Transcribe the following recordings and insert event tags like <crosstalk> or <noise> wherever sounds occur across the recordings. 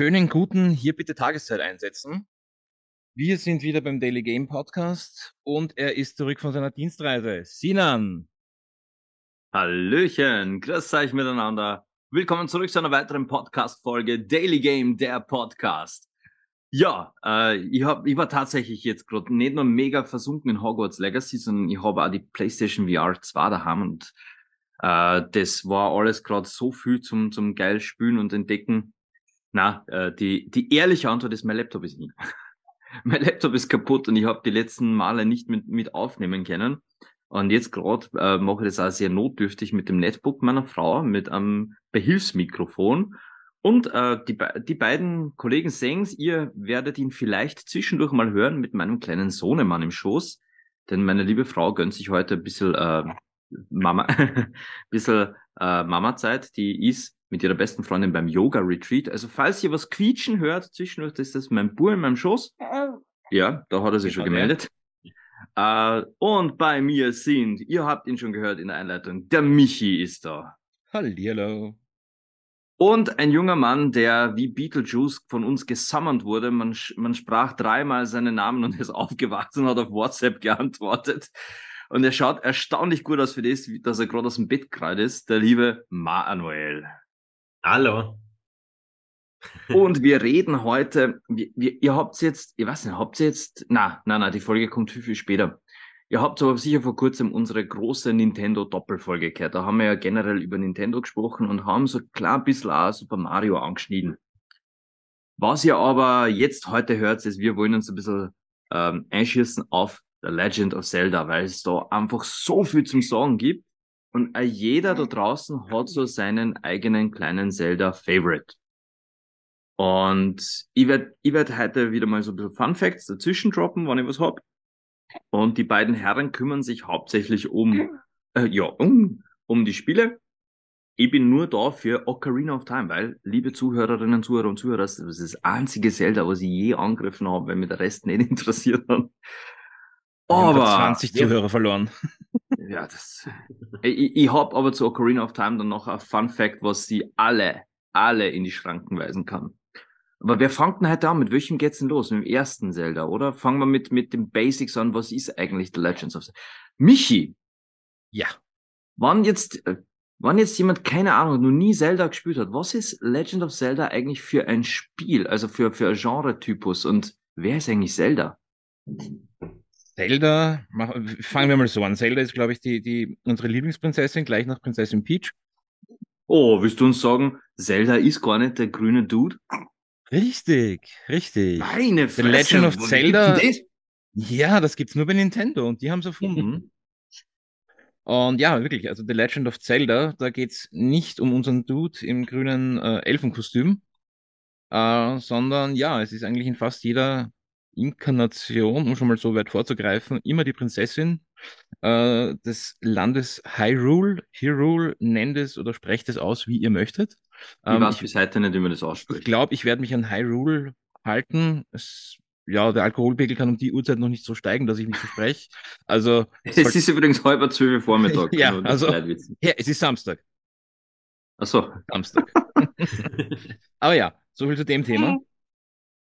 schönen guten hier bitte Tageszeit einsetzen. Wir sind wieder beim Daily Game Podcast und er ist zurück von seiner Dienstreise. Sinan. Hallöchen, grüß euch miteinander. Willkommen zurück zu einer weiteren Podcast-Folge Daily Game, der Podcast. Ja, äh, ich, hab, ich war tatsächlich jetzt gerade nicht nur mega versunken in Hogwarts Legacy, sondern ich habe auch die PlayStation VR 2 daheim und äh, das war alles gerade so viel zum, zum geil spülen und entdecken. Na, äh, die, die ehrliche Antwort ist, mein Laptop ist nie. <laughs> mein Laptop ist kaputt und ich habe die letzten Male nicht mit, mit aufnehmen können. Und jetzt gerade äh, mache ich das auch sehr notdürftig mit dem Netbook meiner Frau, mit einem Behilfsmikrofon. Und äh, die, die beiden Kollegen Sengs, ihr werdet ihn vielleicht zwischendurch mal hören mit meinem kleinen Sohnemann im Schoß. Denn meine liebe Frau gönnt sich heute ein bisschen äh, Mama, <laughs> bisschen äh, Mama-Zeit. Die ist mit ihrer besten Freundin beim Yoga-Retreat. Also falls ihr was quietschen hört zwischendurch, ist das mein Bub in meinem Schoß. Ja, da hat er sich schon gemeldet. Äh, und bei mir sind, ihr habt ihn schon gehört in der Einleitung, der Michi ist da. Hallihallo. Und ein junger Mann, der wie Beetlejuice von uns gesammelt wurde. Man, man sprach dreimal seinen Namen und ist <laughs> aufgewacht und hat auf WhatsApp geantwortet. Und er schaut erstaunlich gut aus für das, dass er gerade aus dem Bett gerade ist, der liebe Manuel. Hallo. Und wir reden heute, wir, wir, ihr habt jetzt, ich weiß nicht, habt ihr jetzt, na, na, na, die Folge kommt viel, viel später. Ihr habt aber sicher vor kurzem unsere große Nintendo-Doppelfolge gehört. Da haben wir ja generell über Nintendo gesprochen und haben so klar ein bisschen auch Super Mario angeschnitten. Was ihr aber jetzt heute hört, ist, wir wollen uns ein bisschen ähm, einschießen auf The Legend of Zelda, weil es da einfach so viel zum Sagen gibt. Und jeder da draußen hat so seinen eigenen kleinen Zelda-Favorite. Und ich werde ich werd heute wieder mal so ein bisschen Fun Facts dazwischen droppen, wenn ich was hab. Und die beiden Herren kümmern sich hauptsächlich um, <clears throat> äh, ja, um, um die Spiele. Ich bin nur da für Ocarina of Time, weil, liebe Zuhörerinnen, Zuhörer und Zuhörer, das ist das einzige Zelda, was ich je angegriffen habe, weil mir der Rest nicht <laughs> interessiert hat. Aber 20 Zuhörer verloren. Ja, das. Ich, ich habe aber zu Ocarina of Time dann noch ein Fun Fact, was sie alle, alle in die Schranken weisen kann. Aber wer fängt denn heute an? Mit welchem geht's denn los? Mit dem ersten Zelda, oder? Fangen wir mit, mit dem Basics an. Was ist eigentlich The Legends of Zelda? Michi! Ja. Wann jetzt, äh, wann jetzt jemand, keine Ahnung, noch nie Zelda gespielt hat, was ist Legend of Zelda eigentlich für ein Spiel? Also für, für ein Genre-Typus? Und wer ist eigentlich Zelda? Zelda, fangen wir mal so an. Zelda ist, glaube ich, die, die, unsere Lieblingsprinzessin, gleich nach Prinzessin Peach. Oh, willst du uns sagen, Zelda ist gar nicht der grüne Dude? Richtig, richtig. Meine Fresse. The Legend of Zelda. Das? Ja, das gibt's nur bei Nintendo und die haben es erfunden. und ja, wirklich, also The Legend of Zelda, da geht's nicht um unseren Dude im grünen äh, Elfenkostüm, äh, sondern ja, es ist eigentlich in fast jeder Inkarnation, um schon mal so weit vorzugreifen, immer die Prinzessin äh, des Landes Hyrule. Hyrule nennt es oder sprecht es aus, wie ihr möchtet. Ich ähm, weiß bis heute nicht, wie man das ausspricht. Ich glaube, ich werde mich an Hyrule halten. Es, ja, der Alkoholpegel kann um die Uhrzeit noch nicht so steigen, dass ich mich verspreche. Also. <laughs> Es, es ist übrigens halb zwölf Vormittag. ja, also, ja, es ist Samstag. Ach so. Samstag. <laughs> Aber ja, so viel zu dem Thema. <laughs>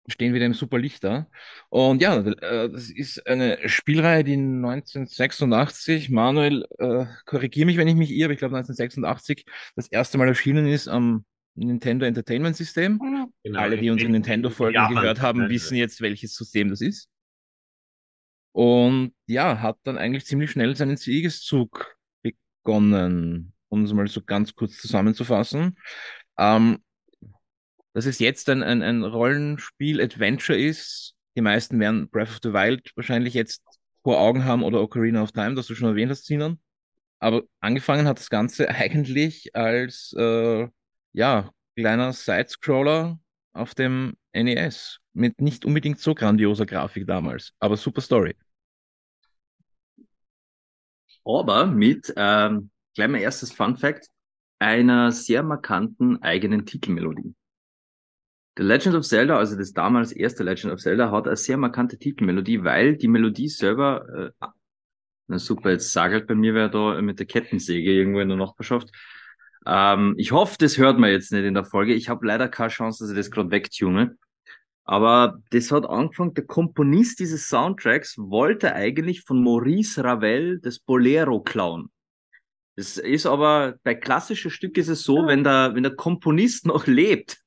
Stehen wieder im super Licht da. Und ja, äh, das ist eine Spielreihe, die 1986, Manuel, äh, korrigiere mich, wenn ich mich irre, aber ich glaube 1986 das erste Mal erschienen ist am Nintendo Entertainment System. Genau, Alle, die unsere Nintendo-Folgen gehört haben, wissen jetzt, welches System das ist. Und ja, hat dann eigentlich ziemlich schnell seinen Siegeszug begonnen, um es mal so ganz kurz zusammenzufassen. Ähm, dass es jetzt ein, ein, ein Rollenspiel-Adventure ist. Die meisten werden Breath of the Wild wahrscheinlich jetzt vor Augen haben oder Ocarina of Time, das du schon erwähnt hast, Sinan. Aber angefangen hat das Ganze <laughs> eigentlich als äh, ja, kleiner Sidescroller auf dem NES mit nicht unbedingt so grandioser Grafik damals, aber super Story. Aber mit, ähm, gleich mein erstes Fun Fact, einer sehr markanten eigenen Titelmelodie. The Legend of Zelda, also das damals erste Legend of Zelda, hat eine sehr markante Titelmelodie, weil die Melodie selber, äh, na super, jetzt sagelt bei mir wer da mit der Kettensäge irgendwo in der Nachbarschaft, Ähm, ich hoffe, das hört man jetzt nicht in der Folge. Ich habe leider keine Chance, dass ich das gerade wegtune. Aber das hat angefangen, der Komponist dieses Soundtracks wollte eigentlich von Maurice Ravel das Bolero klauen. Das ist aber, bei klassischen Stücken ist es so, wenn der, wenn der Komponist noch lebt,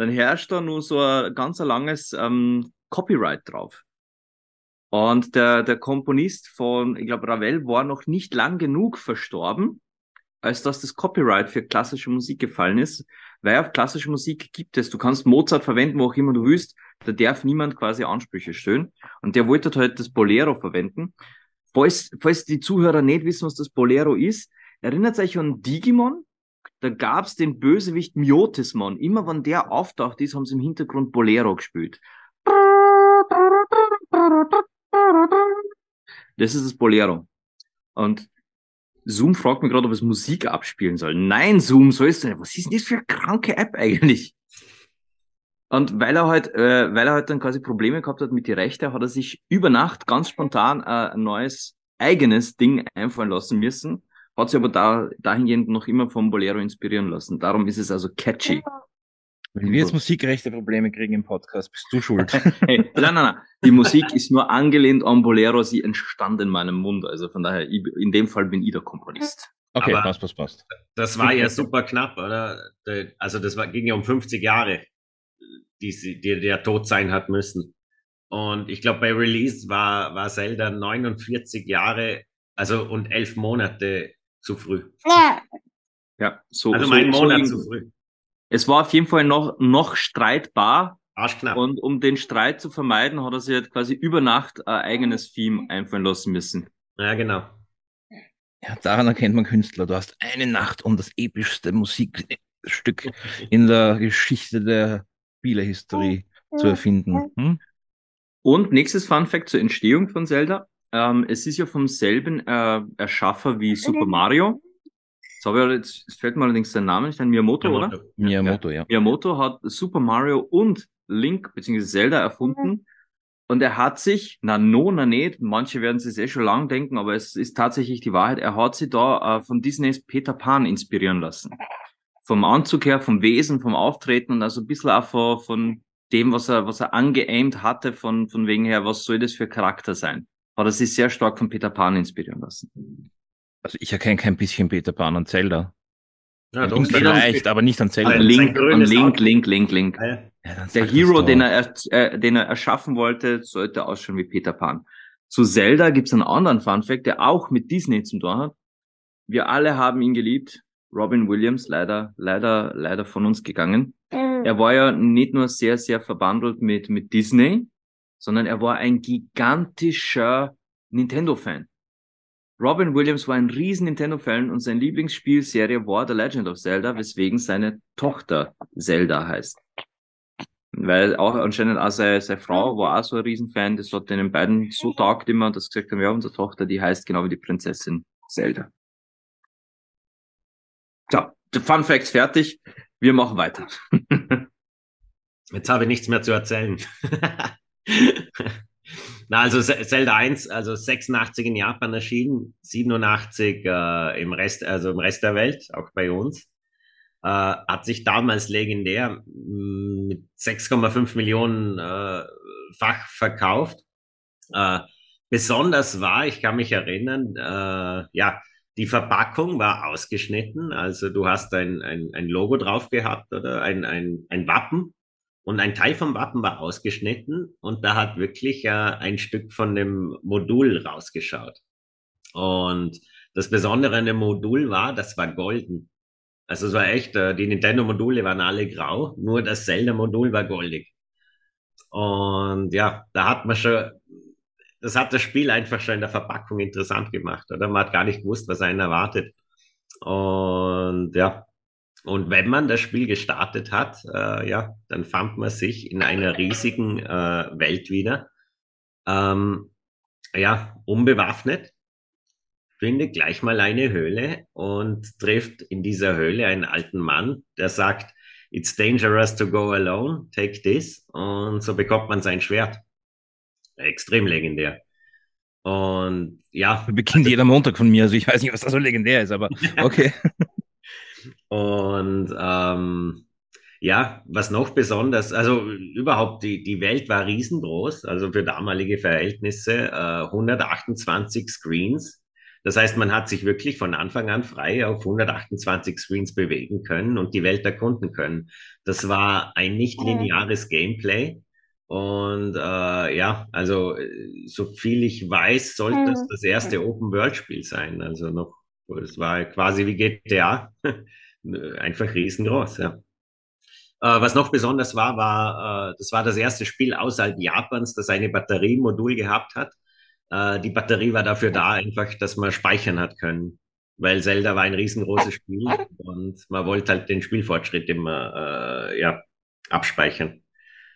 dann herrscht da nur so ein ganz langes ähm, Copyright drauf. Und der, der Komponist von, ich glaube, Ravel war noch nicht lang genug verstorben, als dass das Copyright für klassische Musik gefallen ist. Weil auf klassische Musik gibt es, du kannst Mozart verwenden, wo auch immer du willst, da darf niemand quasi Ansprüche stellen. Und der wollte halt das Bolero verwenden. Falls, falls die Zuhörer nicht wissen, was das Bolero ist, erinnert euch an Digimon? Da gab's den Bösewicht Miotismon. Immer wenn der auftaucht ist, haben sie im Hintergrund Bolero gespielt. Das ist das Bolero. Und Zoom fragt mich gerade, ob es Musik abspielen soll. Nein, Zoom, so ist es nicht. Was ist denn das für eine kranke App eigentlich? Und weil er halt, äh, weil er halt dann quasi Probleme gehabt hat mit die Rechte, hat er sich über Nacht ganz spontan äh, ein neues eigenes Ding einfallen lassen müssen. Hat sich aber da, dahingehend noch immer vom Bolero inspirieren lassen. Darum ist es also catchy. Wenn wir jetzt musikrechte Probleme kriegen im Podcast, bist du schuld. <laughs> hey, nein, nein, nein. Die Musik ist nur angelehnt an Bolero, sie entstand in meinem Mund. Also von daher, in dem Fall bin ich der Komponist. Okay, Aber passt, passt, passt. Das war ja super knapp, oder? Also das war, ging ja um 50 Jahre, die, die der tot sein hat müssen. Und ich glaube, bei Release war, war Zelda 49 Jahre, also und elf Monate zu früh. Ja, so. Also so, mein Monat so zu früh. Es war auf jeden Fall noch, noch streitbar. Arschknapp. Und um den Streit zu vermeiden, hat er sich halt quasi über Nacht ein eigenes Theme einfallen lassen müssen. Ja, genau. Ja, daran erkennt man Künstler. Du hast eine Nacht, um das epischste Musikstück in der Geschichte der Spielehistorie zu erfinden. Hm? Und nächstes Fun Fact zur Entstehung von Zelda. Ähm, es ist ja vom selben äh, Erschaffer wie Super Mario. Jetzt, habe ich jetzt, jetzt fällt mir allerdings der Name nicht ein, Miyamoto, Miyamoto. oder? Miyamoto, ja. Miyamoto hat Super Mario und Link bzw. Zelda erfunden. Und er hat sich, na no, na nicht, manche werden es eh schon lang denken, aber es ist tatsächlich die Wahrheit, er hat sich da äh, von Disneys Peter Pan inspirieren lassen. Vom Anzug her, vom Wesen, vom Auftreten und also ein bisschen auch von, von dem, was er, was er angeaimt hatte, von, von wegen her, was soll das für Charakter sein. Hat er sich sehr stark von Peter Pan inspirieren lassen. Also ich erkenne kein bisschen Peter Pan und Zelda. Ja, Link doch, vielleicht, aber nicht an Zelda. Ah, Link, und Link. Link, Link, Link. Ja, Der Hero, den er, er, äh, den er erschaffen wollte, sollte ausschauen wie Peter Pan. Zu Zelda gibt's einen anderen Funfact, der auch mit Disney zu tun hat. Wir alle haben ihn geliebt. Robin Williams, leider, leider, leider von uns gegangen. Er war ja nicht nur sehr, sehr verbandelt mit, mit Disney, sondern er war ein gigantischer Nintendo-Fan. Robin Williams war ein riesen Nintendo-Fan und sein Lieblingsspielserie war The Legend of Zelda, weswegen seine Tochter Zelda heißt. Weil auch anscheinend auch seine, seine Frau war auch so ein Riesenfan, das hat den beiden so taugt immer, dass sie gesagt haben, ja, unsere Tochter, die heißt genau wie die Prinzessin Zelda. So, der Fun Facts fertig. Wir machen weiter. Jetzt habe ich nichts mehr zu erzählen. <laughs> Na, also Zelda 1, also 86 in Japan erschienen, 87 äh, im Rest, also im Rest der Welt, auch bei uns. Äh, hat sich damals legendär mh, mit 6,5 Millionen äh, Fach verkauft. Äh, besonders war, ich kann mich erinnern, äh, ja, die Verpackung war ausgeschnitten, also du hast ein, ein, ein Logo drauf gehabt oder ein, ein, ein Wappen und ein Teil vom Wappen war ausgeschnitten und da hat wirklich äh, ein Stück von dem Modul rausgeschaut. Und das Besondere an dem Modul war, das war golden. Also es war echt, äh, die Nintendo-Module waren alle grau, nur das Zelda-Modul war goldig. Und ja, da hat man schon, das hat das Spiel einfach schon in der Verpackung interessant gemacht, oder? Man hat gar nicht gewusst, was einen erwartet. Und ja, und wenn man das Spiel gestartet hat, äh, ja, dann fand man sich in einer riesigen äh, Welt wieder. Ähm, ja, unbewaffnet, findet gleich mal eine Höhle und trifft in dieser Höhle einen alten Mann, der sagt, It's dangerous to go alone, take this. Und so bekommt man sein Schwert. Extrem legendär. Und ja, Beginnt jeder Montag von mir, also ich weiß nicht, was da so legendär ist, aber <laughs> okay. Und ähm, ja, was noch besonders, also überhaupt die, die Welt war riesengroß, also für damalige Verhältnisse äh, 128 Screens. Das heißt, man hat sich wirklich von Anfang an frei auf 128 Screens bewegen können und die Welt erkunden können. Das war ein nicht lineares Gameplay. Und äh, ja, also so viel ich weiß, sollte das das erste Open-World-Spiel sein. Also noch, es war quasi wie GTA, <laughs> einfach riesengroß, ja. Äh, was noch besonders war, war, äh, das war das erste Spiel außerhalb Japans, das eine Batteriemodul gehabt hat. Äh, die Batterie war dafür da, einfach, dass man speichern hat können. Weil Zelda war ein riesengroßes Spiel und man wollte halt den Spielfortschritt immer ja, abspeichern.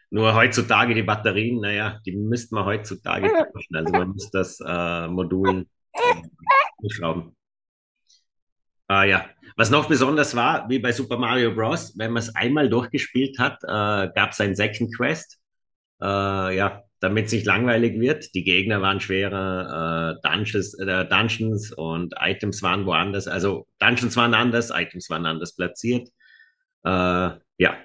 Nur heutzutage die Batterien, naja, die müsste man heutzutage <laughs> tauschen. Also man muss das Modul äh, schrauben. Ah ja, was noch besonders war, wie bei Super Mario Bros., wenn man es einmal durchgespielt hat, äh, gab es ein Second Quest. Äh, ja, damit es nicht langweilig wird. Die Gegner waren schwerer, äh, Dungeons, äh, Dungeons und Items waren woanders. Also Dungeons waren anders, Items waren anders platziert. Äh, ja.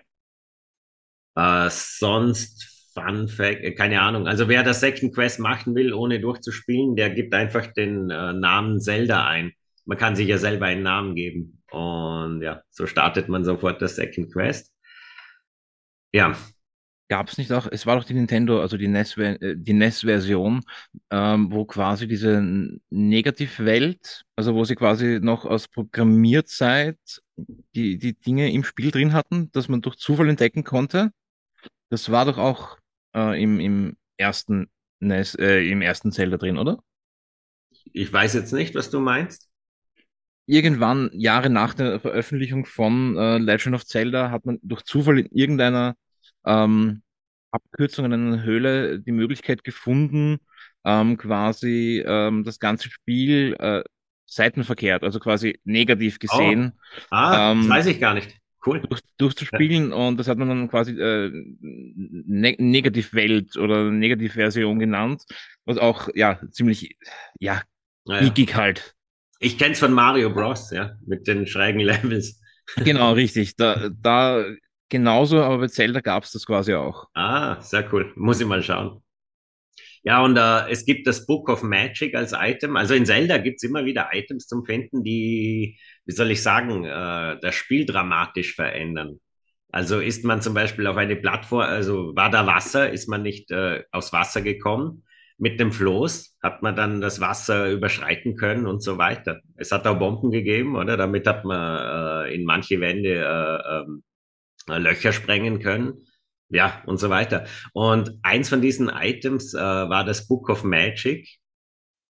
Äh, sonst Fun Fact, äh, keine Ahnung. Also wer das Second Quest machen will, ohne durchzuspielen, der gibt einfach den Namen Zelda ein. Man kann sich ja selber einen Namen geben. Und ja, so startet man sofort das Second Quest. Ja, Gab es nicht auch, es war doch die Nintendo, also die NES, äh, die NES-Version, ähm, wo quasi diese Negativwelt, also wo sie quasi noch aus Programmierzeit die, die Dinge im Spiel drin hatten, dass man durch Zufall entdecken konnte. Das war doch auch äh, im, im ersten NES, äh, im ersten Zelda drin, oder? Ich weiß jetzt nicht, was du meinst. Irgendwann, Jahre nach der Veröffentlichung von äh, Legend of Zelda, hat man durch Zufall in irgendeiner ähm, Abkürzungen in einer Höhle die Möglichkeit gefunden, ähm, quasi ähm, das ganze Spiel äh, seitenverkehrt, also quasi negativ gesehen. Oh. Ah, ähm, das weiß ich gar nicht. Cool. Durch, durchzuspielen ja. und das hat man dann quasi äh, ne Negativwelt oder Negativversion genannt, was auch ja ziemlich ja naja. halt. Ich kenn's von Mario Bros, ja, mit den schrägen <laughs> Levels. Genau, richtig. Da, da genauso, aber bei Zelda gab es das quasi auch. Ah, sehr cool. Muss ich mal schauen. Ja, und äh, es gibt das Book of Magic als Item. Also in Zelda gibt's immer wieder Items zum Finden, die, wie soll ich sagen, äh, das Spiel dramatisch verändern. Also ist man zum Beispiel auf eine Plattform, also war da Wasser, ist man nicht äh, aufs Wasser gekommen. Mit dem Floß hat man dann das Wasser überschreiten können und so weiter. Es hat auch Bomben gegeben, oder? Damit hat man äh, in manche Wände äh, ähm, Löcher sprengen können. Ja, und so weiter. Und eins von diesen Items äh, war das Book of Magic,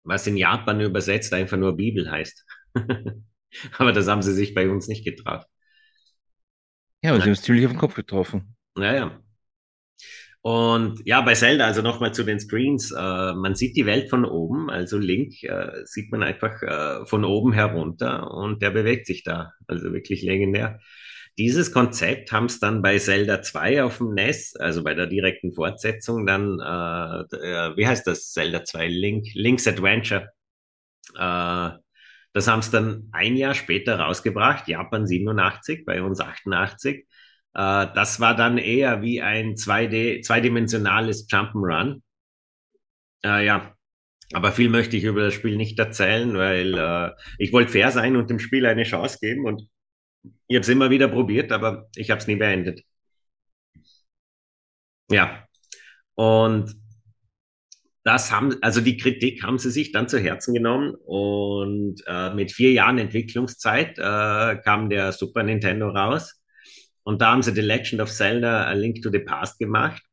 was in Japan übersetzt einfach nur Bibel heißt. <laughs> Aber das haben sie sich bei uns nicht getraut. Ja, aber sie haben es ziemlich auf den Kopf getroffen. Ja, ja. Und ja, bei Zelda, also nochmal zu den Screens, äh, man sieht die Welt von oben, also Link äh, sieht man einfach äh, von oben herunter und der bewegt sich da, also wirklich legendär. Dieses Konzept haben es dann bei Zelda 2 auf dem NES, also bei der direkten Fortsetzung, dann, äh, wie heißt das, Zelda 2, Link, Link's Adventure. Äh, das haben es dann ein Jahr später rausgebracht, Japan 87, bei uns 88. Äh, das war dann eher wie ein 2D, zweidimensionales Jump'n'Run. Äh, ja, aber viel möchte ich über das Spiel nicht erzählen, weil äh, ich wollte fair sein und dem Spiel eine Chance geben und ich habe es immer wieder probiert, aber ich habe es nie beendet. Ja. Und das haben, also die Kritik haben sie sich dann zu Herzen genommen und äh, mit vier Jahren Entwicklungszeit äh, kam der Super Nintendo raus und da haben sie The Legend of Zelda A Link to the Past gemacht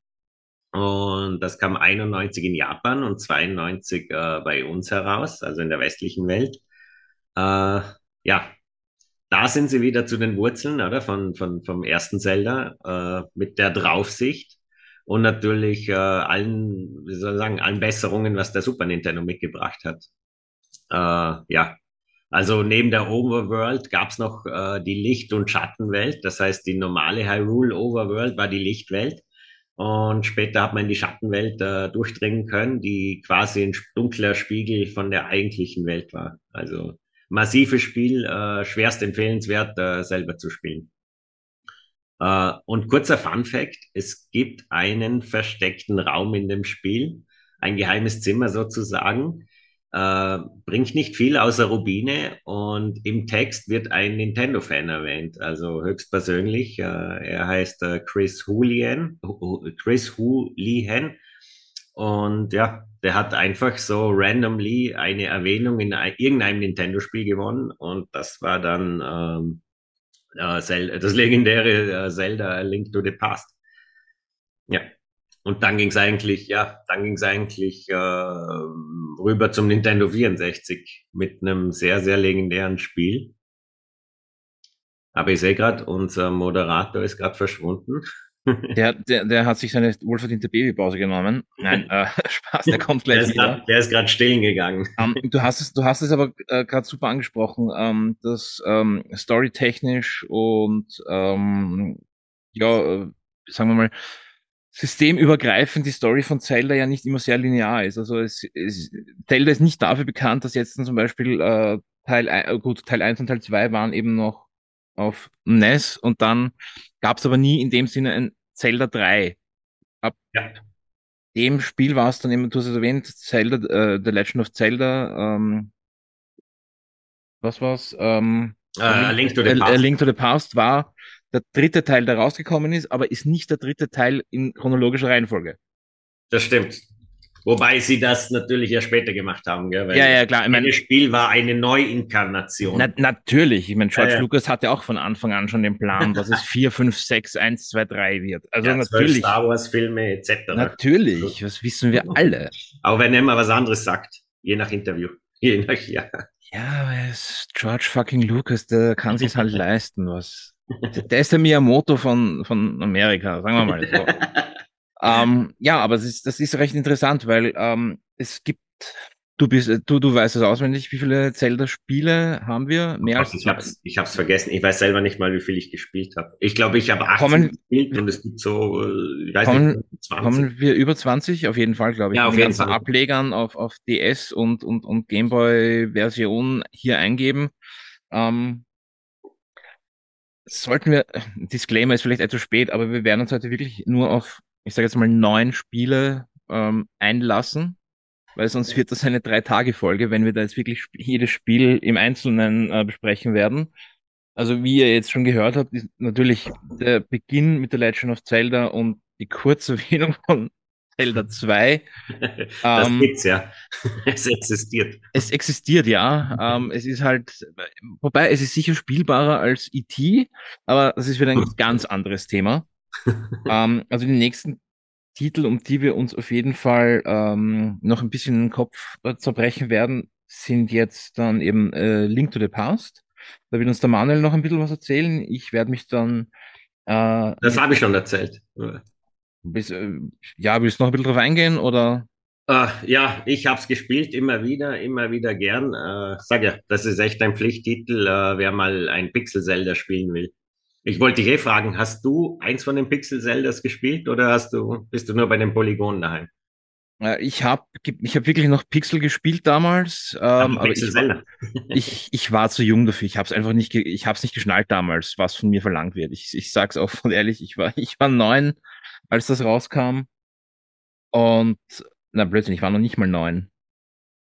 und das kam 91 in Japan und 92 äh, bei uns heraus, also in der westlichen Welt. Äh, ja, da sind sie wieder zu den Wurzeln, oder? Von, von, vom ersten Zelda, äh, mit der Draufsicht und natürlich äh, allen, wie soll ich sagen, allen Besserungen, was der Super Nintendo mitgebracht hat. Äh, ja, also neben der Overworld gab's noch äh, die Licht- und Schattenwelt. Das heißt, die normale Hyrule Overworld war die Lichtwelt. Und später hat man in die Schattenwelt äh, durchdringen können, die quasi ein dunkler Spiegel von der eigentlichen Welt war. Also massives Spiel, äh, schwerst empfehlenswert, äh, selber zu spielen. Äh, und kurzer Fun Fact, es gibt einen versteckten Raum in dem Spiel, ein geheimes Zimmer sozusagen, äh, bringt nicht viel außer Rubine und im Text wird ein Nintendo-Fan erwähnt, also höchstpersönlich. Äh, er heißt äh, Chris Hulihan, Chris Hulihan und ja, der hat einfach so randomly eine Erwähnung in irgendeinem Nintendo-Spiel gewonnen und das war dann ähm, äh, das legendäre äh, Zelda Link to the Past. Ja. Und dann ging es eigentlich, ja, dann ging es eigentlich äh, rüber zum Nintendo 64 mit einem sehr, sehr legendären Spiel. Aber ich sehe gerade, unser Moderator ist gerade verschwunden. <laughs> Der, der, der hat sich seine wohlverdiente Babypause genommen. Nein, äh, <laughs> Spaß, der kommt gleich der wieder. Grad, der ist gerade stehen gegangen. Um, ähm, du hast es, du hast es aber äh, gerade super angesprochen, ähm, dass ähm, storytechnisch und ähm, ja, äh, sagen wir mal, systemübergreifend die Story von Zelda ja nicht immer sehr linear ist. Also es, es, Zelda ist nicht dafür bekannt, dass jetzt zum Beispiel äh, Teil, ein, gut, Teil 1 und Teil 2 waren eben noch auf NES und dann gab es aber nie in dem Sinne ein Zelda 3. Ab ja. dem Spiel war es dann eben, du hast es erwähnt, Zelda, äh, The Legend of Zelda, ähm, was war's? Ähm, uh, A Link to the Past. A Link to the Past war der dritte Teil, der rausgekommen ist, aber ist nicht der dritte Teil in chronologischer Reihenfolge. Das stimmt. Wobei sie das natürlich ja später gemacht haben, gell? Weil ja, ja, klar. Ich mein, das Spiel war eine Neuinkarnation. Na, natürlich. Ich meine, George ja, ja. Lucas hatte auch von Anfang an schon den Plan, dass es 4, 5, 6, 1, 2, 3 wird. Also ja, natürlich. Star Wars Filme etc. Natürlich. Das wissen wir alle. Auch wenn er immer was anderes sagt. Je nach Interview. <laughs> Je nach, ja. Ja, aber er ist George fucking Lucas, der kann sich halt <laughs> leisten, was. <laughs> Der ist der Miyamoto von, von Amerika, sagen wir mal so. <laughs> Ähm, ja, aber das ist, das ist recht interessant, weil ähm, es gibt, du bist, du, du weißt es auswendig, wie viele Zelda-Spiele haben wir? Mehr als ich hab's, ich hab's vergessen. Ich weiß selber nicht mal, wie viel ich gespielt habe. Ich glaube, ich habe 18 kommen, gespielt und es gibt so, ich weiß kommen, nicht, 20. Kommen wir über 20? Auf jeden Fall, glaube ich. Ja, auf jeden Fall. Ablegern auf, auf DS und, und, und Gameboy-Version hier eingeben. Ähm, sollten wir, Disclaimer ist vielleicht etwas spät, aber wir werden uns heute wirklich nur auf ich sage jetzt mal, neun Spiele ähm, einlassen, weil sonst wird das eine Drei-Tage-Folge, wenn wir da jetzt wirklich jedes Spiel im Einzelnen äh, besprechen werden. Also wie ihr jetzt schon gehört habt, ist natürlich der Beginn mit The Legend of Zelda und die Kurzerwähnung <laughs> von Zelda 2. <laughs> Das ähm, gibt's ja. <laughs> es existiert. Es existiert, ja. Ähm, es ist halt, wobei es ist sicher spielbarer als E.T., aber das ist wieder ein <laughs> ganz anderes Thema. ähm, also die nächsten Titel, um die wir uns auf jeden Fall ähm, noch ein bisschen den Kopf äh, zerbrechen werden, sind jetzt dann eben äh, Link to the Past. Da wird uns der Manuel noch ein bisschen was erzählen. Ich werde mich dann. Äh, das habe ich schon erzählt. Bis, äh, ja, willst du noch ein bisschen drauf eingehen oder? Uh, ja, ich habe es gespielt, immer wieder, immer wieder gern. Uh, sag ja, das ist echt ein Pflichttitel, uh, wer mal ein Pixel-Zelda spielen will. Ich wollte dich eh fragen, hast du eins von den Pixel Zeldas gespielt oder hast du, bist du nur bei den Polygonen daheim? Ich habe ich hab wirklich noch Pixel gespielt damals, ähm, aber ich war, <laughs> ich, ich war zu jung dafür. Ich habe es einfach nicht, ich habe es nicht geschnallt damals, was von mir verlangt wird. Ich, ich sag's auch <laughs> von ehrlich, ich war, ich war neun, als das rauskam. Und na Blödsinn, ich war noch nicht mal neun.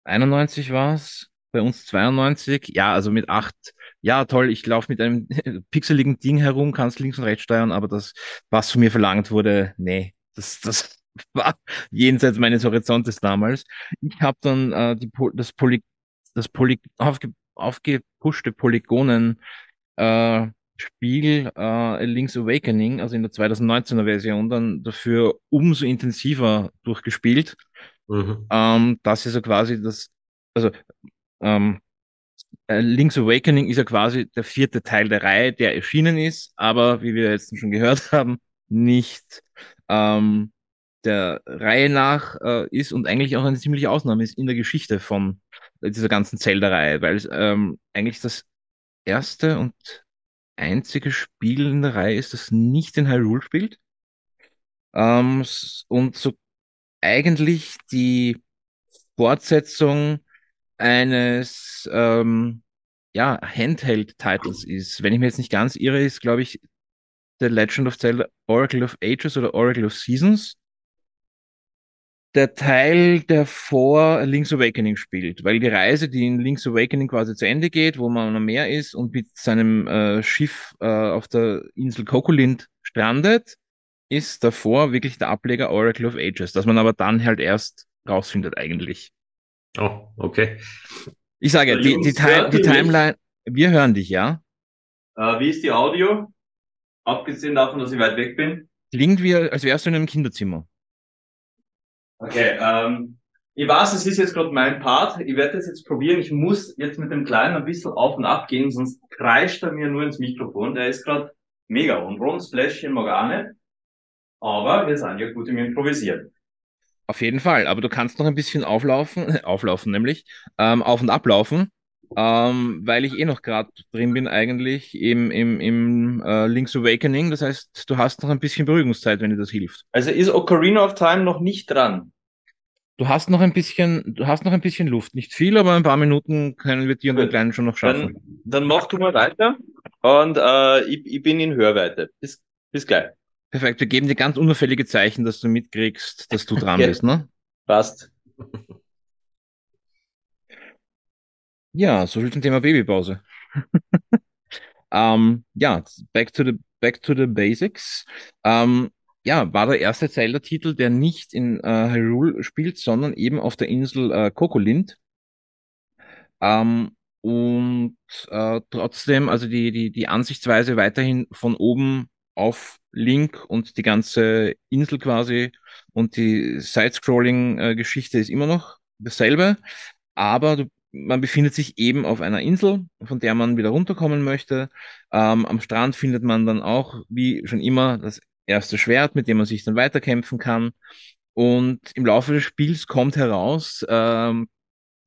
91 war's, bei uns 92. Ja, also mit acht ja, toll, ich laufe mit einem <laughs> pixeligen Ding herum, kannst links und rechts steuern, aber das, was von mir verlangt wurde, nee, das, das <laughs> war jenseits meines Horizontes damals. Ich habe dann äh, die, das, Poly, das Poly, aufge, aufgepuschte Polygonen äh, Spiel äh, Link's Awakening, also in der 2019er Version, dann dafür umso intensiver durchgespielt. Mhm. Ähm, das ist so quasi das, also ähm, äh, Link's Awakening ist ja quasi der vierte Teil der Reihe, der erschienen ist, aber wie wir jetzt schon gehört <laughs> haben, nicht ähm, der Reihe nach äh, ist und eigentlich auch eine ziemliche Ausnahme ist in der Geschichte von dieser ganzen Zelda-Reihe, weil es ähm, eigentlich das erste und einzige Spiel in der Reihe ist, das nicht in Hyrule spielt. Ähm, und so eigentlich die Fortsetzung eines ähm, ja, Handheld-Titles ist. Wenn ich mir jetzt nicht ganz irre, ist, glaube ich, The Legend of Zelda Oracle of Ages oder Oracle of Seasons der Teil, der vor Link's Awakening spielt, weil die Reise, die in Link's Awakening quasi zu Ende geht, wo man am Meer ist und mit seinem äh, Schiff äh, auf der Insel Kokolind strandet, ist davor wirklich der Ableger Oracle of Ages, dass man aber dann halt erst rausfindet eigentlich. Oh, okay. Ich sage, die, die, die, die Timeline, wir hören dich, ja? Äh, wie ist die Audio? Abgesehen davon, dass ich weit weg bin. Klingt wie, als wärst du in einem Kinderzimmer. Okay, ähm, ich weiß, es ist jetzt gerade mein Part. Ich werde das jetzt probieren. Ich muss jetzt mit dem Kleinen ein bisschen auf und ab gehen, sonst kreischt er mir nur ins Mikrofon. Der ist gerade mega unrund. Splashchen mag auch nicht. Aber wir sind ja gut im Improvisieren. Auf jeden Fall, aber du kannst noch ein bisschen auflaufen, <laughs> auflaufen nämlich, ähm, auf und ablaufen, ähm, weil ich eh noch gerade drin bin eigentlich im, im, im äh, Link's Awakening. Das heißt, du hast noch ein bisschen Beruhigungszeit, wenn dir das hilft. Also ist Ocarina of Time noch nicht dran? Du hast noch ein bisschen, du hast noch ein bisschen Luft. Nicht viel, aber ein paar Minuten können wir dir und den Kleinen schon noch schaffen. Dann, dann mach du mal weiter und äh, ich, ich bin in Hörweite. Bis, bis gleich. Perfekt, wir geben dir ganz unauffällige Zeichen, dass du mitkriegst, dass du dran <laughs> bist, ne? Passt. Ja, so viel zum Thema Babypause. <laughs> ähm, ja, back to the, back to the basics. Ähm, ja, war der erste Zelda-Titel, der nicht in äh, Hyrule spielt, sondern eben auf der Insel äh, Kokolind. Ähm, und äh, trotzdem, also die, die, die Ansichtsweise weiterhin von oben auf Link und die ganze Insel quasi und die Side-Scrolling-Geschichte ist immer noch dasselbe, aber du, man befindet sich eben auf einer Insel, von der man wieder runterkommen möchte. Ähm, am Strand findet man dann auch, wie schon immer, das erste Schwert, mit dem man sich dann weiterkämpfen kann. Und im Laufe des Spiels kommt heraus, ähm,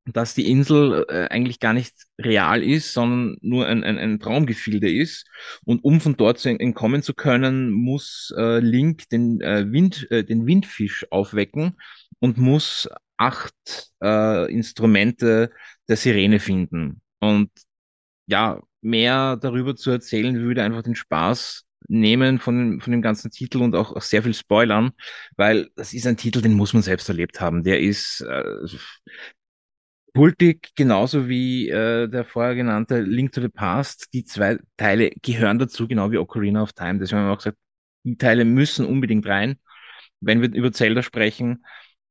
dass die Insel äh, eigentlich gar nicht real ist, sondern nur ein, ein, ein Traumgefilde ist. Und um von dort zu entkommen zu können, muss äh, Link den, äh, Wind, äh, den Windfisch aufwecken und muss acht äh, Instrumente der Sirene finden. Und ja, mehr darüber zu erzählen, würde einfach den Spaß nehmen von, von dem ganzen Titel und auch, auch sehr viel spoilern, weil das ist ein Titel, den muss man selbst erlebt haben. Der ist äh, kultig, genauso wie äh, der vorher genannte Link to the Past. Die zwei Teile gehören dazu, genau wie Ocarina of Time. Deswegen haben wir auch gesagt, die Teile müssen unbedingt rein, wenn wir über Zelda sprechen.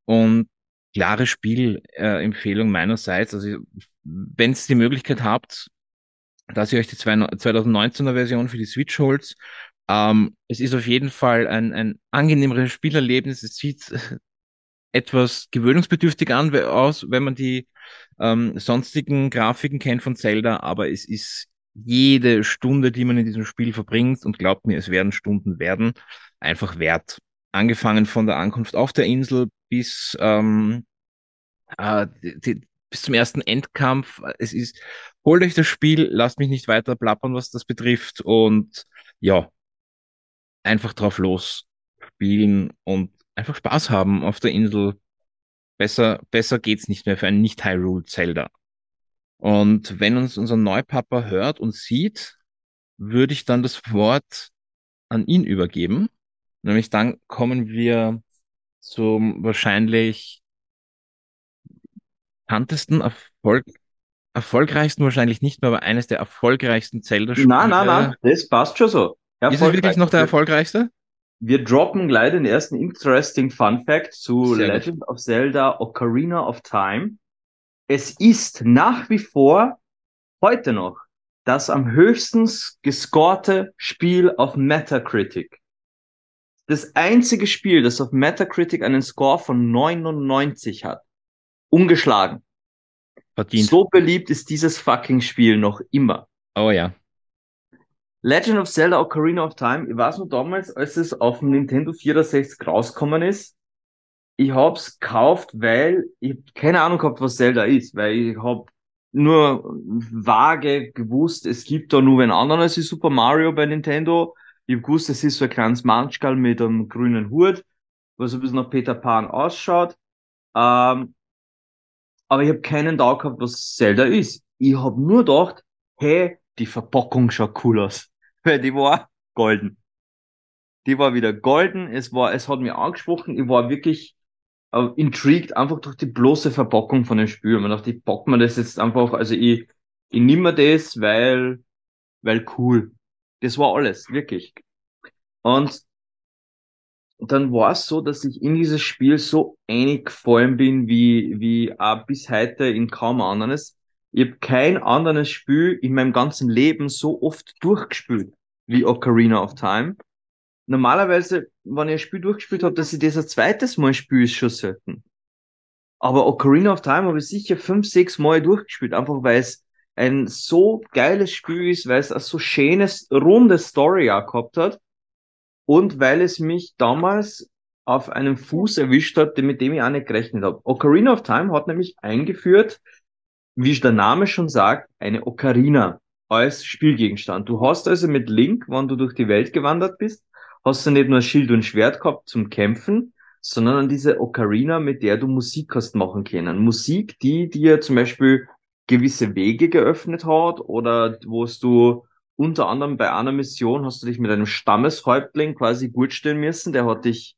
Und klare Spielempfehlung äh, meinerseits. Also wenn ihr die Möglichkeit habt, dass ihr euch die 2019er Version für die Switch holt, ähm, es ist auf jeden Fall ein, ein angenehmeres Spielerlebnis. Es sieht etwas gewöhnungsbedürftig an aus, wenn man die ähm, sonstigen Grafiken kennt von Zelda, aber es ist jede Stunde, die man in diesem Spiel verbringt, und glaubt mir, es werden Stunden werden, einfach wert. Angefangen von der Ankunft auf der Insel bis, ähm, äh, die, bis zum ersten Endkampf. Es ist, holt euch das Spiel, lasst mich nicht weiter plappern, was das betrifft, und ja, einfach drauf los spielen und einfach Spaß haben auf der Insel. Besser, besser geht's nicht mehr für ein nicht-Hyrule Zelda. Und wenn uns unser Neupapa hört und sieht, würde ich dann das Wort an ihn übergeben. Nämlich dann kommen wir zum wahrscheinlich bekanntesten Erfolg, erfolgreichsten wahrscheinlich nicht mehr, aber eines der erfolgreichsten Zelda-Spiele. Nein, nein, nein, das passt schon so. Ist es wirklich noch der erfolgreichste? Wir droppen gleich den ersten interesting Fun Fact zu Sehr Legend gut. of Zelda Ocarina of Time. Es ist nach wie vor heute noch das am höchsten gescorte Spiel auf Metacritic. Das einzige Spiel, das auf Metacritic einen Score von 99 hat. Ungeschlagen. Verdient. So beliebt ist dieses fucking Spiel noch immer. Oh ja. Legend of Zelda Ocarina of Time, ich weiß noch damals, als es auf dem Nintendo 64 rausgekommen ist, ich hab's gekauft, weil ich keine Ahnung gehabt, was Zelda ist, weil ich hab nur vage gewusst, es gibt da nur einen anderen als Super Mario bei Nintendo. Ich hab gewusst, es ist so ein kleines Manschgal mit einem grünen Hut, was ein bisschen nach Peter Pan ausschaut. Ähm, aber ich habe keinen Tag gehabt, was Zelda ist. Ich hab nur gedacht, hey, die Verpackung schaut cool aus. <laughs> Weil die war golden. Die war wieder golden. Es war, es hat mir angesprochen. Ich war wirklich äh, intrigued einfach durch die bloße Verpackung von dem Spiel. Man dachte, ich pack mir das jetzt einfach, also ich, ich nimm mir das, weil, weil cool. Das war alles, wirklich. Und dann war es so, dass ich in dieses Spiel so einig gefallen bin, wie, wie auch bis heute in kaum anderes. Ich habe kein anderes Spiel in meinem ganzen Leben so oft durchgespielt wie Ocarina of Time. Normalerweise, wenn ich ein Spiel durchgespielt habe, dass ich das ein zweites Mal spiele, ist schon selten. Aber Ocarina of Time habe ich sicher fünf, sechs Mal durchgespielt, einfach weil es ein so geiles Spiel ist, weil es ein so schönes, rundes Story auch gehabt hat und weil es mich damals auf einem Fuß erwischt hat, mit dem ich auch nicht gerechnet habe. Ocarina of Time hat nämlich eingeführt, wie der Name schon sagt, eine Ocarina als Spielgegenstand. Du hast also mit Link, wenn du durch die Welt gewandert bist, hast du nicht nur Schild und Schwert gehabt zum Kämpfen, sondern diese Ocarina, mit der du Musik hast machen können. Musik, die dir zum Beispiel gewisse Wege geöffnet hat oder wo du unter anderem bei einer Mission hast du dich mit einem Stammeshäuptling quasi gut stellen müssen. Der hat dich,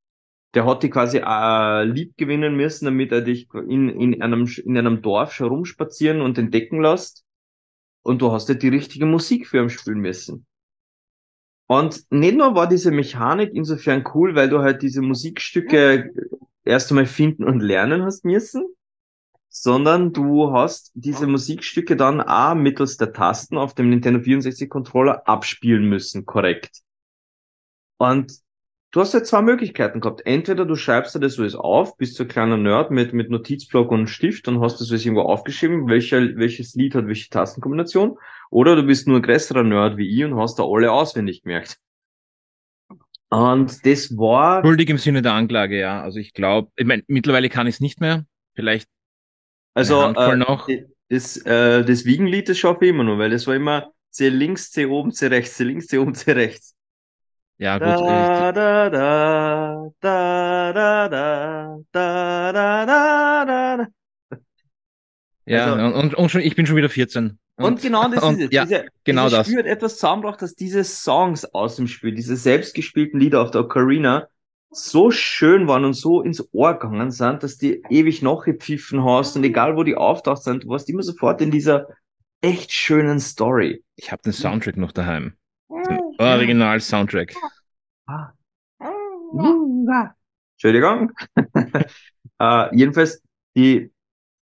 der hat dich quasi äh, lieb gewinnen müssen, damit er dich in, in einem, in einem Dorf herumspazieren und entdecken lässt. Und du hast dir die richtige Musik für ihn spielen müssen. Und nicht nur war diese Mechanik insofern cool, weil du halt diese Musikstücke erst einmal finden und lernen hast müssen, sondern du hast diese Musikstücke dann auch mittels der Tasten auf dem Nintendo 64 Controller abspielen müssen, korrekt. Und du hast ja zwei Möglichkeiten gehabt. Entweder du schreibst dir das alles auf, bist so ein kleiner Nerd mit, mit Notizblock und Stift und hast das alles irgendwo aufgeschrieben, welcher, welches Lied hat welche Tastenkombination. Oder du bist nur ein größerer Nerd wie ich und hast da alle auswendig gemerkt. Und das war. Schuldig im Sinne der Anklage, ja. Also ich glaube, ich mein, mittlerweile kann ich es nicht mehr. Vielleicht also äh, noch. Das, äh, das Wiegenlied, das schaffe ich immer nur, weil das war immer C links, C oben, C rechts, C links, C oben, C rechts. Ja, gut. Da, da, da, da, da, da, da, da, da, da. Ja, also, und, und schon, ich bin schon wieder 14. Und, und genau das <laughs> und, ist es. Ja, diese, genau dieses das. Spiel hat etwas zusammengebracht, dass diese Songs aus dem Spiel, diese selbstgespielten Lieder auf der Ocarina, so schön waren und so ins Ohr gegangen sind, dass die ewig nachgepfiffen hast und egal wo die auftaucht sind, du warst immer sofort in dieser echt schönen Story. Ich habe den Soundtrack noch daheim. Den Original-Soundtrack. Ah. Entschuldigung. uh, <laughs> jedenfalls, die,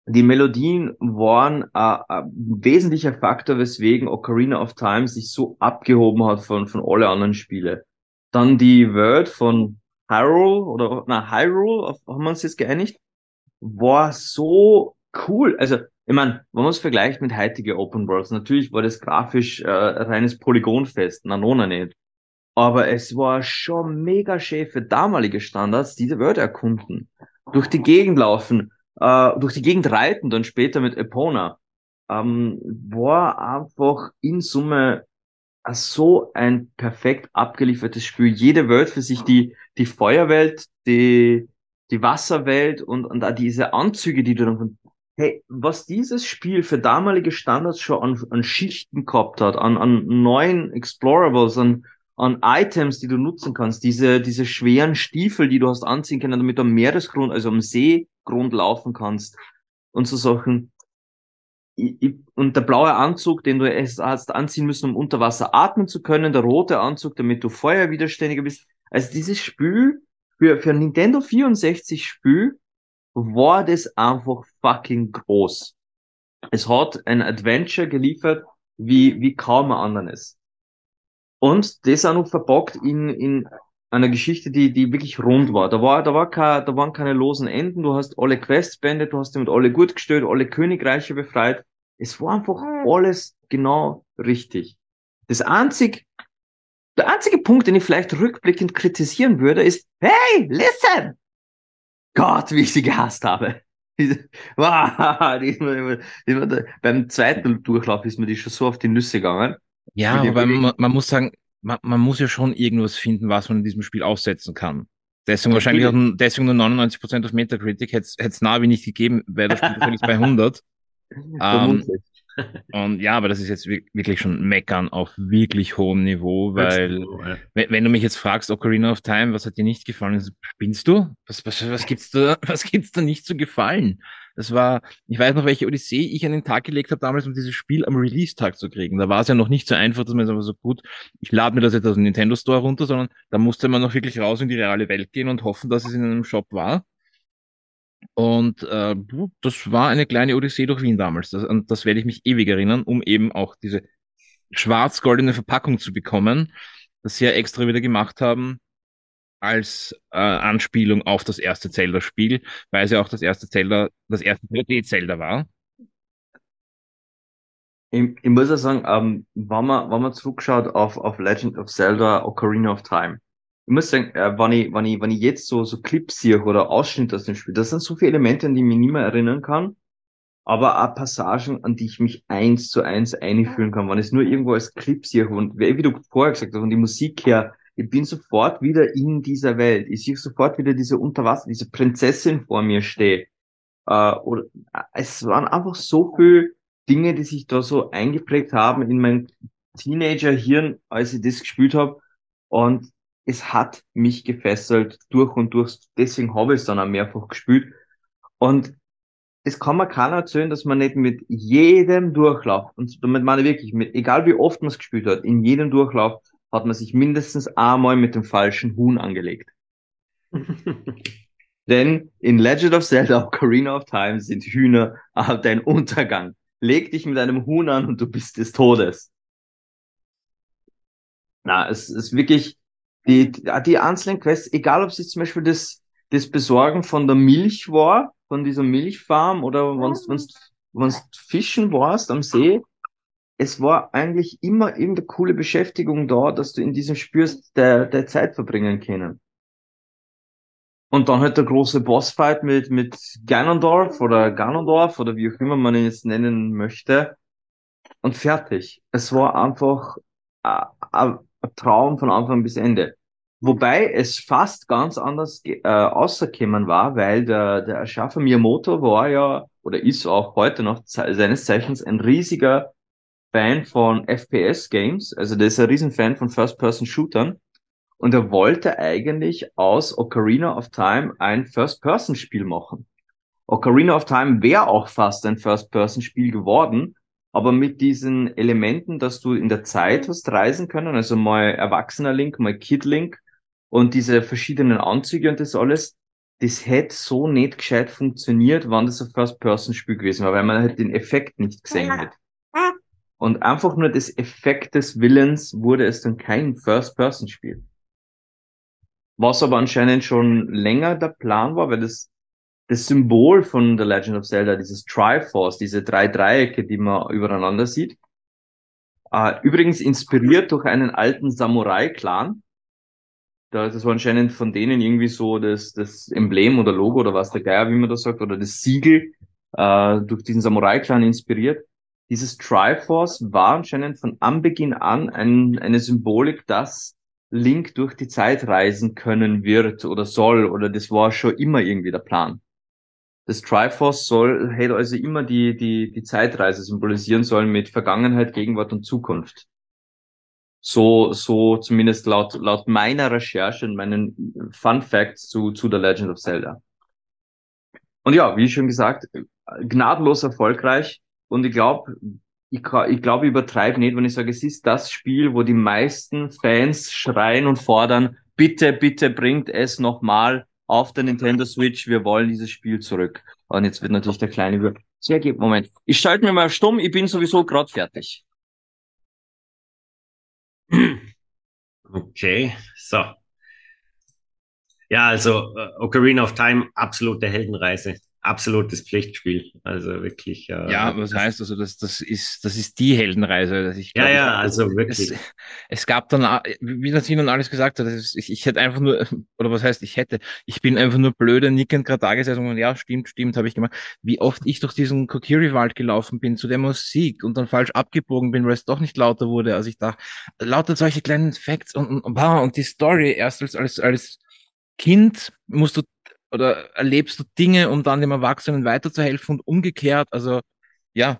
die Melodien waren uh, ein wesentlicher Faktor, weswegen Ocarina of Time sich so abgehoben hat von, von alle anderen Spiele. Dann die Word von Hyrule oder na Hyrule, auf, haben wir uns jetzt geeinigt, war so cool. Also, ich meine, wenn man es vergleicht mit heutigen Open Worlds, natürlich war das grafisch äh, reines Polygonfest, na nona nicht. Aber es war schon mega schön für damalige Standards, diese Wörter erkunden. Durch die Gegend laufen, äh, durch die Gegend reiten, dann später mit Epona. Ähm, war einfach in Summe so ein perfekt abgeliefertes Spiel. Jede Welt für sich, die, die Feuerwelt, die, die Wasserwelt und, und auch diese Anzüge, die du dann hey, was dieses Spiel für damalige Standards schon an, an Schichten gehabt hat, an, an neuen Explorables, an, an Items, die du nutzen kannst, diese, diese schweren Stiefel, die du hast anziehen können, damit du am Meeresgrund, also am Seegrund laufen kannst und so Sachen und der blaue Anzug, den du erst hast anziehen müssen, um unter Wasser atmen zu können, der rote Anzug, damit du feuerwiderständiger bist. Also dieses Spiel für, für Nintendo 64 Spiel war das einfach fucking groß. Es hat ein Adventure geliefert, wie, wie kaum ein anderes. Und das auch noch verpackt in, in einer Geschichte, die, die wirklich rund war. Da war, da war kein, da waren keine losen Enden. Du hast alle Quests beendet, du hast damit alle gut gestellt, alle Königreiche befreit. Es war einfach alles genau richtig. Das einzig, der einzige Punkt, den ich vielleicht rückblickend kritisieren würde, ist, hey, listen! Gott, wie ich sie gehasst habe. <laughs> wow, die, die, die, beim zweiten Durchlauf ist mir die schon so auf die Nüsse gegangen. Ja, aber man, man, muss sagen, man, man, muss ja schon irgendwas finden, was man in diesem Spiel aussetzen kann. Deswegen wahrscheinlich auch, deswegen nur 99% auf Metacritic. Hätte es Navi nicht gegeben, wäre das Spiel wahrscheinlich bei 100. Ähm, <laughs> Und ja, aber das ist jetzt wirklich schon Meckern auf wirklich hohem Niveau, weil ja. wenn, wenn, du mich jetzt fragst, Ocarina of Time, was hat dir nicht gefallen? Spinnst du? Was, was, was gibt's da, <laughs> was gibt's da nicht zu gefallen? Das war, ich weiß noch, welche Odyssee ich an den Tag gelegt habe damals, um dieses Spiel am Release-Tag zu kriegen. Da war es ja noch nicht so einfach, dass man so gut, ich lade mir das jetzt aus dem Nintendo Store runter, sondern da musste man noch wirklich raus in die reale Welt gehen und hoffen, dass es in einem Shop war. Und äh, das war eine kleine Odyssee durch Wien damals. Das, und das werde ich mich ewig erinnern, um eben auch diese schwarz-goldene Verpackung zu bekommen, das sie ja extra wieder gemacht haben als äh, Anspielung auf das erste Zelda-Spiel, weil es ja auch das erste Zelda, das erste 3D-Zelda war. Ich, ich muss ja sagen, ähm, wenn man, wenn man zurückschaut auf, auf Legend of Zelda Ocarina of Time, ich muss sagen, äh, wenn, ich, wenn, ich, wenn ich jetzt so, so Clips sehe oder Ausschnitte aus dem Spiel, das sind so viele Elemente, an die ich mich nicht mehr erinnern kann, aber auch Passagen, an die ich mich eins zu eins einfühlen kann. Wenn ich es nur irgendwo als Clip sehe und wie du vorher gesagt hast, und die Musik her, ich bin sofort wieder in dieser Welt. Ich sehe sofort wieder diese Unterwasser, diese Prinzessin vor mir steht. Äh, oder, äh, es waren einfach so viele Dinge, die sich da so eingeprägt haben in mein Teenager-Hirn, als ich das gespielt habe. Und es hat mich gefesselt durch und durch. Deswegen habe ich es dann auch mehrfach gespielt. Und es kann mir keiner erzählen, dass man nicht mit jedem Durchlauf, und damit meine ich wirklich, mit, egal wie oft man es gespielt hat, in jedem Durchlauf hat man sich mindestens einmal mit dem falschen Huhn angelegt. <laughs> Denn in Legend of Zelda <laughs> Ocarina of Time sind Hühner dein Untergang. Leg dich mit einem Huhn an und du bist des Todes. Na, es ist wirklich, die, die einzelnen Quests, egal ob es jetzt zum Beispiel das, das Besorgen von der Milch war, von dieser Milchfarm oder wenn es Fischen warst am See, es war eigentlich immer irgendeine coole Beschäftigung da, dass du in diesem spürst, der, der Zeit verbringen können. Und dann halt der große Bossfight mit, mit Ganondorf oder Ganondorf oder wie auch immer man ihn jetzt nennen möchte. Und fertig. Es war einfach ein Traum von Anfang bis Ende. Wobei es fast ganz anders äh, außerkämen war, weil der, der Erschaffer Miyamoto war ja oder ist auch heute noch seines Zeichens ein riesiger Fan von FPS-Games, also der ist ein Riesenfan von First-Person-Shootern und er wollte eigentlich aus Ocarina of Time ein First-Person-Spiel machen. Ocarina of Time wäre auch fast ein First-Person-Spiel geworden, aber mit diesen Elementen, dass du in der Zeit hast reisen können, also mal Erwachsener Link, mal Kid Link und diese verschiedenen Anzüge und das alles, das hätte so nicht gescheit funktioniert, wann das ein First-Person-Spiel gewesen wäre, weil man halt den Effekt nicht gesehen hätte. Und einfach nur des Effekt des Willens wurde es dann kein First-Person-Spiel. Was aber anscheinend schon länger der Plan war, weil das, das Symbol von The Legend of Zelda, dieses Triforce, diese drei Dreiecke, die man übereinander sieht, äh, übrigens inspiriert durch einen alten Samurai-Clan. Das war anscheinend von denen irgendwie so das, das Emblem oder Logo oder was der Geier, wie man das sagt, oder das Siegel äh, durch diesen Samurai-Clan inspiriert dieses Triforce war anscheinend von Anbeginn an ein, eine Symbolik, dass Link durch die Zeit reisen können wird oder soll, oder das war schon immer irgendwie der Plan. Das Triforce soll, hätte also immer die, die, die Zeitreise symbolisieren sollen mit Vergangenheit, Gegenwart und Zukunft. So, so zumindest laut, laut meiner Recherche und meinen Fun Facts zu, zu The Legend of Zelda. Und ja, wie schon gesagt, gnadenlos erfolgreich. Und ich glaube, ich, ich glaube, ich übertreibe nicht, wenn ich sage, es ist das Spiel, wo die meisten Fans schreien und fordern, bitte, bitte bringt es nochmal auf der Nintendo Switch, wir wollen dieses Spiel zurück. Und jetzt wird natürlich der kleine über. Sehr gut, Moment. Ich schalte mir mal stumm, ich bin sowieso gerade fertig. Okay, so. Ja, also uh, Ocarina of Time, absolute Heldenreise absolutes Pflichtspiel. Also wirklich. Äh, ja, was das, heißt also, das, das ist, das ist die Heldenreise. Dass ich glaub, ja, ja, also wirklich. Es, es gab dann, wie das Ihnen alles gesagt hat, ich, ich hätte einfach nur, <laughs> oder was heißt, ich hätte, ich bin einfach nur blöde, nickend gerade da gesessen und ja, stimmt, stimmt, habe ich gemacht. Wie oft ich durch diesen Kokiri-Wald gelaufen bin zu der Musik und dann falsch abgebogen bin, weil es doch nicht lauter wurde, als ich dachte. Lauter solche kleinen Facts und, und, und die Story erst als, als, als Kind musst du oder erlebst du Dinge, um dann dem Erwachsenen weiterzuhelfen und umgekehrt. Also ja,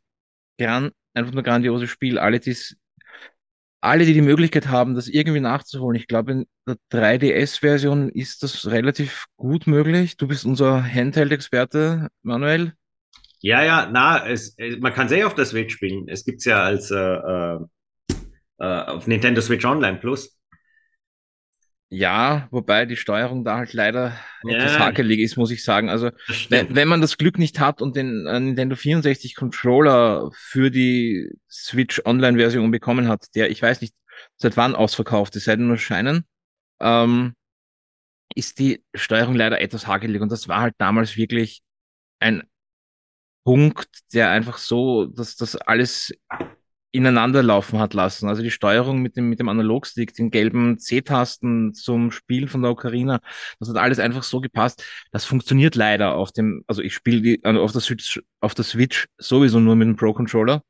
gran, einfach nur grandioses Spiel. Alle, die's, alle, die die Möglichkeit haben, das irgendwie nachzuholen. Ich glaube, in der 3DS-Version ist das relativ gut möglich. Du bist unser Handheld-Experte, Manuel. Ja, ja, na, es, man kann sehr auf der Switch spielen. Es gibt's ja als äh, äh, äh, auf Nintendo Switch Online Plus. Ja, wobei die Steuerung da halt leider ja. etwas hakelig ist, muss ich sagen. Also, wenn, wenn man das Glück nicht hat und den äh, Nintendo 64 Controller für die Switch Online-Version bekommen hat, der, ich weiß nicht, seit wann ausverkauft ist, seit nur scheinen, ähm, ist die Steuerung leider etwas hakelig. Und das war halt damals wirklich ein Punkt, der einfach so, dass das alles ineinander laufen hat lassen. Also die Steuerung mit dem, mit dem Analogstick, den gelben C-Tasten zum Spielen von der Ocarina, das hat alles einfach so gepasst. Das funktioniert leider auf dem, also ich spiele also auf der Switch, auf der Switch sowieso nur mit dem Pro-Controller.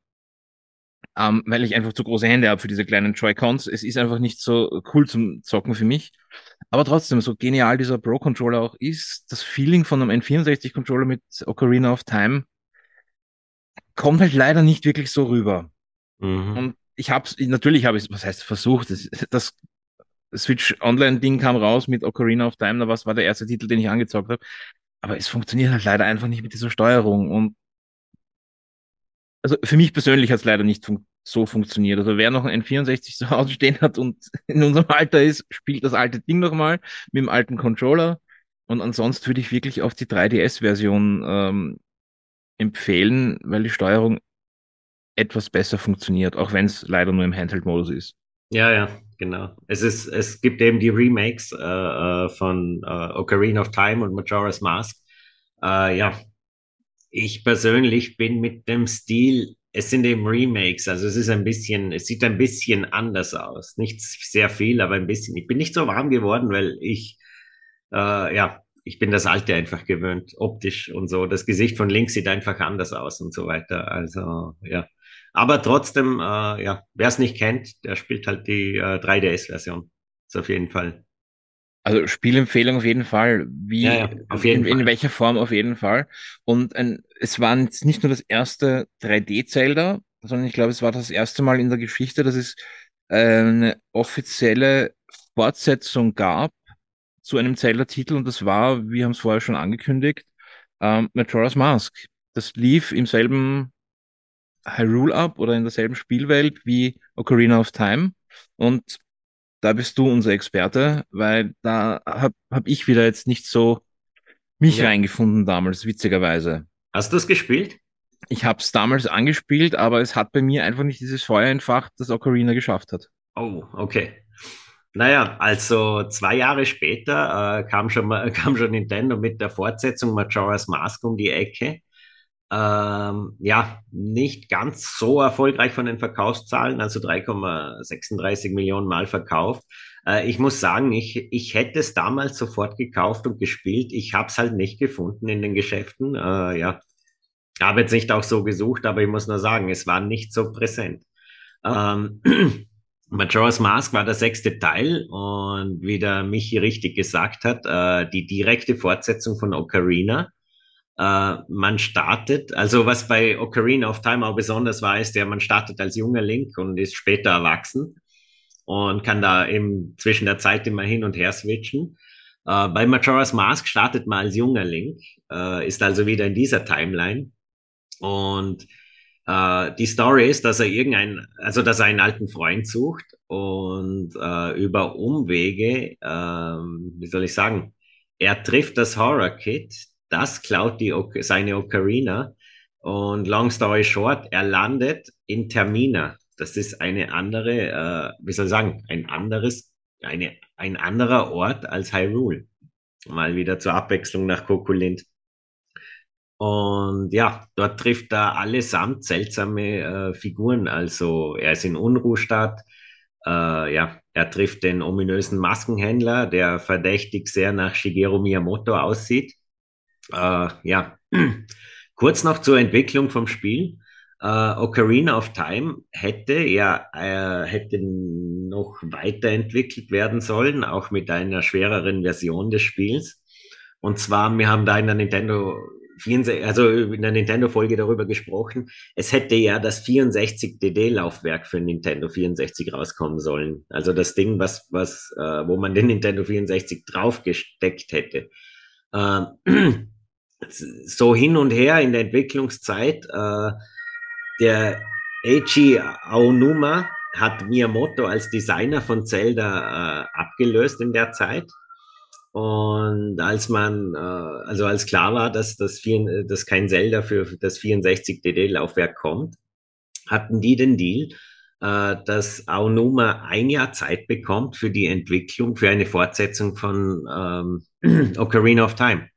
Ähm, weil ich einfach zu große Hände habe für diese kleinen Joy-Cons. Es ist einfach nicht so cool zum Zocken für mich. Aber trotzdem, so genial dieser Pro-Controller auch ist, das Feeling von einem N64-Controller mit Ocarina of Time kommt halt leider nicht wirklich so rüber. Mhm. Und ich habe natürlich habe ich was heißt versucht, das, das Switch Online Ding kam raus mit Ocarina of Time, da was war der erste Titel, den ich angezockt habe, aber es funktioniert halt leider einfach nicht mit dieser Steuerung und also für mich persönlich hat es leider nicht fun so funktioniert. Also wer noch ein N64 zu Hause stehen hat und <laughs> in unserem Alter ist, spielt das alte Ding nochmal mit dem alten Controller. Und ansonsten würde ich wirklich auf die 3DS-Version ähm, empfehlen, weil die Steuerung etwas besser funktioniert, auch wenn es leider nur im Handheld-Modus ist. Ja, ja, genau. Es ist, es gibt eben die Remakes äh, äh von äh, Ocarina of Time und Majora's Mask. Äh, ja, ich persönlich bin mit dem Stil, es sind eben Remakes, also es ist ein bisschen, es sieht ein bisschen anders aus. Nicht sehr viel, aber ein bisschen. Ich bin nicht so warm geworden, weil ich, äh, ja, ich bin das Alte einfach gewöhnt, optisch und so. Das Gesicht von links sieht einfach anders aus und so weiter. Also, ja. Aber trotzdem, äh, ja, wer es nicht kennt, der spielt halt die äh, 3DS-Version. Ist auf jeden Fall. Also Spielempfehlung auf jeden Fall. Wie, ja, ja, auf jeden in, Fall. in welcher Form auf jeden Fall. Und ein, es war nicht nur das erste 3D-Zelda, sondern ich glaube, es war das erste Mal in der Geschichte, dass es äh, eine offizielle Fortsetzung gab zu einem Zelda-Titel und das war, wir haben es vorher schon angekündigt, ähm, Majora's Mask. Das lief im selben Hyrule ab oder in derselben Spielwelt wie Ocarina of Time. Und da bist du unser Experte, weil da habe hab ich wieder jetzt nicht so mich ja. reingefunden damals, witzigerweise. Hast du es gespielt? Ich habe es damals angespielt, aber es hat bei mir einfach nicht dieses Feuer entfacht, das Ocarina geschafft hat. Oh, okay. Naja, also zwei Jahre später äh, kam, schon mal, <laughs> kam schon Nintendo mit der Fortsetzung Majora's Mask um die Ecke ähm, ja, nicht ganz so erfolgreich von den Verkaufszahlen, also 3,36 Millionen Mal verkauft. Äh, ich muss sagen, ich, ich hätte es damals sofort gekauft und gespielt. Ich habe es halt nicht gefunden in den Geschäften. Äh, ja, habe jetzt nicht auch so gesucht, aber ich muss nur sagen, es war nicht so präsent. Ähm, <clears throat> Majora's Mask war der sechste Teil und wie der Michi richtig gesagt hat, äh, die direkte Fortsetzung von Ocarina. Äh, man startet, also was bei Ocarina of Time auch besonders war, ist ja, man startet als junger Link und ist später erwachsen und kann da eben zwischen der Zeit immer hin und her switchen. Äh, bei Majora's Mask startet man als junger Link, äh, ist also wieder in dieser Timeline und äh, die Story ist, dass er irgendein, also dass er einen alten Freund sucht und äh, über Umwege, äh, wie soll ich sagen, er trifft das Horror Kid, das klaut die, seine Ocarina. Und long story short, er landet in Termina. Das ist eine andere, äh, wie soll ich sagen, ein anderes, eine, ein anderer Ort als Hyrule. Mal wieder zur Abwechslung nach Kokolint. Und ja, dort trifft er allesamt seltsame äh, Figuren. Also er ist in Unruhstadt. Äh, ja, er trifft den ominösen Maskenhändler, der verdächtig sehr nach Shigeru Miyamoto aussieht. Äh, ja, <clears throat> kurz noch zur Entwicklung vom Spiel. Äh, Ocarina of Time hätte ja äh, hätte noch weiterentwickelt werden sollen, auch mit einer schwereren Version des Spiels. Und zwar, wir haben da in der Nintendo 64, also in der Nintendo-Folge darüber gesprochen, es hätte ja das 64-DD-Laufwerk für Nintendo 64 rauskommen sollen. Also das Ding, was, was, äh, wo man den Nintendo 64 draufgesteckt hätte. Äh, <clears throat> so hin und her in der Entwicklungszeit, äh, der Eiji Aonuma hat Miyamoto als Designer von Zelda äh, abgelöst in der Zeit. Und als man, äh, also als klar war, dass, das dass kein Zelda für das 64DD-Laufwerk kommt, hatten die den Deal, dass Aonuma ein Jahr Zeit bekommt für die Entwicklung, für eine Fortsetzung von ähm, <clears throat> Ocarina of Time.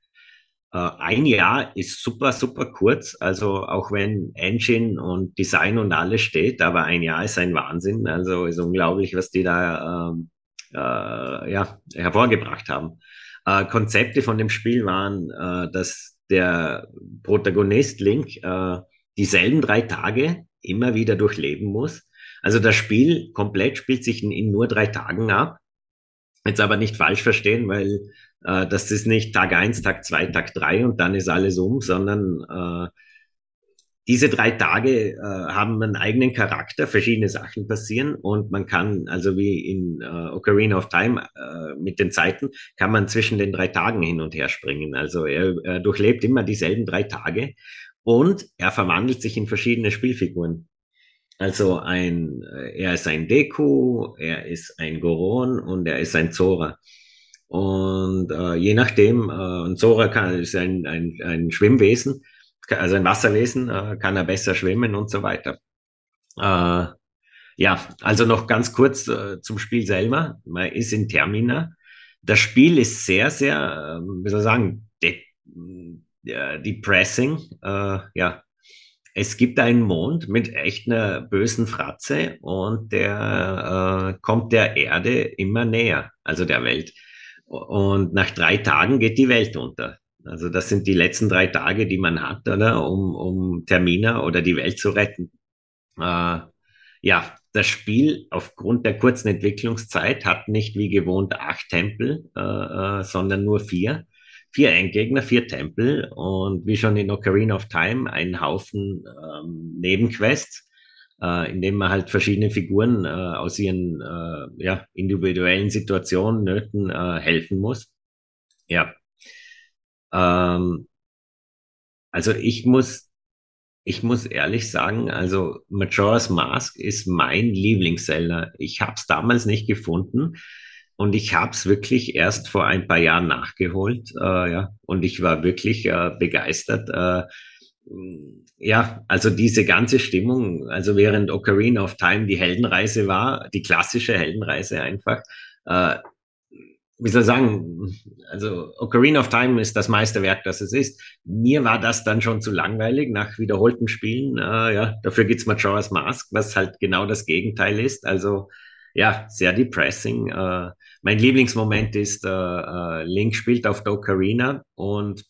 Äh, ein Jahr ist super, super kurz. Also auch wenn Engine und Design und alles steht, aber ein Jahr ist ein Wahnsinn. Also ist unglaublich, was die da ähm, äh, ja, hervorgebracht haben. Äh, Konzepte von dem Spiel waren, äh, dass der Protagonist Link äh, dieselben drei Tage immer wieder durchleben muss. Also das Spiel komplett spielt sich in, in nur drei Tagen ab. Jetzt aber nicht falsch verstehen, weil äh, das ist nicht Tag eins, Tag zwei, Tag drei und dann ist alles um, sondern äh, diese drei Tage äh, haben einen eigenen Charakter, verschiedene Sachen passieren und man kann, also wie in äh, Ocarina of Time äh, mit den Zeiten, kann man zwischen den drei Tagen hin und her springen. Also er, er durchlebt immer dieselben drei Tage und er verwandelt sich in verschiedene Spielfiguren. Also ein, äh, er ist ein Deku, er ist ein Goron und er ist ein Zora. Und äh, je nachdem, äh, ein Zora kann, ist ein, ein, ein Schwimmwesen, also ein Wasserwesen, äh, kann er besser schwimmen und so weiter. Äh, ja, also noch ganz kurz äh, zum Spiel selber. Man ist in Termina. Das Spiel ist sehr, sehr, äh, wie soll ich sagen, de äh, depressing. Äh, ja, es gibt einen Mond mit echt einer bösen Fratze und der äh, kommt der Erde immer näher, also der Welt. Und nach drei Tagen geht die Welt unter. Also das sind die letzten drei Tage, die man hat, oder, um, um Termina oder die Welt zu retten. Äh, ja, das Spiel aufgrund der kurzen Entwicklungszeit hat nicht wie gewohnt acht Tempel, äh, äh, sondern nur vier. Vier Endgegner, vier Tempel und wie schon in Ocarina of Time einen Haufen ähm, Nebenquests, äh, in dem man halt verschiedene Figuren äh, aus ihren äh, ja, individuellen Situationen, Nöten äh, helfen muss. Ja, ähm, also ich muss, ich muss ehrlich sagen, also Majora's Mask ist mein Lieblingsseller. Ich habe es damals nicht gefunden und ich habe es wirklich erst vor ein paar Jahren nachgeholt. Äh, ja, und ich war wirklich äh, begeistert. Äh, ja, also diese ganze Stimmung, also während Ocarina of Time die Heldenreise war, die klassische Heldenreise einfach, äh, wie soll ich sagen, also Ocarina of Time ist das Meisterwerk, das es ist. Mir war das dann schon zu langweilig nach wiederholten Spielen. Äh, ja, dafür gibt's Majora's Mask, was halt genau das Gegenteil ist. Also ja, sehr depressing. Äh, mein Lieblingsmoment ist, äh, äh Link spielt auf der Ocarina und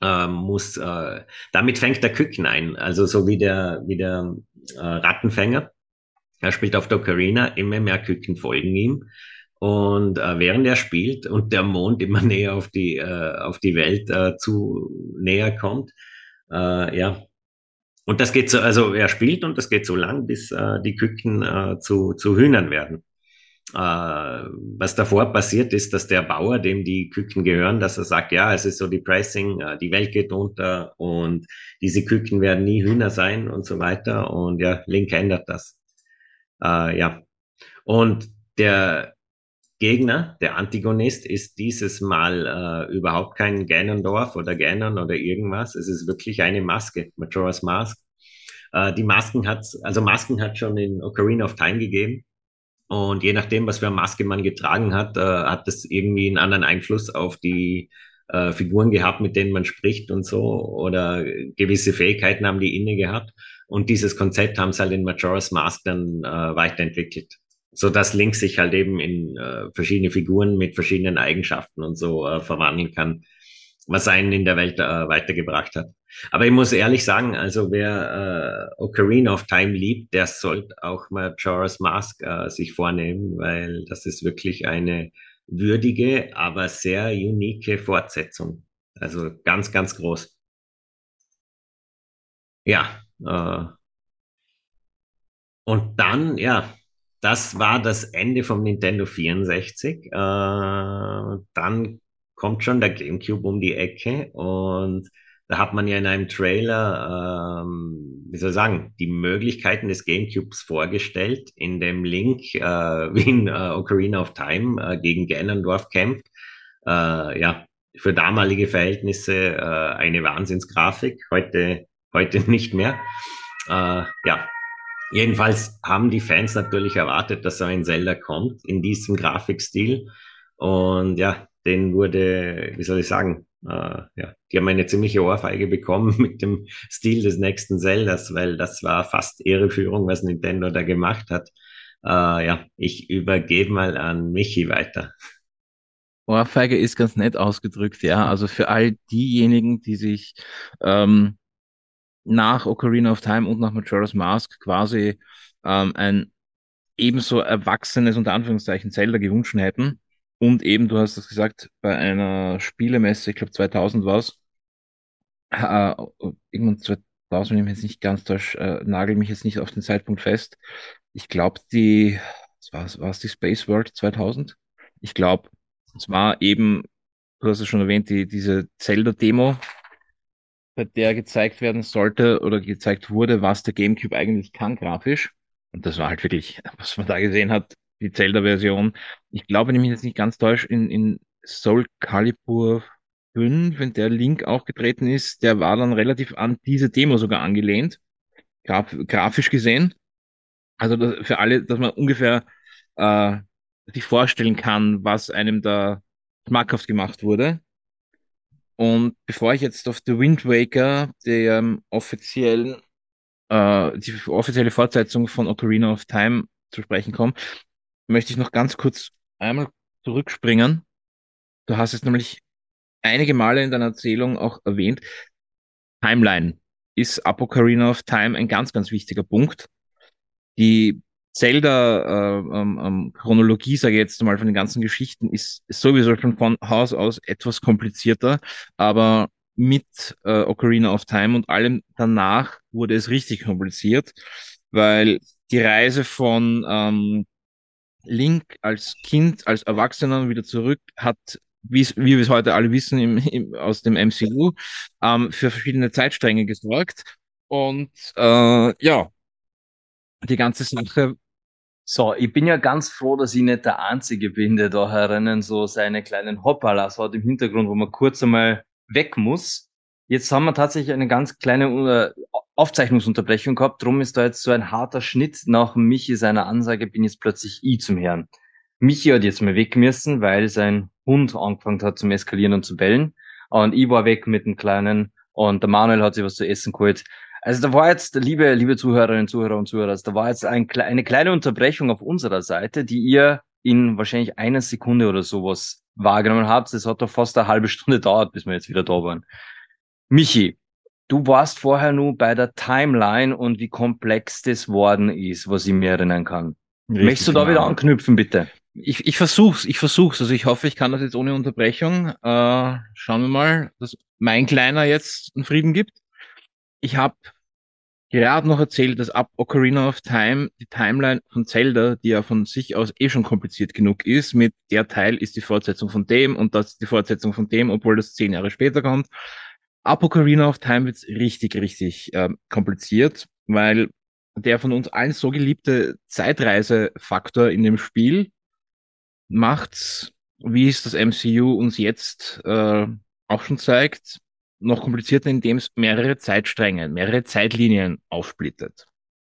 äh, muss, äh, damit fängt der Küken ein. Also so wie der, wie der äh, Rattenfänger. Er spielt auf der Ocarina, immer mehr Küken folgen ihm. Und äh, während er spielt und der Mond immer <laughs> näher auf die, äh, auf die Welt äh, zu näher kommt, äh, ja. Und das geht so, also er spielt und das geht so lang, bis äh, die Küken äh, zu, zu Hühnern werden. Äh, was davor passiert ist, dass der Bauer, dem die Küken gehören, dass er sagt, ja, es ist so depressing, äh, die Welt geht unter und diese Küken werden nie Hühner sein und so weiter. Und ja, Link ändert das. Äh, ja. Und der Gegner, der Antigonist, ist dieses Mal äh, überhaupt kein Ganondorf oder Ganon oder irgendwas. Es ist wirklich eine Maske, Majora's Mask. Äh, die Masken hat, also Masken hat schon in Ocarina of Time gegeben. Und je nachdem, was für eine Maske man getragen hat, äh, hat das irgendwie einen anderen Einfluss auf die äh, Figuren gehabt, mit denen man spricht und so. Oder gewisse Fähigkeiten haben die inne gehabt. Und dieses Konzept haben sie halt in Majora's Mask dann äh, weiterentwickelt so dass Link sich halt eben in äh, verschiedene Figuren mit verschiedenen Eigenschaften und so äh, verwandeln kann, was einen in der Welt äh, weitergebracht hat. Aber ich muss ehrlich sagen, also wer äh, Ocarina of Time liebt, der sollte auch mal Majora's Mask äh, sich vornehmen, weil das ist wirklich eine würdige, aber sehr unique Fortsetzung. Also ganz, ganz groß. Ja. Äh, und dann, ja, das war das Ende vom Nintendo 64. Äh, dann kommt schon der GameCube um die Ecke und da hat man ja in einem Trailer, ähm, wie soll ich sagen, die Möglichkeiten des GameCubes vorgestellt, in dem Link, äh, <laughs> wie in äh, Ocarina of Time äh, gegen Ganondorf kämpft. Äh, ja, für damalige Verhältnisse äh, eine Wahnsinnsgrafik, heute, heute <laughs> nicht mehr. Äh, ja, jedenfalls haben die Fans natürlich erwartet, dass so ein Zelda kommt in diesem Grafikstil. Und ja, den wurde, wie soll ich sagen, äh, ja, die haben eine ziemliche Ohrfeige bekommen <laughs> mit dem Stil des nächsten Zeldas, weil das war fast Ehreführung, was Nintendo da gemacht hat. Äh, ja, ich übergebe mal an Michi weiter. Ohrfeige ist ganz nett ausgedrückt, ja. Also für all diejenigen, die sich ähm, nach Ocarina of Time und nach Majora's Mask quasi ähm, ein ebenso erwachsenes, unter Anführungszeichen, Zelda gewünscht hätten. Und eben, du hast es gesagt, bei einer Spielemesse, ich glaube 2000 war es, äh, irgendwann 2000, wenn ich mich jetzt nicht ganz täusche, äh, nagel mich jetzt nicht auf den Zeitpunkt fest. Ich glaube, die, war es, die Space World 2000? Ich glaube, es war eben, du hast es schon erwähnt, die, diese Zelda-Demo, bei der gezeigt werden sollte oder gezeigt wurde, was der GameCube eigentlich kann grafisch. Und das war halt wirklich, was man da gesehen hat, die Zelda-Version. Ich glaube nämlich jetzt nicht ganz täuscht, in, in Soul Calibur 5, wenn der Link auch getreten ist, der war dann relativ an diese Demo sogar angelehnt, graf grafisch gesehen. Also das, für alle, dass man ungefähr äh, sich vorstellen kann, was einem da schmackhaft gemacht wurde. Und bevor ich jetzt auf The Wind Waker, der ähm, offiziellen, äh, die offizielle Fortsetzung von Ocarina of Time zu sprechen komme, möchte ich noch ganz kurz einmal zurückspringen. Du hast es nämlich einige Male in deiner Erzählung auch erwähnt. Timeline ist ab Ocarina of Time ein ganz, ganz wichtiger Punkt. Die Zelda-Chronologie, äh, ähm, sage ich jetzt mal, von den ganzen Geschichten, ist, ist sowieso schon von Haus aus etwas komplizierter, aber mit äh, Ocarina of Time und allem danach wurde es richtig kompliziert, weil die Reise von ähm, Link als Kind, als Erwachsener wieder zurück hat, wie, wir es heute alle wissen im, im, aus dem MCU, ähm, für verschiedene Zeitstränge gesorgt. Und äh, ja, die ganze Sache so, ich bin ja ganz froh, dass ich nicht der Einzige bin, der da herinnen so seine kleinen Hoppalas hat im Hintergrund, wo man kurz einmal weg muss. Jetzt haben wir tatsächlich eine ganz kleine äh, Aufzeichnungsunterbrechung gehabt, drum ist da jetzt so ein harter Schnitt nach Michi seiner Ansage, bin jetzt plötzlich ich zum Herrn. Michi hat jetzt mal weg müssen, weil sein Hund angefangen hat zum Eskalieren und zu bellen. Und ich war weg mit dem Kleinen und der Manuel hat sich was zu essen geholt. Also da war jetzt, liebe, liebe Zuhörerinnen, Zuhörer und Zuhörer, da war jetzt ein, eine kleine Unterbrechung auf unserer Seite, die ihr in wahrscheinlich einer Sekunde oder sowas wahrgenommen habt. Es hat doch fast eine halbe Stunde <laughs> dauert, bis wir jetzt wieder da waren. Michi, du warst vorher nur bei der Timeline und wie komplex das worden ist, was ich mir erinnern kann. Richtig, Möchtest du da genau. wieder anknüpfen, bitte? Ich, ich versuch's, ich versuch's. Also ich hoffe, ich kann das jetzt ohne Unterbrechung. Äh, schauen wir mal, dass mein Kleiner jetzt einen Frieden gibt. Ich habe gerade noch erzählt, dass ab Ocarina of Time die Timeline von Zelda, die ja von sich aus eh schon kompliziert genug ist, mit der Teil ist die Fortsetzung von dem und das ist die Fortsetzung von dem, obwohl das zehn Jahre später kommt. Ab of Time wird's richtig, richtig äh, kompliziert, weil der von uns allen so geliebte Zeitreisefaktor in dem Spiel macht's, wie es das MCU uns jetzt äh, auch schon zeigt, noch komplizierter, indem es mehrere Zeitstränge, mehrere Zeitlinien aufsplittet.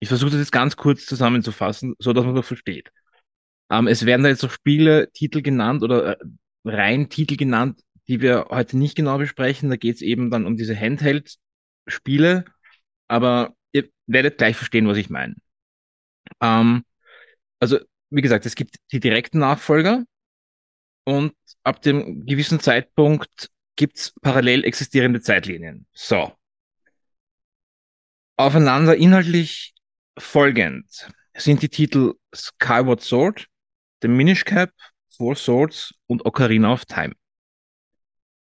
Ich versuche das jetzt ganz kurz zusammenzufassen, so dass man das versteht. Ähm, es werden da jetzt auch Spiele, Titel genannt oder äh, rein Titel genannt, die wir heute nicht genau besprechen. Da geht es eben dann um diese Handheld-Spiele, aber ihr werdet gleich verstehen, was ich meine. Ähm, also, wie gesagt, es gibt die direkten Nachfolger und ab dem gewissen Zeitpunkt gibt's parallel existierende Zeitlinien. So. Aufeinander inhaltlich folgend sind die Titel Skyward Sword, The Minish Cap, Four Swords und Ocarina of Time.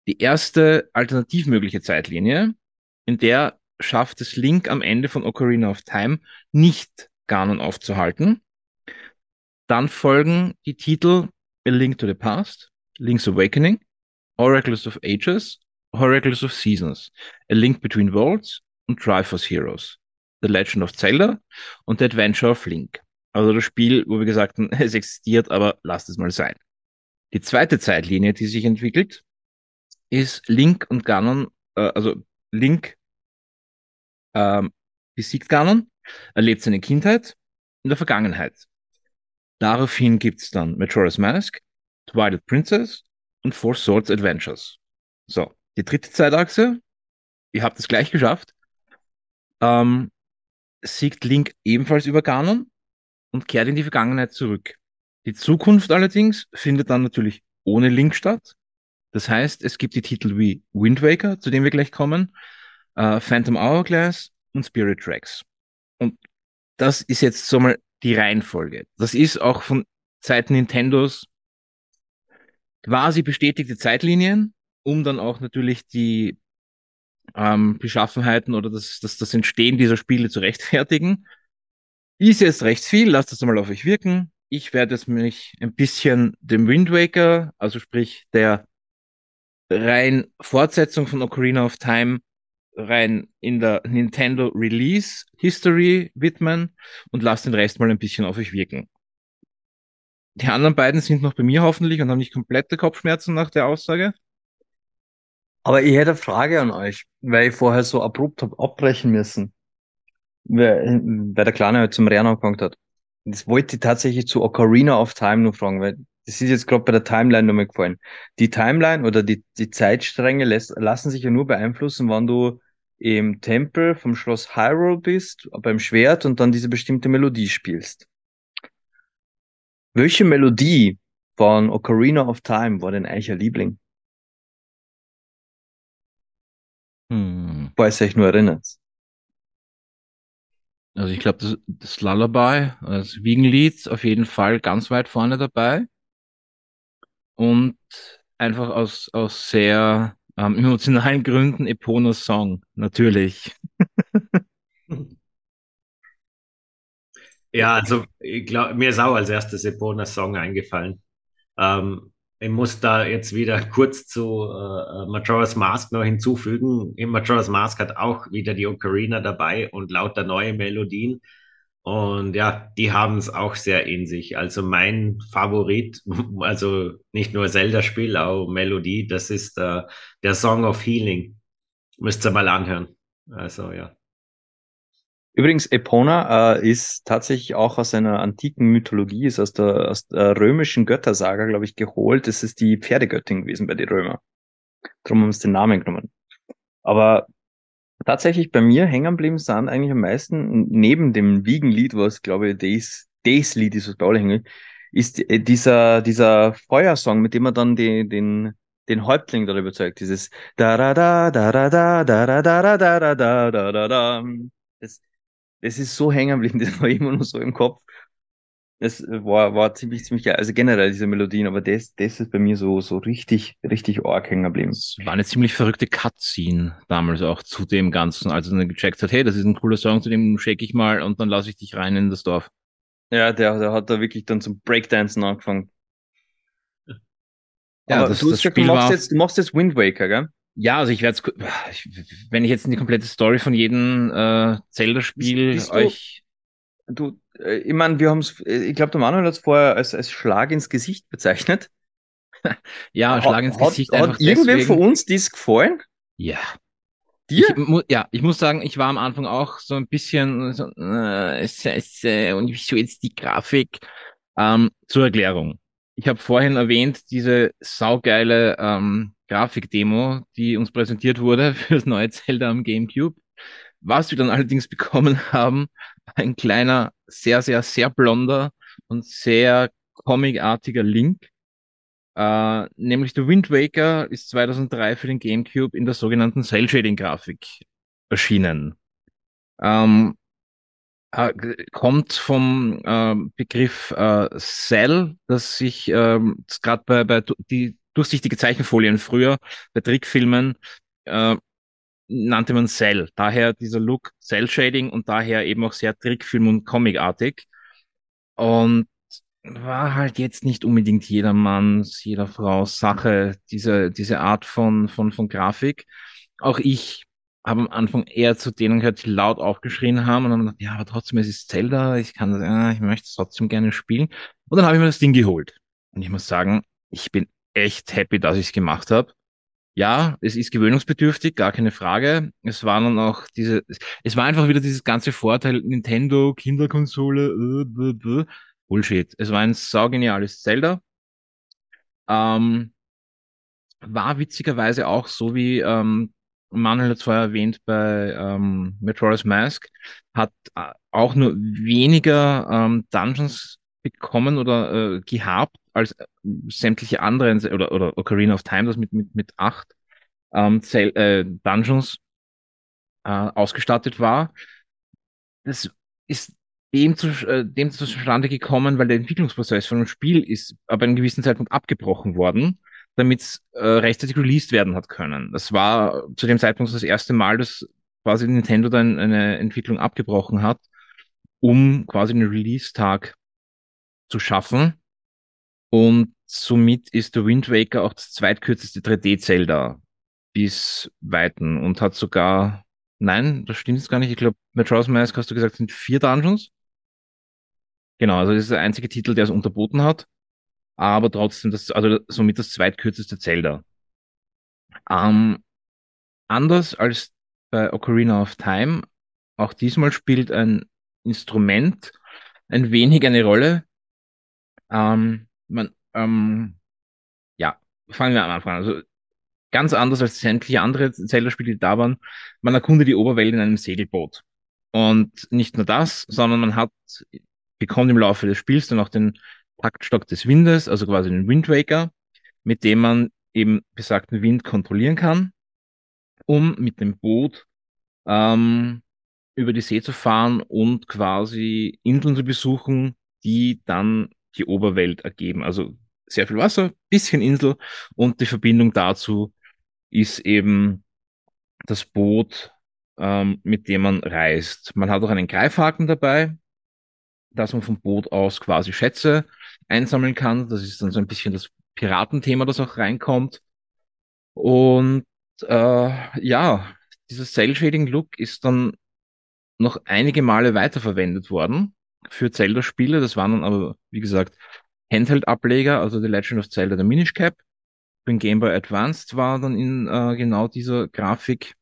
Die erste alternativmögliche Zeitlinie, in der schafft es Link am Ende von Ocarina of Time nicht Ganon aufzuhalten. Dann folgen die Titel A Link to the Past, Link's Awakening, Oracles of Ages, Oracles of Seasons, A Link Between Worlds und Triforce Heroes, The Legend of Zelda und The Adventure of Link. Also das Spiel, wo wir gesagt haben, <laughs> es existiert, aber lasst es mal sein. Die zweite Zeitlinie, die sich entwickelt, ist Link und Ganon, äh, also Link ähm, besiegt Ganon, erlebt seine Kindheit in der Vergangenheit. Daraufhin gibt's dann Majora's Mask, Twilight Princess und Four Swords Adventures. So, die dritte Zeitachse, ihr habt es gleich geschafft, ähm, siegt Link ebenfalls über Ganon und kehrt in die Vergangenheit zurück. Die Zukunft allerdings findet dann natürlich ohne Link statt. Das heißt, es gibt die Titel wie Wind Waker, zu dem wir gleich kommen, äh, Phantom Hourglass und Spirit Tracks. Und das ist jetzt so mal die Reihenfolge. Das ist auch von Seiten Nintendos quasi bestätigte Zeitlinien, um dann auch natürlich die ähm, Beschaffenheiten oder das, das, das Entstehen dieser Spiele zu rechtfertigen. Ist jetzt recht viel, lasst das mal auf euch wirken. Ich werde es mich ein bisschen dem Wind Waker, also sprich der rein Fortsetzung von Ocarina of Time, rein in der Nintendo Release History widmen und lasst den Rest mal ein bisschen auf euch wirken. Die anderen beiden sind noch bei mir hoffentlich und haben nicht komplette Kopfschmerzen nach der Aussage. Aber ich hätte eine Frage an euch, weil ich vorher so abrupt hab abbrechen müssen, weil, weil der Kleine halt zum Rennen angefangen hat. Das wollte ich tatsächlich zu Ocarina of Time noch fragen, weil das ist jetzt gerade bei der Timeline nochmal gefallen. Die Timeline oder die, die Zeitstränge lässt, lassen sich ja nur beeinflussen, wann du im Tempel vom Schloss Hyrule bist, beim Schwert und dann diese bestimmte Melodie spielst. Welche Melodie von Ocarina of Time war denn eigentlich ein Liebling? Hm. Falls ihr euch nur erinnert. Also ich glaube, das, das Lullaby, das Wiegenlied, auf jeden Fall ganz weit vorne dabei. Und einfach aus, aus sehr ähm, emotionalen Gründen Eponas Song, natürlich. <laughs> Ja, also ich glaub, mir ist auch als erstes Eponas Song eingefallen. Ähm, ich muss da jetzt wieder <laughs> kurz zu äh, Majora's Mask noch hinzufügen. In Majora's Mask hat auch wieder die Ocarina dabei und lauter neue Melodien. Und ja, die haben es auch sehr in sich. Also mein Favorit, <laughs> also nicht nur Zelda-Spiel, auch Melodie, das ist äh, der Song of Healing. Müsst ihr mal anhören. Also ja. Übrigens, Epona äh, ist tatsächlich auch aus einer antiken Mythologie, ist aus der, aus der römischen Göttersaga, glaube ich, geholt. Das ist die Pferdegöttin gewesen bei den Römern. Darum haben sie den Namen genommen. Aber tatsächlich bei mir hängen geblieben sind eigentlich am meisten, neben dem Wiegenlied, was glaube ich das, das Lied ist, was bei allen hängt, ist äh, dieser, dieser Feuersong, mit dem man dann den, den, den Häuptling darüber überzeugt, dieses da da da da da da da da da da da da da da da das, das ist so hängen geblieben, das war immer nur so im Kopf. Das war, war ziemlich, ziemlich geil. Also generell diese Melodien, aber das, das ist bei mir so, so richtig, richtig arg hängen geblieben. Es war eine ziemlich verrückte Cutscene damals auch zu dem Ganzen, als er dann gecheckt hat, hey, das ist ein cooler Song, zu dem shake ich mal und dann lasse ich dich rein in das Dorf. Ja, der, der hat da wirklich dann zum Breakdancen angefangen. Ja, aber das, du, das gesagt, Spiel du, machst war, jetzt, du machst jetzt Wind Waker, gell? ja, also ich werde <sighs> wenn ich jetzt die komplette Story von jedem äh, Zelda-Spiel euch Du, äh, ich meine, wir haben es, ich glaube, der Manuel hat es vorher als, als Schlag ins Gesicht bezeichnet. <laughs> ja, Schlag ins hat, Gesicht hat einfach irgendwem deswegen. von uns dies gefallen? Ja. Dir? Ich, ja, ich muss sagen, ich war am Anfang auch so ein bisschen so, äh, scheiße, und wieso jetzt die Grafik? Ähm, zur Erklärung. Ich habe vorhin erwähnt, diese saugeile ähm, Grafikdemo, die uns präsentiert wurde <laughs> für das neue Zelda am GameCube. Was wir dann allerdings bekommen haben, ein kleiner, sehr, sehr, sehr blonder und sehr comicartiger Link. Äh, nämlich der Wind Waker ist 2003 für den GameCube in der sogenannten Cell Shading Grafik erschienen. Ähm, äh, kommt vom äh, Begriff äh, Cell, das sich ähm, gerade bei, bei die durchsichtige Zeichenfolien früher bei Trickfilmen äh, nannte man Cell. Daher dieser Look Cell Shading und daher eben auch sehr Trickfilm- und Comicartig. Und war halt jetzt nicht unbedingt jedermanns, jeder Frau Sache, diese, diese Art von, von, von Grafik. Auch ich habe am Anfang eher zu denen gehört, die laut aufgeschrien haben und dann gedacht, ja, aber trotzdem, es ist Zelda, ich kann das, ja, ich möchte es trotzdem gerne spielen. Und dann habe ich mir das Ding geholt. Und ich muss sagen, ich bin echt happy, dass ich es gemacht habe. Ja, es ist gewöhnungsbedürftig, gar keine Frage. Es waren dann auch diese, es war einfach wieder dieses ganze Vorteil, Nintendo, Kinderkonsole, äh, bäh, bäh. Bullshit. Es war ein saugeniales Zelda. Ähm, war witzigerweise auch so wie ähm, Manuel hat es vorher erwähnt bei ähm, Majora's Mask, hat äh, auch nur weniger ähm, Dungeons bekommen oder äh, gehabt als äh, sämtliche anderen oder, oder Ocarina of Time, das mit, mit, mit acht ähm, Zell, äh, Dungeons äh, ausgestattet war. Das ist dem, zu, äh, dem zustande gekommen, weil der Entwicklungsprozess von dem Spiel ist ab einem gewissen Zeitpunkt abgebrochen worden, damit es äh, rechtzeitig released werden hat können. Das war zu dem Zeitpunkt das erste Mal, dass quasi Nintendo dann eine Entwicklung abgebrochen hat, um quasi einen Release-Tag zu schaffen. Und somit ist der Wind Waker auch das zweitkürzeste 3D-Zelda bis Weiten und hat sogar, nein, das stimmt jetzt gar nicht. Ich glaube, Majora's Mask hast du gesagt, sind vier Dungeons. Genau, also das ist der einzige Titel, der es unterboten hat. Aber trotzdem, das, also somit das zweitkürzeste Zelda. Ähm, anders als bei Ocarina of Time, auch diesmal spielt ein Instrument ein wenig eine Rolle. Ähm, man, ähm, ja, fangen wir am Anfang an. Also ganz anders als sämtliche andere Zelda-Spiele, die da waren. Man erkundet die Oberwelt in einem Segelboot. Und nicht nur das, sondern man hat, bekommt im Laufe des Spiels dann auch den Taktstock des Windes, also quasi den Wind Waker, mit dem man eben besagten Wind kontrollieren kann, um mit dem Boot ähm, über die See zu fahren und quasi Inseln zu besuchen, die dann die Oberwelt ergeben. Also sehr viel Wasser, bisschen Insel und die Verbindung dazu ist eben das Boot, ähm, mit dem man reist. Man hat auch einen Greifhaken dabei, dass man vom Boot aus quasi Schätze einsammeln kann. Das ist dann so ein bisschen das Piratenthema, das auch reinkommt. Und äh, ja, dieses Cell-Shading-Look ist dann noch einige Male weiterverwendet worden für Zelda-Spiele. Das waren dann aber, wie gesagt, Handheld-Ableger, also The Legend of Zelda, der Minish Cap. Den Game Boy Advanced war dann in äh, genau dieser Grafik.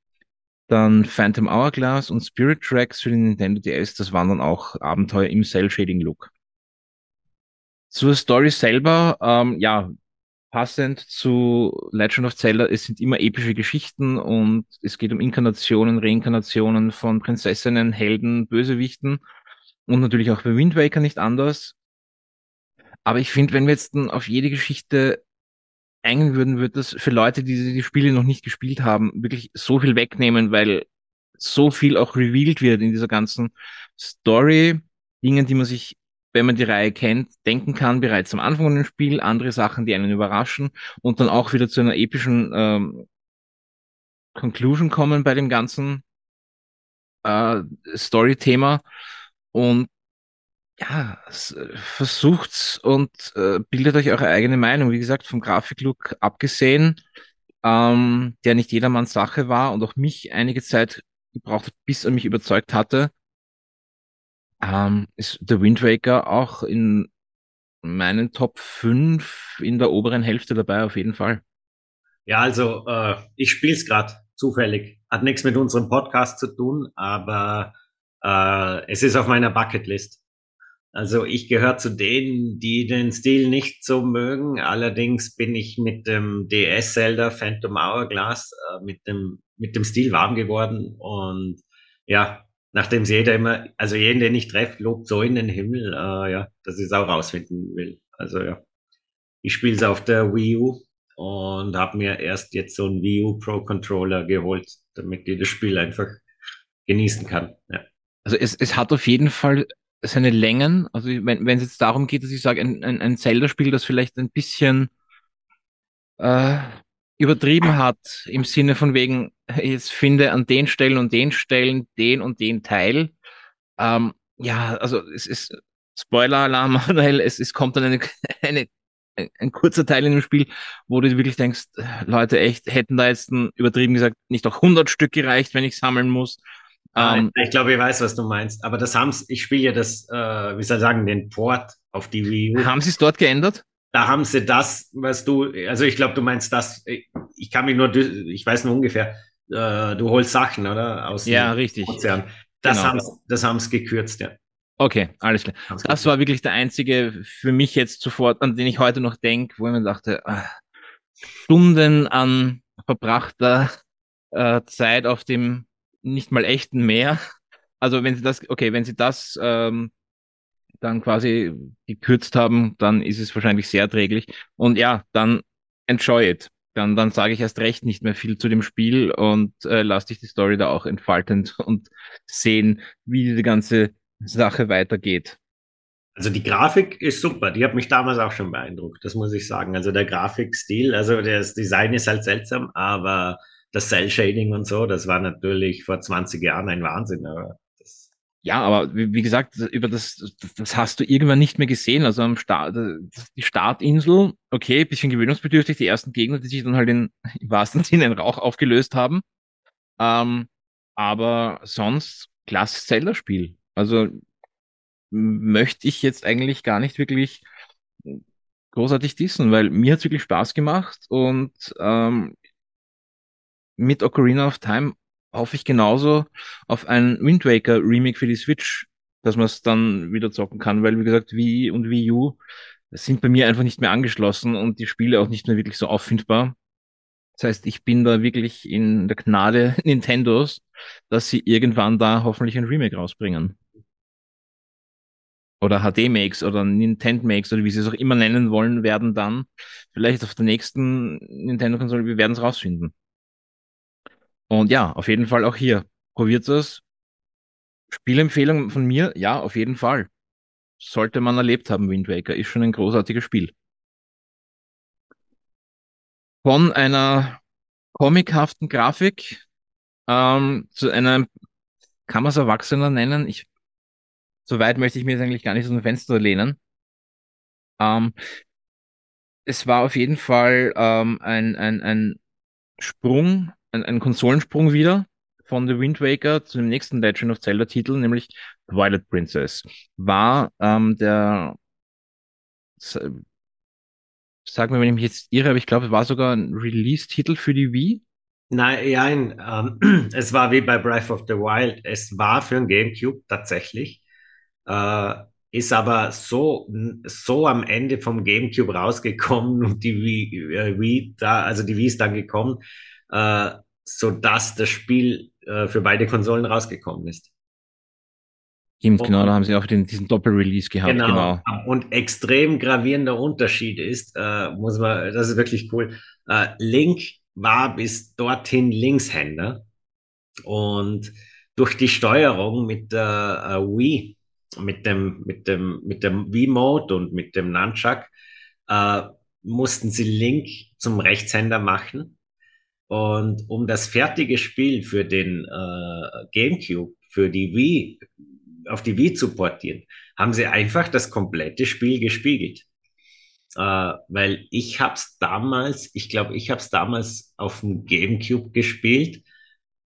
Dann Phantom Hourglass und Spirit Tracks für den Nintendo DS, das waren dann auch Abenteuer im Cell-Shading-Look. Zur Story selber, ähm, ja, passend zu Legend of Zelda, es sind immer epische Geschichten und es geht um Inkarnationen, Reinkarnationen von Prinzessinnen, Helden, Bösewichten und natürlich auch bei Wind Waker nicht anders. Aber ich finde, wenn wir jetzt auf jede Geschichte eingehen würden, wird das für Leute, die die Spiele noch nicht gespielt haben, wirklich so viel wegnehmen, weil so viel auch revealed wird in dieser ganzen Story, Dingen, die man sich, wenn man die Reihe kennt, denken kann bereits am Anfang des Spiels, andere Sachen, die einen überraschen und dann auch wieder zu einer epischen ähm, Conclusion kommen bei dem ganzen äh, Story-Thema. Und ja, äh, versucht's und äh, bildet euch eure eigene Meinung. Wie gesagt, vom Grafiklook abgesehen, ähm, der nicht jedermanns Sache war und auch mich einige Zeit gebraucht hat, bis er mich überzeugt hatte, ähm, ist der Wind Waker auch in meinen Top 5 in der oberen Hälfte dabei, auf jeden Fall. Ja, also äh, ich spiele es gerade zufällig. Hat nichts mit unserem Podcast zu tun, aber äh, es ist auf meiner Bucketlist. Also ich gehöre zu denen, die den Stil nicht so mögen. Allerdings bin ich mit dem DS Zelda Phantom Hourglass äh, mit dem mit dem Stil warm geworden und ja, nachdem es jeder immer, also jeden, den ich treffe, lobt so in den Himmel, äh, ja, dass ich es auch rausfinden will. Also ja, ich spiele es auf der Wii U und habe mir erst jetzt so einen Wii U Pro Controller geholt, damit ich das Spiel einfach genießen kann. Ja. Also es, es hat auf jeden Fall seine Längen, also wenn es jetzt darum geht, dass ich sage, ein, ein, ein Zelda-Spiel, das vielleicht ein bisschen äh, übertrieben hat, im Sinne von wegen, jetzt finde an den Stellen und den Stellen den und den Teil. Ähm, ja, also es ist Spoiler-Alarm, <laughs> Manuel, es, es kommt dann eine, eine, ein, kurzer Teil in dem Spiel, wo du wirklich denkst, Leute, echt, hätten da jetzt ein, übertrieben gesagt, nicht auch 100 Stück gereicht, wenn ich sammeln muss. Ähm, ich glaube, ich weiß, was du meinst. Aber das haben's, ich spiele ja das, äh, wie soll ich sagen, den Port auf die Wii U. Haben sie es dort geändert? Da haben sie das, was du, also ich glaube, du meinst das, ich kann mich nur, ich weiß nur ungefähr, äh, du holst Sachen, oder? Aus ja, richtig. Ozean. Das genau. haben das haben's gekürzt, ja. Okay, alles klar. Haben's das gekürzt. war wirklich der einzige für mich jetzt sofort, an den ich heute noch denke, wo ich mir dachte, äh, Stunden an verbrachter äh, Zeit auf dem nicht mal echten Meer. Also wenn sie das, okay, wenn sie das ähm, dann quasi gekürzt haben, dann ist es wahrscheinlich sehr erträglich. Und ja, dann enjoy it. Dann, dann sage ich erst recht nicht mehr viel zu dem Spiel und äh, lass dich die Story da auch entfalten <laughs> und sehen, wie diese ganze Sache weitergeht. Also die Grafik ist super, die hat mich damals auch schon beeindruckt, das muss ich sagen. Also der Grafikstil, also das Design ist halt seltsam, aber das Cell Shading und so, das war natürlich vor 20 Jahren ein Wahnsinn. Aber ja, aber wie, gesagt, über das, das hast du irgendwann nicht mehr gesehen. Also am Start, die Startinsel, okay, bisschen gewöhnungsbedürftig, die ersten Gegner, die sich dann halt in, <laughs> im wahrsten Sinne in Rauch aufgelöst haben. Ähm, aber sonst klasse Zelda-Spiel. Also möchte ich jetzt eigentlich gar nicht wirklich großartig dissen, weil mir hat's wirklich Spaß gemacht und ähm, mit Ocarina of Time hoffe ich genauso auf ein Wind Waker Remake für die Switch, dass man es dann wieder zocken kann, weil wie gesagt, Wii und Wii U sind bei mir einfach nicht mehr angeschlossen und die Spiele auch nicht mehr wirklich so auffindbar. Das heißt, ich bin da wirklich in der Gnade <laughs> Nintendos, dass sie irgendwann da hoffentlich ein Remake rausbringen. Oder HD-Makes oder Nintendo-Makes oder wie sie es auch immer nennen wollen, werden dann vielleicht auf der nächsten Nintendo-Konsole, wir werden es rausfinden. Und ja, auf jeden Fall auch hier. Probiert es. Spielempfehlung von mir, ja, auf jeden Fall. Sollte man erlebt haben, Wind Waker. Ist schon ein großartiges Spiel. Von einer comichaften Grafik ähm, zu einem, kann man es Erwachsener nennen? Ich, so weit möchte ich mir jetzt eigentlich gar nicht aus dem Fenster lehnen. Ähm, es war auf jeden Fall ähm, ein, ein, ein Sprung ein, ein Konsolensprung wieder von The Wind Waker zu dem nächsten Legend of Zelda Titel, nämlich Twilight Princess. War ähm, der, sag mir, wenn ich mich jetzt irre, aber ich glaube, es war sogar ein Release-Titel für die Wii. Nein, nein ähm, <clears throat> es war wie bei Breath of the Wild. Es war für ein GameCube tatsächlich. Äh, ist aber so, so am Ende vom GameCube rausgekommen und die Wii, äh, Wii da, also die Wii ist dann gekommen, äh, so dass das Spiel äh, für beide Konsolen rausgekommen ist. Stimmt, genau, da haben sie auch den, diesen Doppel-Release gehabt. Genau. genau. Und extrem gravierender Unterschied ist, äh, muss man, das ist wirklich cool. Äh, Link war bis dorthin Linkshänder und durch die Steuerung mit der äh, Wii, mit dem, mit dem, mit dem Wii-Mode und mit dem Nunchuck, äh, mussten sie Link zum Rechtshänder machen und um das fertige Spiel für den äh, GameCube, für die Wii, auf die Wii zu portieren, haben sie einfach das komplette Spiel gespiegelt. Äh, weil ich hab's damals, ich glaube, ich hab's damals auf dem GameCube gespielt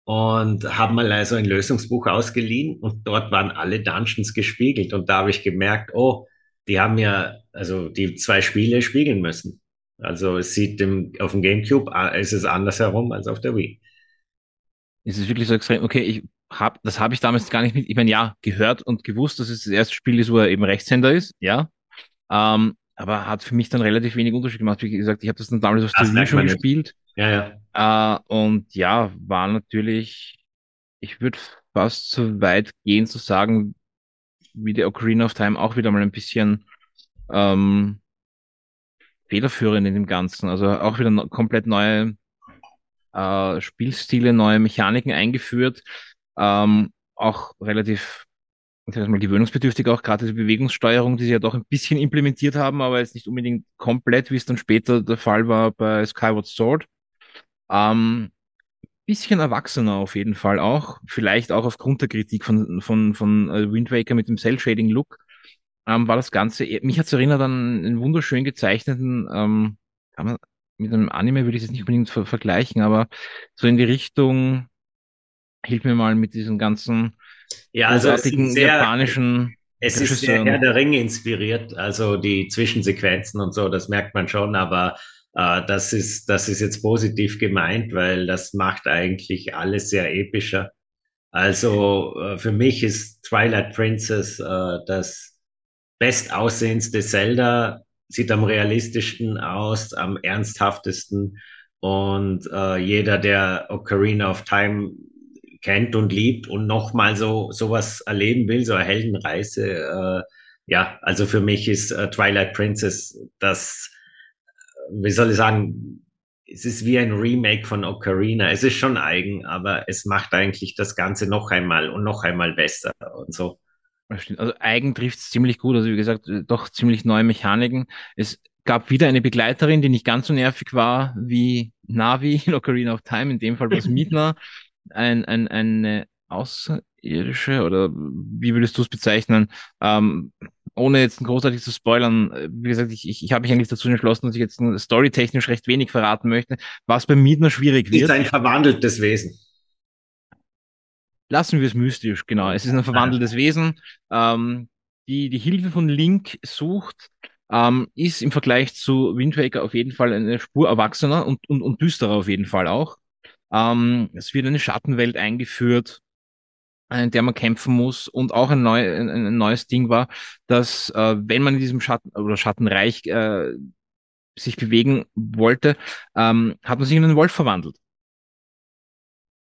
und habe mal also ein Lösungsbuch ausgeliehen und dort waren alle Dungeons gespiegelt und da habe ich gemerkt, oh, die haben ja also die zwei Spiele spiegeln müssen. Also es sieht dem, auf dem GameCube ah, ist es anders herum als auf der Wii. Ist es wirklich so extrem? Okay, ich hab, das habe ich damals gar nicht mit, ich meine, ja, gehört und gewusst, dass es das erste Spiel ist, wo er eben Rechtshänder ist, ja. Ähm, aber hat für mich dann relativ wenig Unterschied gemacht. Wie gesagt, ich habe das dann damals auf der Wii schon gespielt. Ja, ja. Äh, und ja, war natürlich, ich würde fast so weit gehen zu sagen, wie der Ocarina of Time auch wieder mal ein bisschen ähm, federführend in dem Ganzen. Also auch wieder no komplett neue äh, Spielstile, neue Mechaniken eingeführt. Ähm, auch relativ ich sag mal, gewöhnungsbedürftig auch gerade die Bewegungssteuerung, die sie ja doch ein bisschen implementiert haben, aber jetzt nicht unbedingt komplett, wie es dann später der Fall war bei Skyward Sword. Ähm, bisschen erwachsener auf jeden Fall auch. Vielleicht auch aufgrund der Kritik von, von, von äh, Wind Waker mit dem Cell-Shading-Look. Ähm, war das Ganze, mich hat es erinnert an einen wunderschön gezeichneten, ähm, kann man, mit einem Anime würde ich es nicht unbedingt ver vergleichen, aber so in die Richtung, hilf mir mal mit diesen ganzen ja, also sehr, japanischen es ist sehr Herr der Ringe inspiriert, also die Zwischensequenzen und so, das merkt man schon, aber äh, das, ist, das ist jetzt positiv gemeint, weil das macht eigentlich alles sehr epischer. Also äh, für mich ist Twilight Princess äh, das bestaussehendste Zelda, sieht am realistischsten aus, am ernsthaftesten und äh, jeder, der Ocarina of Time kennt und liebt und nochmal so sowas erleben will, so eine Heldenreise, äh, ja, also für mich ist äh, Twilight Princess das wie soll ich sagen, es ist wie ein Remake von Ocarina. Es ist schon eigen, aber es macht eigentlich das Ganze noch einmal und noch einmal besser und so. Also eigen trifft es ziemlich gut. Also wie gesagt, doch ziemlich neue Mechaniken. Es gab wieder eine Begleiterin, die nicht ganz so nervig war wie Navi <laughs> in Ocarina of Time. In dem Fall war es <laughs> Midna. Ein, ein, eine Außerirdische oder wie würdest du es bezeichnen? Ähm, ohne jetzt großartig zu spoilern, äh, wie gesagt, ich, ich, ich habe mich eigentlich dazu entschlossen, dass ich jetzt storytechnisch recht wenig verraten möchte, was bei Mietner schwierig wird. Ist ein verwandeltes Wesen. Lassen wir es mystisch, genau. Es ist ein verwandeltes Wesen, ähm, die die Hilfe von Link sucht, ähm, ist im Vergleich zu Wind Waker auf jeden Fall eine Spur erwachsener und, und, und düsterer auf jeden Fall auch. Ähm, es wird eine Schattenwelt eingeführt, in der man kämpfen muss. Und auch ein, neu, ein, ein neues Ding war, dass äh, wenn man in diesem Schatten oder Schattenreich äh, sich bewegen wollte, ähm, hat man sich in einen Wolf verwandelt.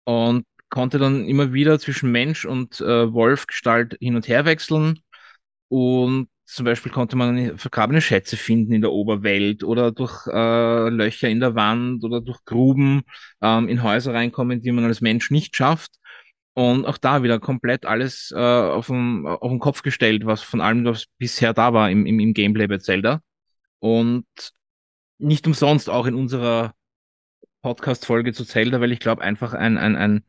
Und konnte dann immer wieder zwischen Mensch und äh, Wolfgestalt hin und her wechseln. Und zum Beispiel konnte man vergrabene Schätze finden in der Oberwelt oder durch äh, Löcher in der Wand oder durch Gruben ähm, in Häuser reinkommen, die man als Mensch nicht schafft. Und auch da wieder komplett alles äh, auf, den, auf den Kopf gestellt, was von allem, was bisher da war im, im, im Gameplay bei Zelda. Und nicht umsonst auch in unserer Podcast-Folge zu Zelda, weil ich glaube, einfach ein, ein, ein,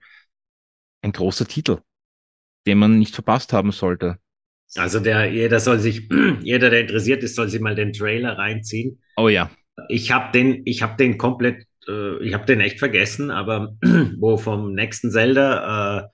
ein großer Titel, den man nicht verpasst haben sollte. Also der, jeder soll sich, <clears throat> jeder, der interessiert ist, soll sich mal den Trailer reinziehen. Oh ja. Ich habe den, ich habe den komplett, äh, ich habe den echt vergessen, aber <clears throat> wo vom nächsten Zelda äh,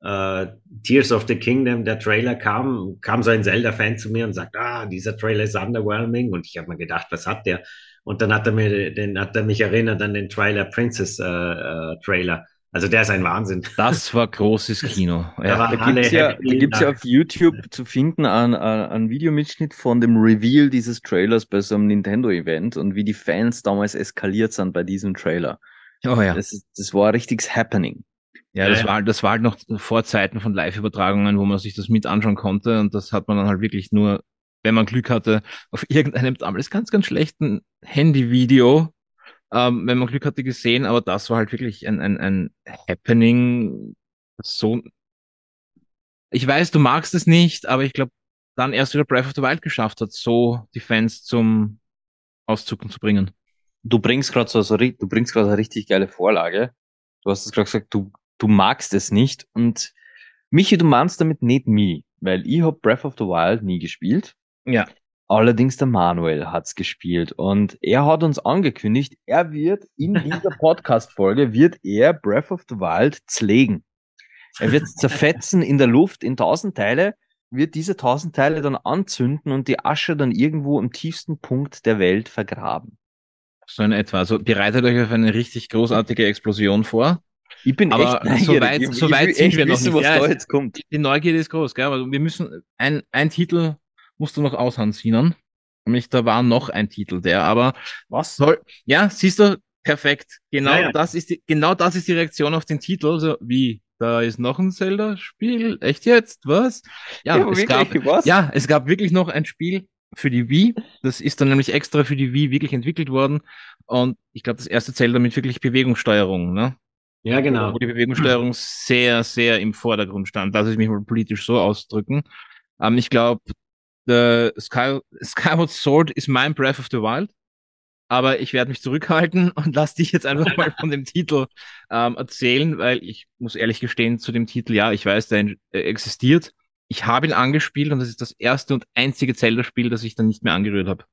äh, Tears of the Kingdom, der Trailer kam, kam so ein Zelda-Fan zu mir und sagt, ah, dieser Trailer ist underwhelming. Und ich habe mir gedacht, was hat der? Und dann hat er mir, den hat er mich erinnert an den Trailer Princess äh, äh, Trailer. Also der ist ein Wahnsinn. Das war großes <laughs> Kino. Ja. Da gibt's ja, da gibt's ja auf YouTube zu finden einen, einen Videomitschnitt von dem Reveal dieses Trailers bei so einem Nintendo-Event und wie die Fans damals eskaliert sind bei diesem Trailer. Oh ja. Das, das war richtiges Happening. Ja, das, ja. War, das war halt noch vor Zeiten von Live-Übertragungen, wo man sich das mit anschauen konnte und das hat man dann halt wirklich nur, wenn man Glück hatte, auf <laughs> irgendeinem damals ganz, ganz schlechten Handyvideo, ähm, wenn man Glück hatte, gesehen, aber das war halt wirklich ein, ein, ein Happening, so, ich weiß, du magst es nicht, aber ich glaube, dann erst wieder Breath of the Wild geschafft hat, so die Fans zum Auszucken zu bringen. Du bringst gerade so, so, du bringst gerade eine richtig geile Vorlage. Du hast es gerade gesagt, du du magst es nicht. Und Michi, du meinst damit nicht mich, weil ich hab Breath of the Wild nie gespielt. Ja. Allerdings der Manuel hat's gespielt und er hat uns angekündigt, er wird in <laughs> dieser Podcast-Folge wird er Breath of the Wild zlegen. Er wird zerfetzen in der Luft in tausend Teile, wird diese tausend Teile dann anzünden und die Asche dann irgendwo im tiefsten Punkt der Welt vergraben. So in etwa. Also bereitet euch auf eine richtig großartige Explosion vor. Ich bin aber echt so weit, so weit sind wir wissen, noch nicht. Was ja, da jetzt kommt. Die Neugierde ist groß, gell? aber wir müssen, ein, ein Titel musst du noch aushandeln. Nämlich, da war noch ein Titel, der aber, was soll, ja, siehst du, perfekt. Genau ja, ja. das ist die, genau das ist die Reaktion auf den Titel. So, wie? Da ist noch ein Zelda-Spiel? Echt jetzt? Was? Ja, ja es gab, was? ja, es gab wirklich noch ein Spiel für die Wii. Das ist dann nämlich extra für die Wii wirklich entwickelt worden. Und ich glaube, das erste Zelda mit wirklich Bewegungssteuerung, ne? Ja, genau. Wo die Bewegungssteuerung sehr, sehr im Vordergrund stand. Lass ich mich mal politisch so ausdrücken. Ähm, ich glaube, Sky, Skyward Sword ist mein Breath of the Wild. aber ich werde mich zurückhalten <laughs> und lass dich jetzt einfach mal von dem Titel ähm, erzählen, weil ich muss ehrlich gestehen zu dem Titel, ja, ich weiß, der äh, existiert. Ich habe ihn angespielt und das ist das erste und einzige Zelda-Spiel, das ich dann nicht mehr angerührt habe.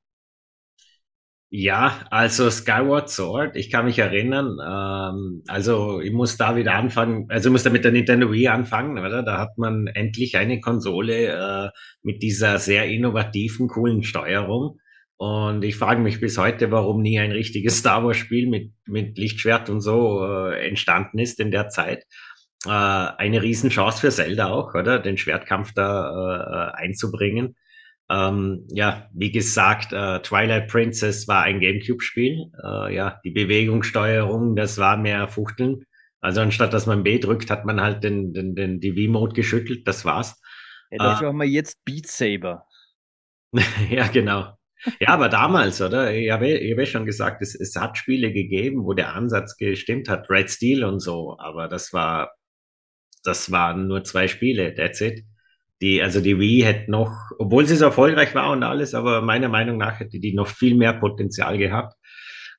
Ja, also Skyward Sword, ich kann mich erinnern, ähm, also ich muss da wieder anfangen, also ich muss da mit der Nintendo Wii anfangen, oder? Da hat man endlich eine Konsole äh, mit dieser sehr innovativen, coolen Steuerung. Und ich frage mich bis heute, warum nie ein richtiges <laughs> Star Wars-Spiel mit, mit Lichtschwert und so äh, entstanden ist in der Zeit. Äh, eine Riesenchance für Zelda auch, oder? Den Schwertkampf da äh, einzubringen. Ähm, ja, wie gesagt, äh, Twilight Princess war ein Gamecube-Spiel. Äh, ja, die Bewegungssteuerung, das war mehr Fuchteln. Also anstatt dass man B drückt, hat man halt den, den, den die Wii-Mode geschüttelt. Das war's. Ja, dafür äh, haben wir jetzt Beat Saber. <laughs> ja, genau. Ja, aber damals, oder? Ich habe, ich habe schon gesagt, es, es hat Spiele gegeben, wo der Ansatz gestimmt hat, Red Steel und so, aber das war, das waren nur zwei Spiele, that's it. Die, also die Wii hätte noch, obwohl sie so erfolgreich war und alles, aber meiner Meinung nach hätte die noch viel mehr Potenzial gehabt.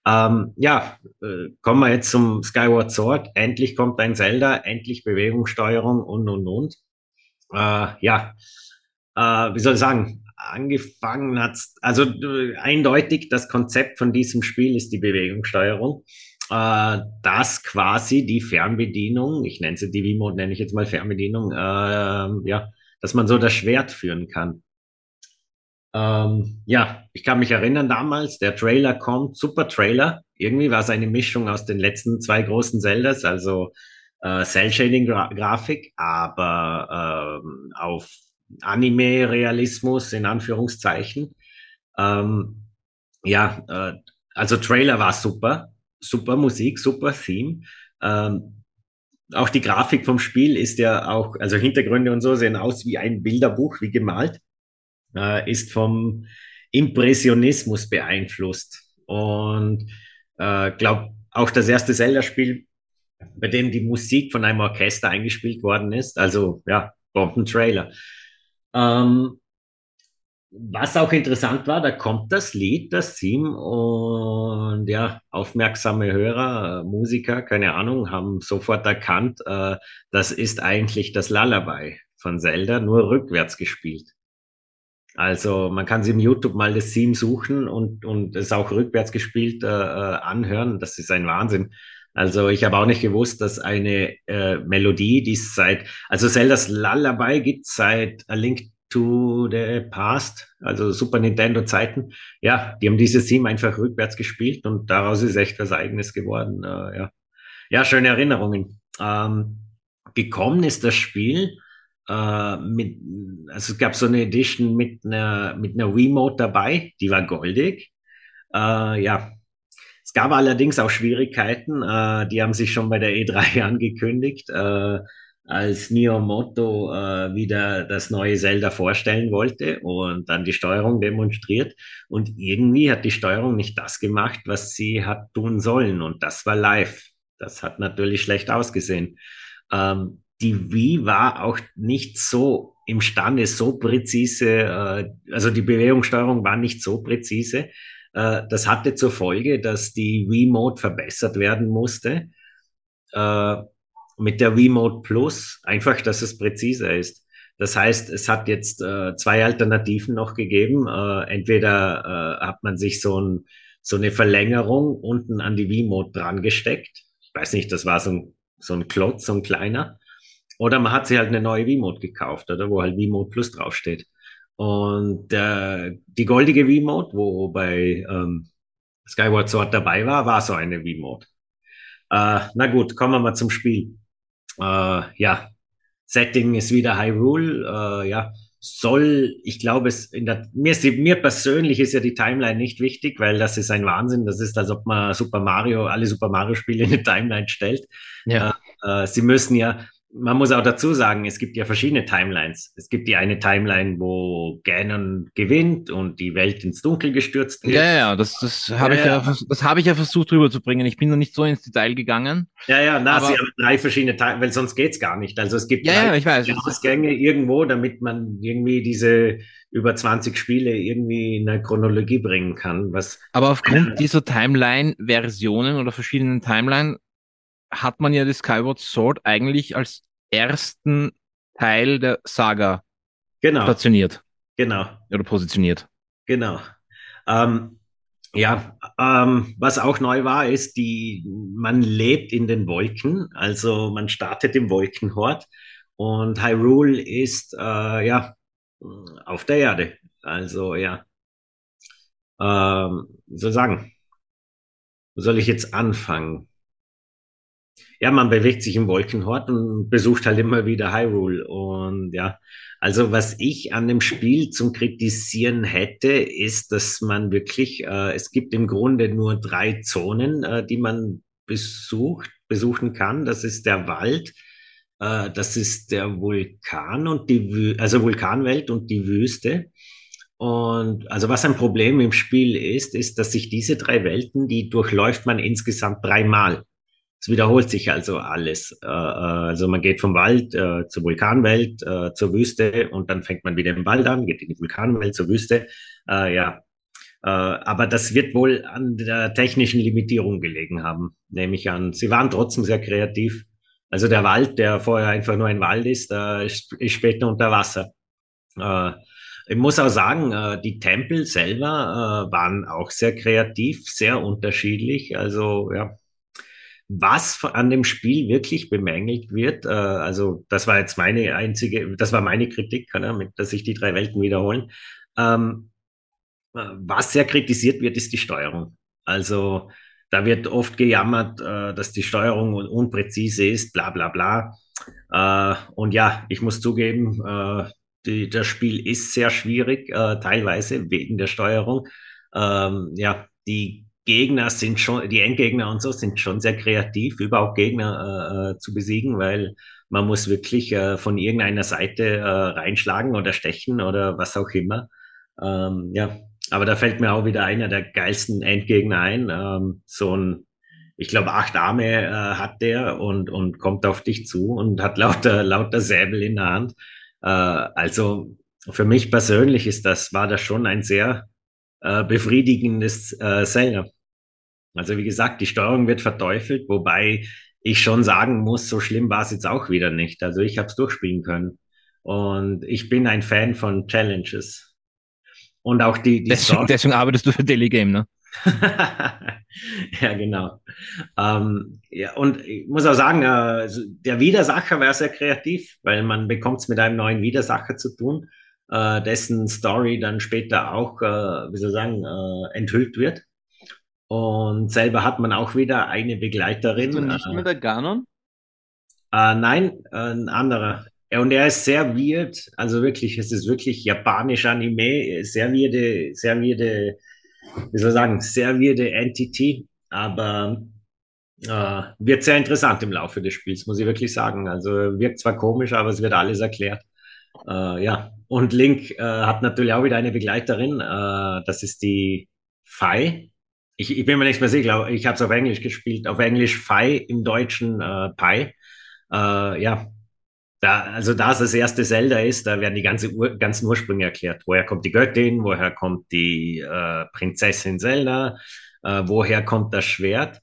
Ähm, ja, äh, kommen wir jetzt zum Skyward Sword. Endlich kommt ein Zelda, endlich Bewegungssteuerung und und und. Äh, ja, äh, wie soll ich sagen? Angefangen hat, also äh, eindeutig das Konzept von diesem Spiel ist die Bewegungssteuerung äh, dass quasi die Fernbedienung, ich nenne sie die Wii-Mode, nenne ich jetzt mal Fernbedienung, äh, ja, dass man so das Schwert führen kann. Ähm, ja, ich kann mich erinnern damals, der Trailer kommt, super Trailer. Irgendwie war es eine Mischung aus den letzten zwei großen Zeldas, also äh, Cell-Shading-Grafik, aber ähm, auf Anime-Realismus in Anführungszeichen. Ähm, ja, äh, also Trailer war super, super Musik, super Theme. Ähm, auch die Grafik vom Spiel ist ja auch, also Hintergründe und so sehen aus wie ein Bilderbuch, wie gemalt, äh, ist vom Impressionismus beeinflusst. Und äh, glaube auch das erste Zelda-Spiel, bei dem die Musik von einem Orchester eingespielt worden ist. Also ja, Bomben-Trailer. Ähm, was auch interessant war, da kommt das Lied, das Theme und ja, aufmerksame Hörer, Musiker, keine Ahnung, haben sofort erkannt, äh, das ist eigentlich das Lullaby von Zelda, nur rückwärts gespielt. Also man kann sich im YouTube mal das Theme suchen und, und es auch rückwärts gespielt äh, äh anhören. Das ist ein Wahnsinn. Also ich habe auch nicht gewusst, dass eine äh, Melodie, die es seit, also Zeldas Lullaby gibt seit A Link to the Past, also Super Nintendo Zeiten, ja, die haben dieses Theme einfach rückwärts gespielt und daraus ist echt was Eigenes geworden. Äh, ja. ja, schöne Erinnerungen. Ähm, gekommen ist das Spiel äh, mit, also es gab so eine Edition mit einer mit einer Remote dabei, die war goldig. Äh, ja, es gab allerdings auch Schwierigkeiten, äh, die haben sich schon bei der E3 <laughs> angekündigt. Als Miyamoto äh, wieder das neue Zelda vorstellen wollte und dann die Steuerung demonstriert. Und irgendwie hat die Steuerung nicht das gemacht, was sie hat tun sollen. Und das war live. Das hat natürlich schlecht ausgesehen. Ähm, die Wii war auch nicht so imstande, so präzise, äh, also die Bewegungssteuerung war nicht so präzise. Äh, das hatte zur Folge, dass die Wii-Mode verbessert werden musste. Äh, mit der Remote Plus einfach, dass es präziser ist. Das heißt, es hat jetzt äh, zwei Alternativen noch gegeben. Äh, entweder äh, hat man sich so, ein, so eine Verlängerung unten an die V-Mode dran gesteckt. Ich weiß nicht, das war so ein, so ein Klotz, so ein kleiner. Oder man hat sich halt eine neue V-Mode gekauft, oder wo halt V-Mode Plus draufsteht. Und äh, die goldige V-Mode, wo bei ähm, Skyward Sword dabei war, war so eine V-Mode. Äh, na gut, kommen wir mal zum Spiel ja, Setting ist wieder Hyrule, äh, ja, soll, ich glaube, es in der, mir, ist die, mir persönlich ist ja die Timeline nicht wichtig, weil das ist ein Wahnsinn. Das ist, als ob man Super Mario, alle Super Mario Spiele in eine Timeline stellt. Ja. Äh, äh, sie müssen ja, man muss auch dazu sagen, es gibt ja verschiedene Timelines. Es gibt die eine Timeline, wo Ganon gewinnt und die Welt ins Dunkel gestürzt wird. Ja, ja, das, das habe ja, ich ja, das habe ich ja versucht rüberzubringen. Ich bin noch nicht so ins Detail gegangen. Ja, ja, na, aber, sie haben drei verschiedene Teile, weil sonst geht's gar nicht. Also es gibt ja, ja, ich weiß. Ausgänge irgendwo, damit man irgendwie diese über 20 Spiele irgendwie in eine Chronologie bringen kann. Was aber aufgrund dieser Timeline-Versionen oder verschiedenen Timeline hat man ja das Skyward Sword eigentlich als ersten Teil der Saga genau. stationiert. Genau. Oder positioniert. Genau. Ähm, ja, ähm, was auch neu war, ist, die, man lebt in den Wolken, also man startet im Wolkenhort und Hyrule ist äh, ja auf der Erde. Also ja, ähm, soll sagen, wo soll ich jetzt anfangen? Ja, man bewegt sich im Wolkenhort und besucht halt immer wieder Hyrule. Und ja, also was ich an dem Spiel zum Kritisieren hätte, ist, dass man wirklich, äh, es gibt im Grunde nur drei Zonen, äh, die man besucht, besuchen kann. Das ist der Wald, äh, das ist der Vulkan und die, Wü also Vulkanwelt und die Wüste. Und also was ein Problem im Spiel ist, ist, dass sich diese drei Welten, die durchläuft man insgesamt dreimal. Es wiederholt sich also alles. Äh, äh, also man geht vom Wald äh, zur Vulkanwelt, äh, zur Wüste und dann fängt man wieder im Wald an, geht in die Vulkanwelt, zur Wüste. Äh, ja, äh, aber das wird wohl an der technischen Limitierung gelegen haben, nehme ich an. Sie waren trotzdem sehr kreativ. Also der Wald, der vorher einfach nur ein Wald ist, ist, ist später unter Wasser. Ich muss auch sagen, die Tempel selber waren auch sehr kreativ, sehr unterschiedlich. Also ja, was an dem Spiel wirklich bemängelt wird, äh, also das war jetzt meine einzige, das war meine Kritik, ne, dass sich die drei Welten wiederholen. Ähm, äh, was sehr kritisiert wird, ist die Steuerung. Also da wird oft gejammert, äh, dass die Steuerung unpräzise ist, bla bla bla. Äh, und ja, ich muss zugeben, äh, die, das Spiel ist sehr schwierig, äh, teilweise wegen der Steuerung. Ähm, ja, die Gegner sind schon, die Endgegner und so sind schon sehr kreativ, überhaupt Gegner äh, zu besiegen, weil man muss wirklich äh, von irgendeiner Seite äh, reinschlagen oder stechen oder was auch immer. Ähm, ja, aber da fällt mir auch wieder einer der geilsten Endgegner ein. Ähm, so ein, ich glaube, acht Arme äh, hat der und, und kommt auf dich zu und hat lauter, lauter Säbel in der Hand. Äh, also für mich persönlich ist das, war das schon ein sehr äh, befriedigendes äh, Zelda. Also wie gesagt, die Steuerung wird verteufelt, wobei ich schon sagen muss, so schlimm war es jetzt auch wieder nicht. Also ich habe es durchspielen können. Und ich bin ein Fan von Challenges. Und auch die, die deswegen, deswegen arbeitest du für Daily Game, ne? <laughs> ja, genau. Ähm, ja, und ich muss auch sagen, äh, der Widersacher wäre sehr kreativ, weil man bekommt es mit einem neuen Widersacher zu tun, äh, dessen Story dann später auch, äh, wie soll ich sagen, äh, enthüllt wird. Und selber hat man auch wieder eine Begleiterin. Und nicht mehr der Ganon? Äh, nein, äh, ein anderer. Und er ist sehr weird, also wirklich, es ist wirklich japanisch Anime, sehr weirde, sehr weirde, wie soll ich sagen, sehr weirde Entity, aber äh, wird sehr interessant im Laufe des Spiels, muss ich wirklich sagen. Also wirkt zwar komisch, aber es wird alles erklärt. Äh, ja, und Link äh, hat natürlich auch wieder eine Begleiterin, äh, das ist die Fei, ich, ich bin mir nicht mehr sicher, ich habe es auf Englisch gespielt, auf Englisch Phi, im Deutschen äh, Pi. Äh, ja, da, also da es das erste Zelda ist, da werden die ganze Ur ganzen Ursprünge erklärt. Woher kommt die Göttin, woher kommt die äh, Prinzessin Zelda, äh, woher kommt das Schwert.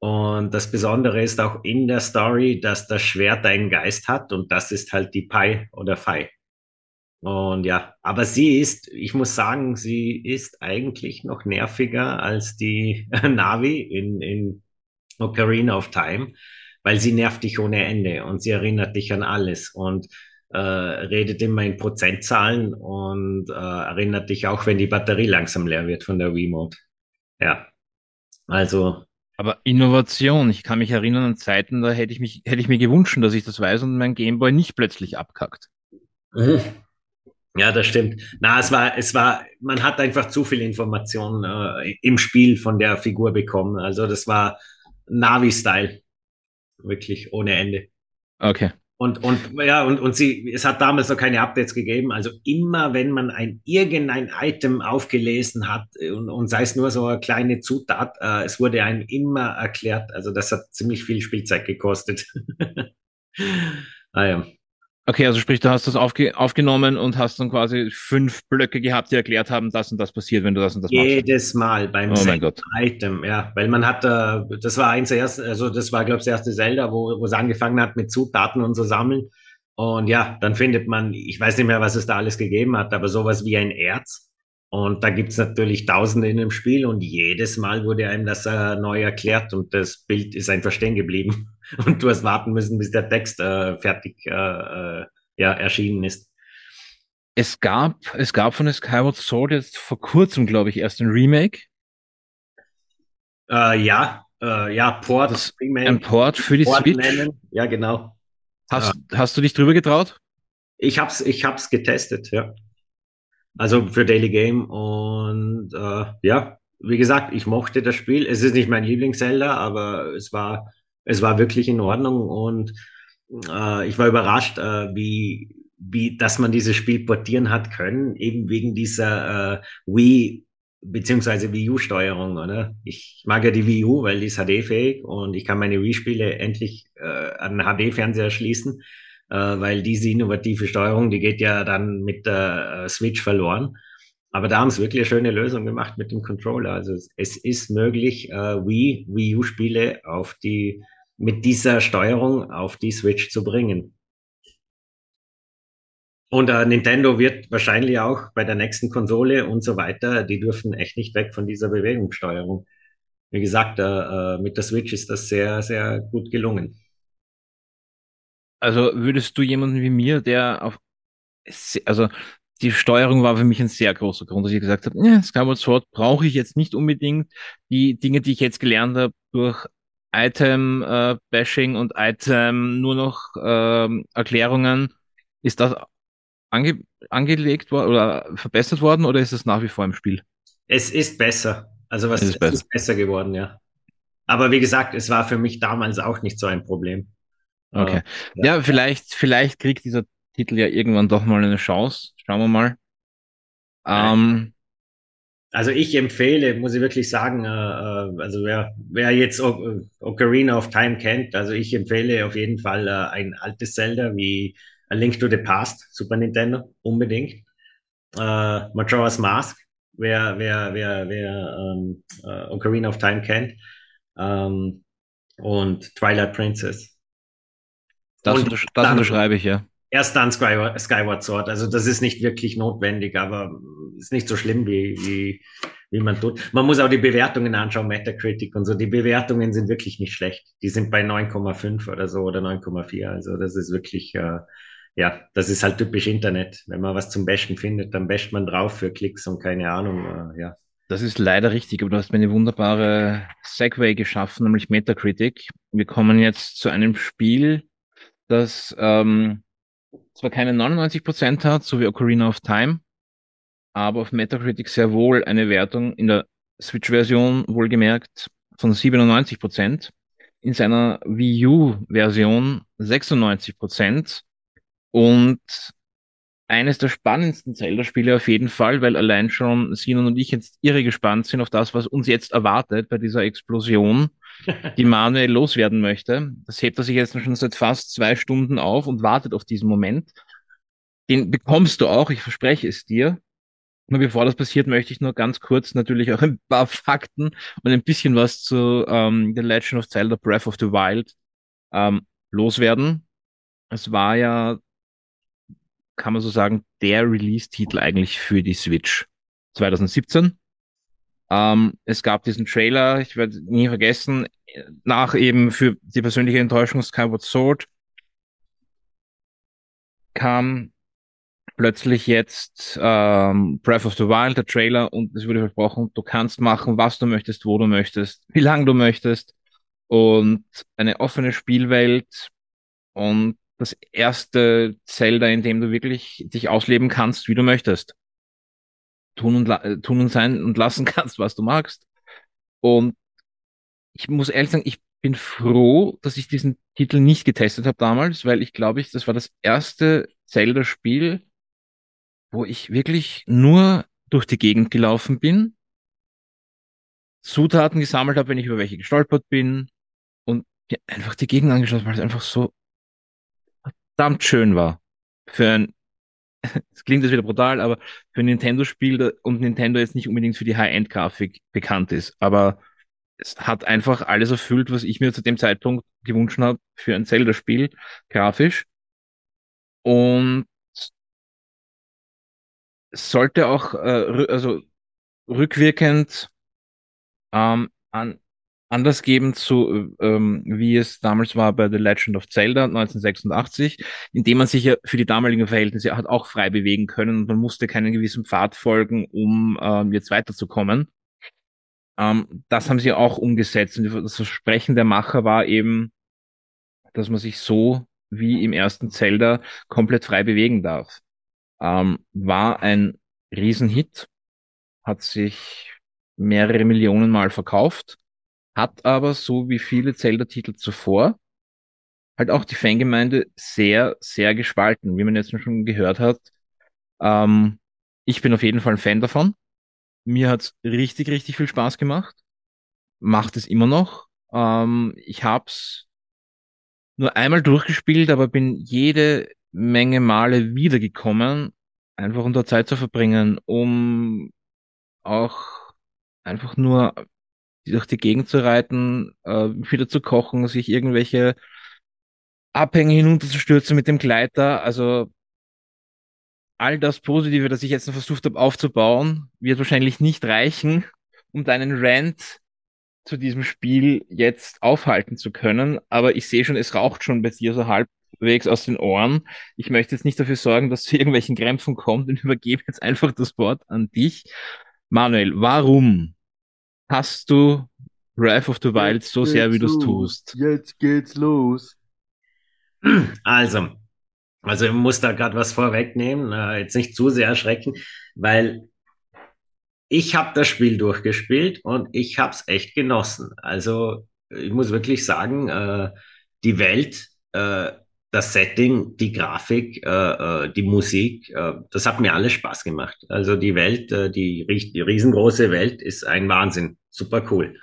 Und das Besondere ist auch in der Story, dass das Schwert einen Geist hat und das ist halt die Pi oder Phi. Und ja, aber sie ist, ich muss sagen, sie ist eigentlich noch nerviger als die <laughs> Navi in, in Ocarina of Time, weil sie nervt dich ohne Ende und sie erinnert dich an alles und äh, redet immer in Prozentzahlen und äh, erinnert dich auch, wenn die Batterie langsam leer wird von der Remote. Ja, also. Aber Innovation, ich kann mich erinnern an Zeiten, da hätte ich mich, hätte ich mir gewünscht, dass ich das weiß und mein Gameboy nicht plötzlich abkackt. Ja, das stimmt. Na, es war, es war, man hat einfach zu viel Information äh, im Spiel von der Figur bekommen. Also das war Navi-Style. Wirklich ohne Ende. Okay. Und, und ja, und, und sie, es hat damals noch keine Updates gegeben. Also immer, wenn man ein irgendein Item aufgelesen hat und, und sei es nur so eine kleine Zutat, äh, es wurde einem immer erklärt. Also das hat ziemlich viel Spielzeit gekostet. <laughs> ah ja. Okay, also sprich, du hast das aufge aufgenommen und hast dann quasi fünf Blöcke gehabt, die erklärt haben, das und das passiert, wenn du das und das Jedes machst. Jedes Mal beim oh Item, ja. Weil man hat, äh, das war eins der ersten, also das war, glaube ich, das erste Zelda, wo, wo es angefangen hat mit Zutaten und so sammeln. Und ja, dann findet man, ich weiß nicht mehr, was es da alles gegeben hat, aber sowas wie ein Erz. Und da gibt's natürlich Tausende in dem Spiel und jedes Mal wurde einem das äh, neu erklärt und das Bild ist einfach stehen geblieben. <laughs> Und du hast warten müssen, bis der Text äh, fertig äh, äh, ja, erschienen ist. Es gab, es gab von Skyward Sword jetzt vor kurzem, glaube ich, erst ein Remake. Äh, ja, äh, ja, Port. Das, Remake, ein Port für die Port Switch. Nennen. Ja, genau. Hast, hast du dich drüber getraut? Ich hab's, ich hab's getestet, ja. Also für Daily Game und äh, ja, wie gesagt, ich mochte das Spiel. Es ist nicht mein Lieblings-Zelda, aber es war, es war wirklich in Ordnung und äh, ich war überrascht, äh, wie, wie, dass man dieses Spiel portieren hat können, eben wegen dieser äh, Wii beziehungsweise Wii U-Steuerung, oder? Ich mag ja die Wii U, weil die ist HD-fähig und ich kann meine Wii-Spiele endlich äh, an HD-Fernseher schließen äh, weil diese innovative Steuerung, die geht ja dann mit der äh, Switch verloren. Aber da haben sie wirklich eine schöne Lösung gemacht mit dem Controller. Also es ist möglich, äh, Wii, Wii U-Spiele die, mit dieser Steuerung auf die Switch zu bringen. Und äh, Nintendo wird wahrscheinlich auch bei der nächsten Konsole und so weiter, die dürfen echt nicht weg von dieser Bewegungssteuerung. Wie gesagt, äh, äh mit der Switch ist das sehr, sehr gut gelungen. Also würdest du jemanden wie mir, der auf, also die Steuerung war für mich ein sehr großer Grund, dass ich gesagt habe, ja, Skyward Sword brauche ich jetzt nicht unbedingt. Die Dinge, die ich jetzt gelernt habe durch Item-Bashing äh, und Item nur noch äh, Erklärungen, ist das ange angelegt worden oder verbessert worden oder ist es nach wie vor im Spiel? Es ist besser. Also was es ist, es besser. ist besser geworden, ja. Aber wie gesagt, es war für mich damals auch nicht so ein Problem. Okay. Uh, ja, ja, vielleicht, vielleicht kriegt dieser Titel ja irgendwann doch mal eine Chance. Schauen wir mal. Ähm, also ich empfehle, muss ich wirklich sagen, äh, äh also wer, wer jetzt o Ocarina of Time kennt, also ich empfehle auf jeden Fall äh, ein altes Zelda wie A Link to the Past, Super Nintendo, unbedingt. Äh, Majora's Mask, wer, wer, wer, wer ähm, äh, Ocarina of Time kennt. Ähm, und Twilight Princess. Das, untersch das unterschreibe ich, ja. Erst dann Skyward, Skyward Sword. Also das ist nicht wirklich notwendig, aber ist nicht so schlimm, wie, wie, wie man tut. Man muss auch die Bewertungen anschauen, Metacritic und so. Die Bewertungen sind wirklich nicht schlecht. Die sind bei 9,5 oder so oder 9,4. Also das ist wirklich, äh, ja, das ist halt typisch Internet. Wenn man was zum Besten findet, dann basht man drauf für Klicks und keine Ahnung, äh, ja. Das ist leider richtig, aber du hast mir eine wunderbare Segway geschaffen, nämlich Metacritic. Wir kommen jetzt zu einem Spiel, das ähm, zwar keine 99 Prozent hat, so wie Ocarina of Time, aber auf Metacritic sehr wohl eine Wertung in der Switch-Version wohlgemerkt von 97 Prozent, in seiner Wii U-Version 96 Prozent und eines der spannendsten Zelda-Spiele auf jeden Fall, weil allein schon Sinon und ich jetzt irre gespannt sind auf das, was uns jetzt erwartet bei dieser Explosion die Manuel loswerden möchte. Das hebt er sich jetzt schon seit fast zwei Stunden auf und wartet auf diesen Moment. Den bekommst du auch, ich verspreche es dir. Nur bevor das passiert, möchte ich nur ganz kurz natürlich auch ein paar Fakten und ein bisschen was zu ähm, The Legend of Zelda Breath of the Wild ähm, loswerden. Es war ja, kann man so sagen, der Release-Titel eigentlich für die Switch 2017. Ähm, es gab diesen Trailer, ich werde nie vergessen, nach eben für die persönliche Enttäuschung Skyward Sword kam plötzlich jetzt ähm, Breath of the Wild, der Trailer, und es wurde versprochen, du kannst machen, was du möchtest, wo du möchtest, wie lange du möchtest und eine offene Spielwelt und das erste Zelda, in dem du wirklich dich ausleben kannst, wie du möchtest tun und, äh, tun und sein und lassen <laughs> kannst, was du magst. Und ich muss ehrlich sagen, ich bin froh, dass ich diesen Titel nicht getestet habe damals, weil ich glaube, ich, das war das erste Zelda-Spiel, wo ich wirklich nur durch die Gegend gelaufen bin, Zutaten gesammelt habe, wenn ich über welche gestolpert bin und mir einfach die Gegend angeschaut, weil es einfach so verdammt schön war. Für ein, <laughs> es klingt jetzt wieder brutal, aber für ein Nintendo-Spiel und Nintendo jetzt nicht unbedingt für die High-End-Grafik bekannt ist, aber es hat einfach alles erfüllt, was ich mir zu dem Zeitpunkt gewünscht habe für ein Zelda-Spiel, grafisch. Und sollte auch äh, also rückwirkend ähm, an, anders geben zu, ähm, wie es damals war bei The Legend of Zelda 1986, indem man sich ja für die damaligen Verhältnisse hat auch frei bewegen können und man musste keinen gewissen Pfad folgen, um ähm, jetzt weiterzukommen. Ähm, das haben sie auch umgesetzt und das Versprechen der Macher war eben, dass man sich so wie im ersten Zelda komplett frei bewegen darf. Ähm, war ein Riesenhit, hat sich mehrere Millionen Mal verkauft, hat aber so wie viele Zelda-Titel zuvor halt auch die Fangemeinde sehr, sehr gespalten, wie man jetzt schon gehört hat. Ähm, ich bin auf jeden Fall ein Fan davon. Mir hat's richtig, richtig viel Spaß gemacht. Macht es immer noch. Ähm, ich hab's nur einmal durchgespielt, aber bin jede Menge Male wiedergekommen, einfach um da Zeit zu verbringen, um auch einfach nur durch die Gegend zu reiten, äh, wieder zu kochen, sich irgendwelche Abhänge hinunterzustürzen mit dem Gleiter. Also all das Positive, das ich jetzt noch versucht habe aufzubauen, wird wahrscheinlich nicht reichen, um deinen Rant zu diesem Spiel jetzt aufhalten zu können. Aber ich sehe schon, es raucht schon bei dir so halbwegs aus den Ohren. Ich möchte jetzt nicht dafür sorgen, dass zu irgendwelchen Krämpfen kommt und <laughs> übergebe jetzt einfach das Wort an dich. Manuel, warum hast du Breath of the Wild so sehr, wie du es tust? Jetzt geht's los. Also, also ich muss da gerade was vorwegnehmen, äh, jetzt nicht zu sehr erschrecken, weil ich habe das Spiel durchgespielt und ich habe es echt genossen. Also ich muss wirklich sagen, äh, die Welt, äh, das Setting, die Grafik, äh, äh die Musik, äh, das hat mir alles Spaß gemacht. Also die Welt, äh, die, die riesengroße Welt ist ein Wahnsinn, super cool.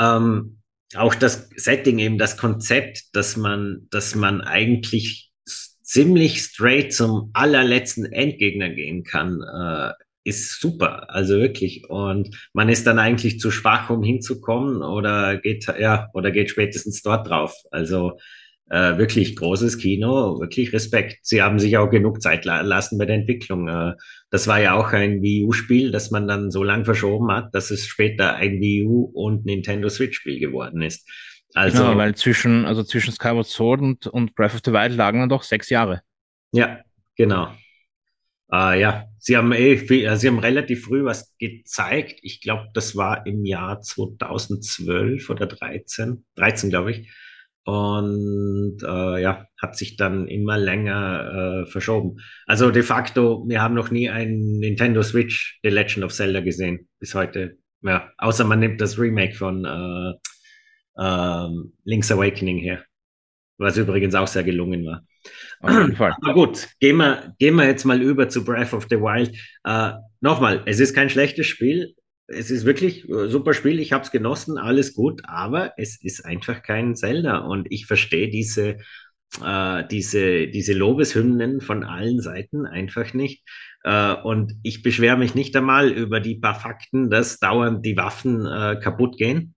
Ähm, auch das Setting, eben das Konzept, dass man, dass man eigentlich ziemlich straight zum allerletzten Endgegner gehen kann, äh, ist super. Also wirklich. Und man ist dann eigentlich zu schwach, um hinzukommen oder geht, ja, oder geht spätestens dort drauf. Also äh, wirklich großes Kino, wirklich Respekt. Sie haben sich auch genug Zeit la lassen bei der Entwicklung. Äh, das war ja auch ein Wii U-Spiel, das man dann so lang verschoben hat, dass es später ein Wii U und Nintendo Switch-Spiel geworden ist. Also, genau, weil zwischen, also zwischen Skyward Sword und, und Breath of the Wild lagen dann doch sechs Jahre. Ja, genau. Äh, ja, sie haben eh viel, äh, sie haben relativ früh was gezeigt. Ich glaube, das war im Jahr 2012 oder 13, 13 glaube ich. Und äh, ja, hat sich dann immer länger äh, verschoben. Also de facto, wir haben noch nie ein Nintendo Switch The Legend of Zelda gesehen bis heute. Ja, außer man nimmt das Remake von äh, äh, Link's Awakening her, was übrigens auch sehr gelungen war. Auf jeden Fall. Aber gut, gehen wir, gehen wir jetzt mal über zu Breath of the Wild. Äh, Nochmal, es ist kein schlechtes Spiel es ist wirklich ein super Spiel, ich habe es genossen, alles gut, aber es ist einfach kein Zelda. Und ich verstehe diese, äh, diese, diese Lobeshymnen von allen Seiten einfach nicht. Äh, und ich beschwere mich nicht einmal über die paar Fakten, dass dauernd die Waffen äh, kaputt gehen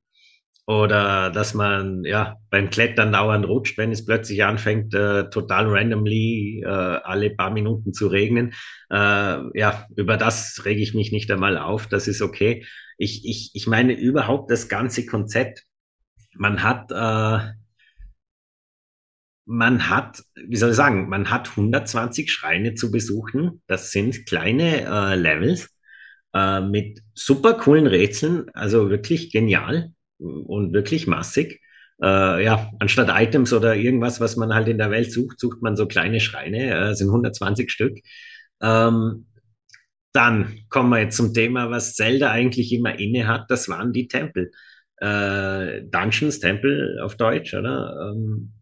oder dass man ja beim Klettern dauernd rutscht, wenn es plötzlich anfängt, äh, total randomly äh, alle paar Minuten zu regnen. Äh, ja, über das rege ich mich nicht einmal auf. Das ist okay. Ich, ich, ich meine überhaupt das ganze Konzept. Man hat, äh, man hat, wie soll ich sagen, man hat 120 Schreine zu besuchen. Das sind kleine äh, Levels äh, mit super coolen Rätseln, also wirklich genial und wirklich massig. Äh, ja, anstatt Items oder irgendwas, was man halt in der Welt sucht, sucht man so kleine Schreine, äh, sind 120 Stück. Ähm, dann kommen wir jetzt zum Thema, was Zelda eigentlich immer inne hat, das waren die Tempel. äh, Dungeons, Tempel auf Deutsch, oder? Ähm,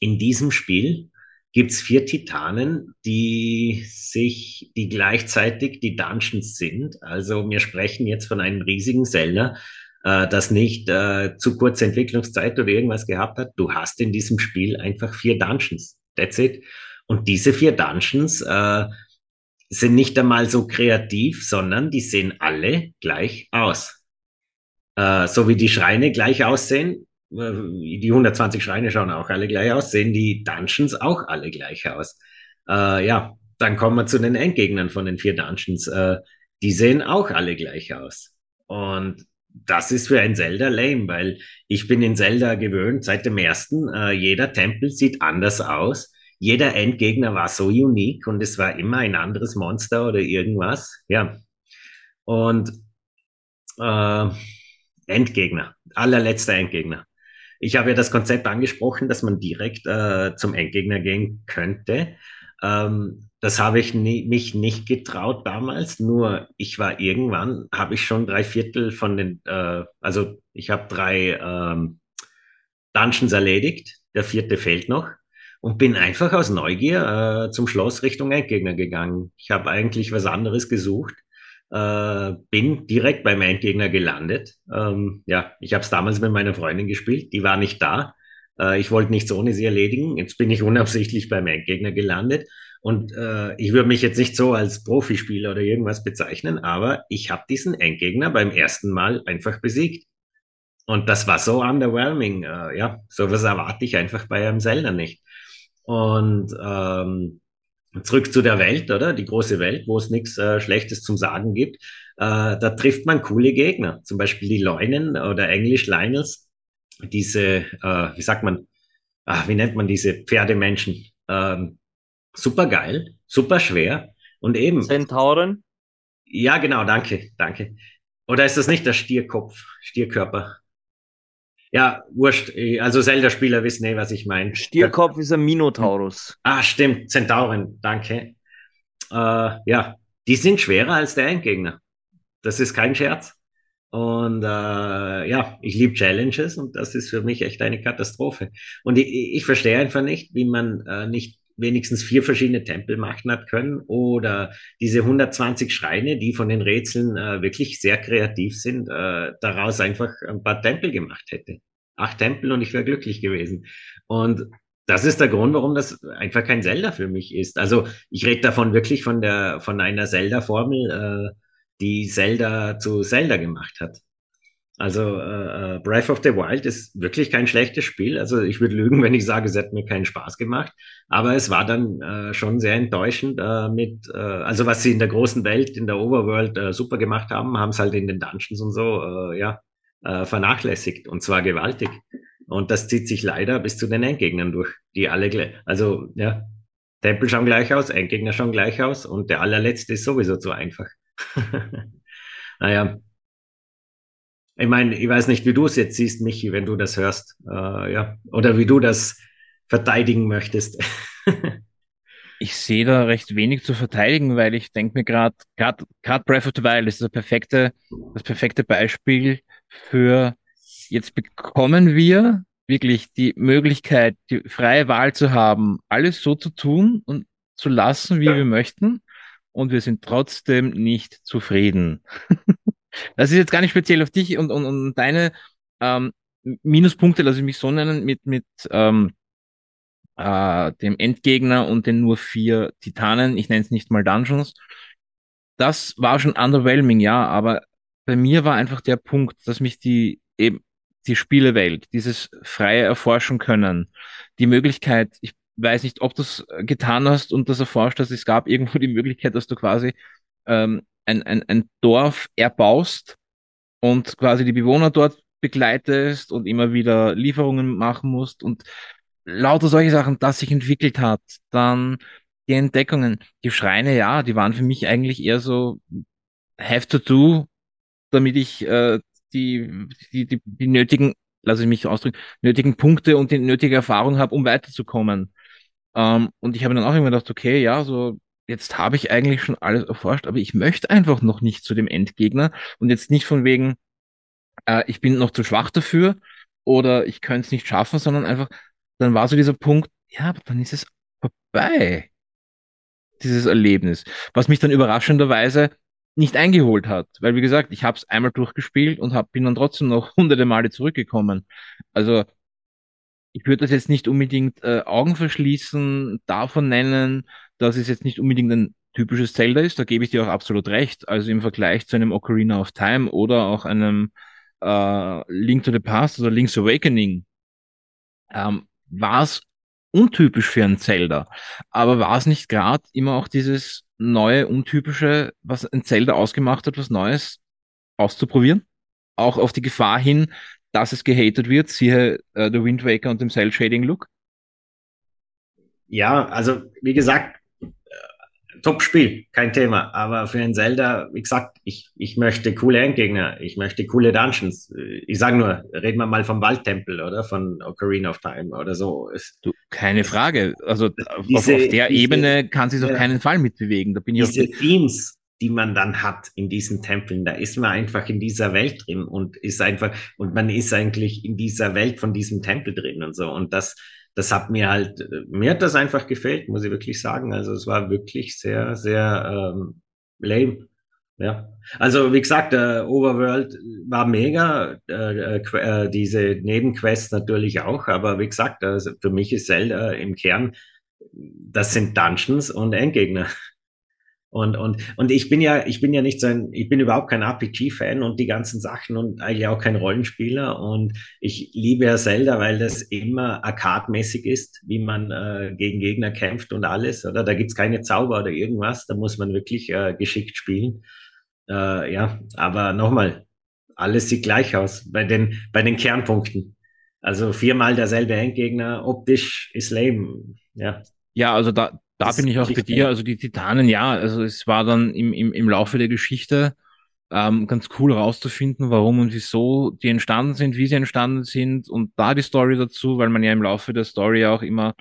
in diesem Spiel gibt's vier Titanen, die sich, die gleichzeitig die Dungeons sind. Also wir sprechen jetzt von einem riesigen Zelda, äh, das nicht äh, zu kurze Entwicklungszeit oder irgendwas gehabt hat. Du hast in diesem Spiel einfach vier Dungeons. That's it. Und diese vier Dungeons äh, sind nicht einmal so kreativ, sondern die sehen alle gleich aus. Äh, so wie die Schreine gleich aussehen, äh, die 120 Schreine schauen auch alle gleich aus, sehen die Dungeons auch alle gleich aus. Äh, ja, dann kommen wir zu den Endgegnern von den vier Dungeons. Äh, die sehen auch alle gleich aus. Und das ist für ein Zelda lame, weil ich bin in Zelda gewöhnt seit dem ersten. Äh, jeder Tempel sieht anders aus. Jeder Endgegner war so unique und es war immer ein anderes Monster oder irgendwas. Ja. Und äh, Endgegner, allerletzter Endgegner. Ich habe ja das Konzept angesprochen, dass man direkt äh, zum Endgegner gehen könnte. Ähm, das habe ich nie, mich nicht getraut damals, nur ich war irgendwann, habe ich schon drei Viertel von den, äh, also ich habe drei ähm, Dungeons erledigt, der vierte fehlt noch und bin einfach aus Neugier äh, zum Schloss Richtung Endgegner gegangen. Ich habe eigentlich was anderes gesucht, äh, bin direkt beim Endgegner gelandet. Ähm, ja, ich habe es damals mit meiner Freundin gespielt, die war nicht da. Äh, ich wollte nichts ohne sie erledigen. Jetzt bin ich unabsichtlich beim Endgegner gelandet und äh, ich würde mich jetzt nicht so als Profispieler oder irgendwas bezeichnen, aber ich habe diesen Endgegner beim ersten Mal einfach besiegt. Und das war so underwhelming. Äh, ja, sowas erwarte ich einfach bei einem Zelda nicht. Und ähm, zurück zu der Welt, oder? Die große Welt, wo es nichts äh, Schlechtes zum Sagen gibt. Äh, da trifft man coole Gegner. Zum Beispiel die Leunen oder English Liners. Diese, äh, wie sagt man, ach, wie nennt man diese Pferdemenschen? Ähm, super geil, super schwer und eben. Zentauren? Ja, genau, danke, danke. Oder ist das nicht der Stierkopf, Stierkörper? Ja, wurscht. Also Zelda-Spieler wissen eh, was ich meine. Stierkopf ist ein Minotaurus. Ah, stimmt. Zentauren, danke. Äh, ja, die sind schwerer als der Endgegner. Das ist kein Scherz. Und äh, ja, ich liebe Challenges und das ist für mich echt eine Katastrophe. Und ich, ich verstehe einfach nicht, wie man äh, nicht wenigstens vier verschiedene Tempel machen hat können oder diese 120 Schreine, die von den Rätseln äh, wirklich sehr kreativ sind, äh, daraus einfach ein paar Tempel gemacht hätte. Acht Tempel und ich wäre glücklich gewesen. Und das ist der Grund, warum das einfach kein Zelda für mich ist. Also ich rede davon wirklich von der von einer Zelda-Formel, äh, die Zelda zu Zelda gemacht hat. Also äh, äh, Breath of the Wild ist wirklich kein schlechtes Spiel. Also ich würde lügen, wenn ich sage, es hat mir keinen Spaß gemacht. Aber es war dann äh, schon sehr enttäuschend äh, mit, äh, also was sie in der großen Welt, in der Overworld äh, super gemacht haben, haben es halt in den Dungeons und so, äh, ja, äh, vernachlässigt. Und zwar gewaltig. Und das zieht sich leider bis zu den Endgegnern durch, die alle also ja, Tempel schauen gleich aus, Endgegner schauen gleich aus und der allerletzte ist sowieso zu einfach. <laughs> naja, ich meine, ich weiß nicht, wie du es jetzt siehst, Michi, wenn du das hörst, äh, ja, oder wie du das verteidigen möchtest. <laughs> ich sehe da recht wenig zu verteidigen, weil ich denke mir gerade, gerade Breath of the Wild ist das perfekte, das perfekte Beispiel für jetzt bekommen wir wirklich die Möglichkeit, die freie Wahl zu haben, alles so zu tun und zu lassen, wie ja. wir möchten. Und wir sind trotzdem nicht zufrieden. <laughs> Das ist jetzt gar nicht speziell auf dich und, und, und deine ähm, Minuspunkte, lasse ich mich so nennen, mit, mit ähm, äh, dem Endgegner und den nur vier Titanen. Ich nenne es nicht mal Dungeons. Das war schon underwhelming, ja, aber bei mir war einfach der Punkt, dass mich die eben die Spielewelt, dieses freie Erforschen können, die Möglichkeit, ich weiß nicht, ob du es getan hast und das erforscht hast, es gab <laughs> irgendwo die Möglichkeit, dass du quasi ähm, ein, ein, ein Dorf erbaust und quasi die Bewohner dort begleitest und immer wieder Lieferungen machen musst und lauter solche Sachen, das sich entwickelt hat. Dann die Entdeckungen, die Schreine, ja, die waren für mich eigentlich eher so have to do, damit ich äh, die, die, die, die nötigen, lasse ich mich ausdrücken, nötigen Punkte und die nötige Erfahrung habe, um weiterzukommen. Ähm, und ich habe dann auch immer gedacht, okay, ja, so jetzt habe ich eigentlich schon alles erforscht, aber ich möchte einfach noch nicht zu dem Endgegner und jetzt nicht von wegen, äh, ich bin noch zu schwach dafür oder ich könnte es nicht schaffen, sondern einfach, dann war so dieser Punkt, ja, aber dann ist es vorbei. Dieses Erlebnis. Was mich dann überraschenderweise nicht eingeholt hat. Weil, wie gesagt, ich habe es einmal durchgespielt und hab, bin dann trotzdem noch hunderte Male zurückgekommen. Also ich würde das jetzt nicht unbedingt äh, Augen verschließen, davon nennen, dass es jetzt nicht unbedingt ein typisches Zelda ist. Da gebe ich dir auch absolut recht. Also im Vergleich zu einem Ocarina of Time oder auch einem äh, Link to the Past oder Link's Awakening ähm, war es untypisch für ein Zelda. Aber war es nicht gerade immer auch dieses neue, untypische, was ein Zelda ausgemacht hat, was Neues auszuprobieren? Auch auf die Gefahr hin, dass es gehatet wird, siehe äh, The Wind Waker und dem Cell Shading Look? Ja, also wie gesagt, Top-Spiel, kein Thema. Aber für ein Zelda, wie gesagt, ich, ich möchte coole Endgegner, ich möchte coole Dungeons. Ich sage nur, reden wir mal vom Waldtempel oder von Ocarina of Time oder so. Du, keine Frage. Also diese, auf, auf, der diese, Ebene kann sich auf ja, keinen Fall mitbewegen. Da bin ich diese Themes, die man dann hat in diesen Tempeln, da ist man einfach in dieser Welt drin und ist einfach, und man ist eigentlich in dieser Welt von diesem Tempel drin und so. Und das, das hat mir halt, mir hat das einfach gefällt, muss ich wirklich sagen. Also es war wirklich sehr, sehr ähm, lame. Ja, also wie gesagt, äh, Overworld war mega, äh, äh, äh diese Nebenquests natürlich auch, aber wie gesagt, also für mich ist Zelda im Kern, das sind Dungeons und Endgegner. Und, und, und ich bin ja, ich bin ja nicht so ein, ich bin überhaupt kein RPG-Fan und die ganzen Sachen und eigentlich auch kein Rollenspieler. Und ich liebe ja Zelda, weil das immer arcade-mäßig ist, wie man äh, gegen Gegner kämpft und alles. Oder da gibt's keine Zauber oder irgendwas. Da muss man wirklich äh, geschickt spielen. Äh, ja, aber nochmal, alles sieht gleich aus bei den, bei den Kernpunkten. Also viermal derselbe Endgegner, optisch ist lame. Ja. Ja, also da, da das bin ich auch bei dir. Also die Titanen, ja, also es war dann im, im, im Laufe der Geschichte ähm, ganz cool rauszufinden, warum und wieso die entstanden sind, wie sie entstanden sind und da die Story dazu, weil man ja im Laufe der Story auch immer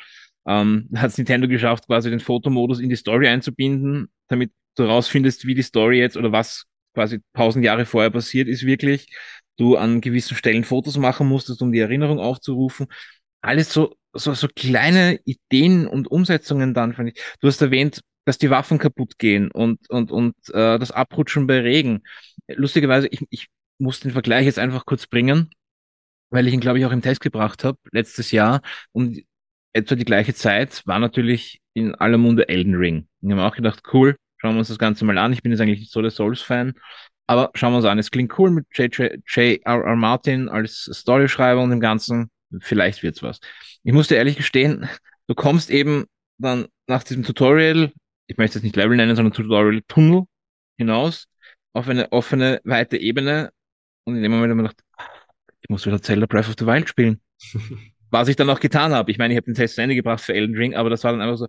ähm, <laughs> hat es Nintendo geschafft, quasi den Fotomodus in die Story einzubinden, damit du rausfindest, wie die Story jetzt oder was quasi tausend Jahre vorher passiert ist wirklich. Du an gewissen Stellen Fotos machen musstest, um die Erinnerung aufzurufen. Alles so so, so kleine Ideen und Umsetzungen dann, finde ich. Du hast erwähnt, dass die Waffen kaputt gehen und, und, und äh, das Abrutschen bei Regen. Lustigerweise, ich, ich muss den Vergleich jetzt einfach kurz bringen, weil ich ihn, glaube ich, auch im Test gebracht habe, letztes Jahr. Und etwa die gleiche Zeit war natürlich in aller Munde Elden Ring. Ich habe auch gedacht, cool, schauen wir uns das Ganze mal an. Ich bin jetzt eigentlich nicht so der Souls-Fan, aber schauen wir uns an. Es klingt cool mit J.R.R. Martin als Storyschreiber und dem Ganzen. Vielleicht wird's was. Ich muss dir ehrlich gestehen, du kommst eben dann nach diesem Tutorial, ich möchte es nicht Level nennen, sondern Tutorial-Tunnel hinaus auf eine offene, weite Ebene und in dem Moment habe ich gedacht, ich muss wieder Zelda Breath of the Wild spielen. <laughs> Was ich dann auch getan habe. Ich meine, ich habe den Test zu Ende gebracht für Elden Ring, aber das war dann einfach so,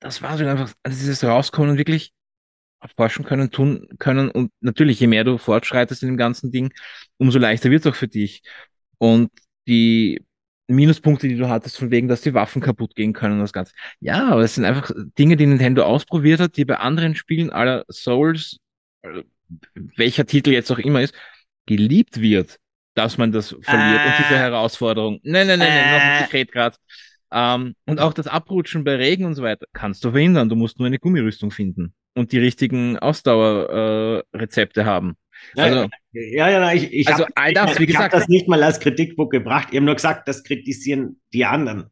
das war so einfach, also dieses Rauskommen und wirklich erforschen können, tun können und natürlich, je mehr du fortschreitest in dem ganzen Ding, umso leichter wird es auch für dich. Und die Minuspunkte, die du hattest, von wegen, dass die Waffen kaputt gehen können und das Ganze. Ja, aber es sind einfach Dinge, die Nintendo ausprobiert hat, die bei anderen Spielen aller Souls, äh, welcher Titel jetzt auch immer ist, geliebt wird, dass man das verliert äh, und diese Herausforderung. Nein, nein, nein, nein, noch ich rede gerade. Ähm, und auch das Abrutschen bei Regen und so weiter kannst du verhindern. Du musst nur eine Gummirüstung finden und die richtigen Ausdauerrezepte äh, haben. Also, ja, ja, ich, ich also hab, all das, gesagt, das nicht mal als Kritikpunkt gebracht. Ich habe nur gesagt, das kritisieren die anderen.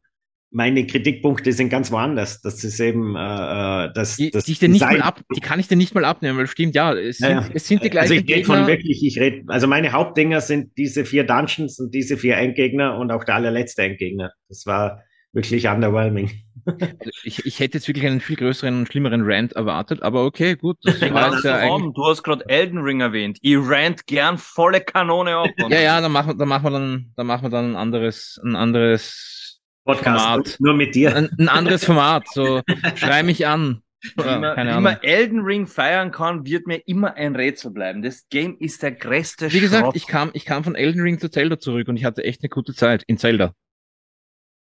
Meine Kritikpunkte sind ganz woanders. Das ist eben, äh, äh das, die, das die, ich nicht mal ab, die kann ich dir nicht mal abnehmen, weil stimmt, ja, es sind, ja, ja. Es sind die gleichen Also ich rede von wirklich, ich rede, also meine Hauptdinger sind diese vier Dungeons und diese vier Endgegner und auch der allerletzte Endgegner. Das war wirklich underwhelming. Also ich, ich hätte jetzt wirklich einen viel größeren und schlimmeren Rant erwartet, aber okay, gut. Das war ja eigentlich... Du hast gerade Elden Ring erwähnt. Ich rant gern volle Kanone auf. ja, ja, dann machen, dann machen wir dann, dann machen wir dann ein anderes, ein anderes Podcast Format. nur mit dir. Ein, ein anderes Format. So, schrei mich an. Wie, man, wie man Elden Ring feiern kann, wird mir immer ein Rätsel bleiben. Das Game ist der größte Wie gesagt, ich kam, ich kam von Elden Ring zu Zelda zurück und ich hatte echt eine gute Zeit in Zelda.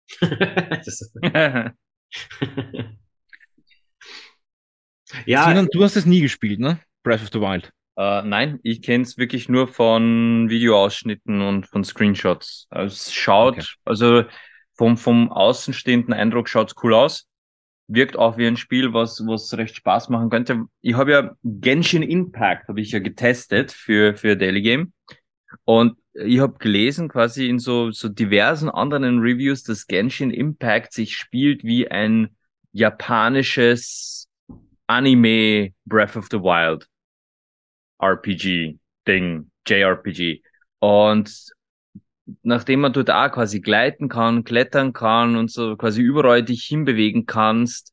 <laughs> ja. Sinan, du hast es nie gespielt, ne? Breath of the Wild. Äh, nein, ich kenne es wirklich nur von Videoausschnitten und von Screenshots. Also es schaut, okay. also vom, vom außenstehenden Eindruck schaut es cool aus. Wirkt auch wie ein Spiel, was, was recht Spaß machen könnte. Ich habe ja Genshin Impact, habe ich ja getestet für, für Daily Game. Und ich habe gelesen, quasi in so, so diversen anderen Reviews, dass Genshin Impact sich spielt wie ein japanisches Anime Breath of the Wild. RPG-Ding, JRPG. Und nachdem man dort auch quasi gleiten kann, klettern kann und so quasi überall dich hinbewegen kannst,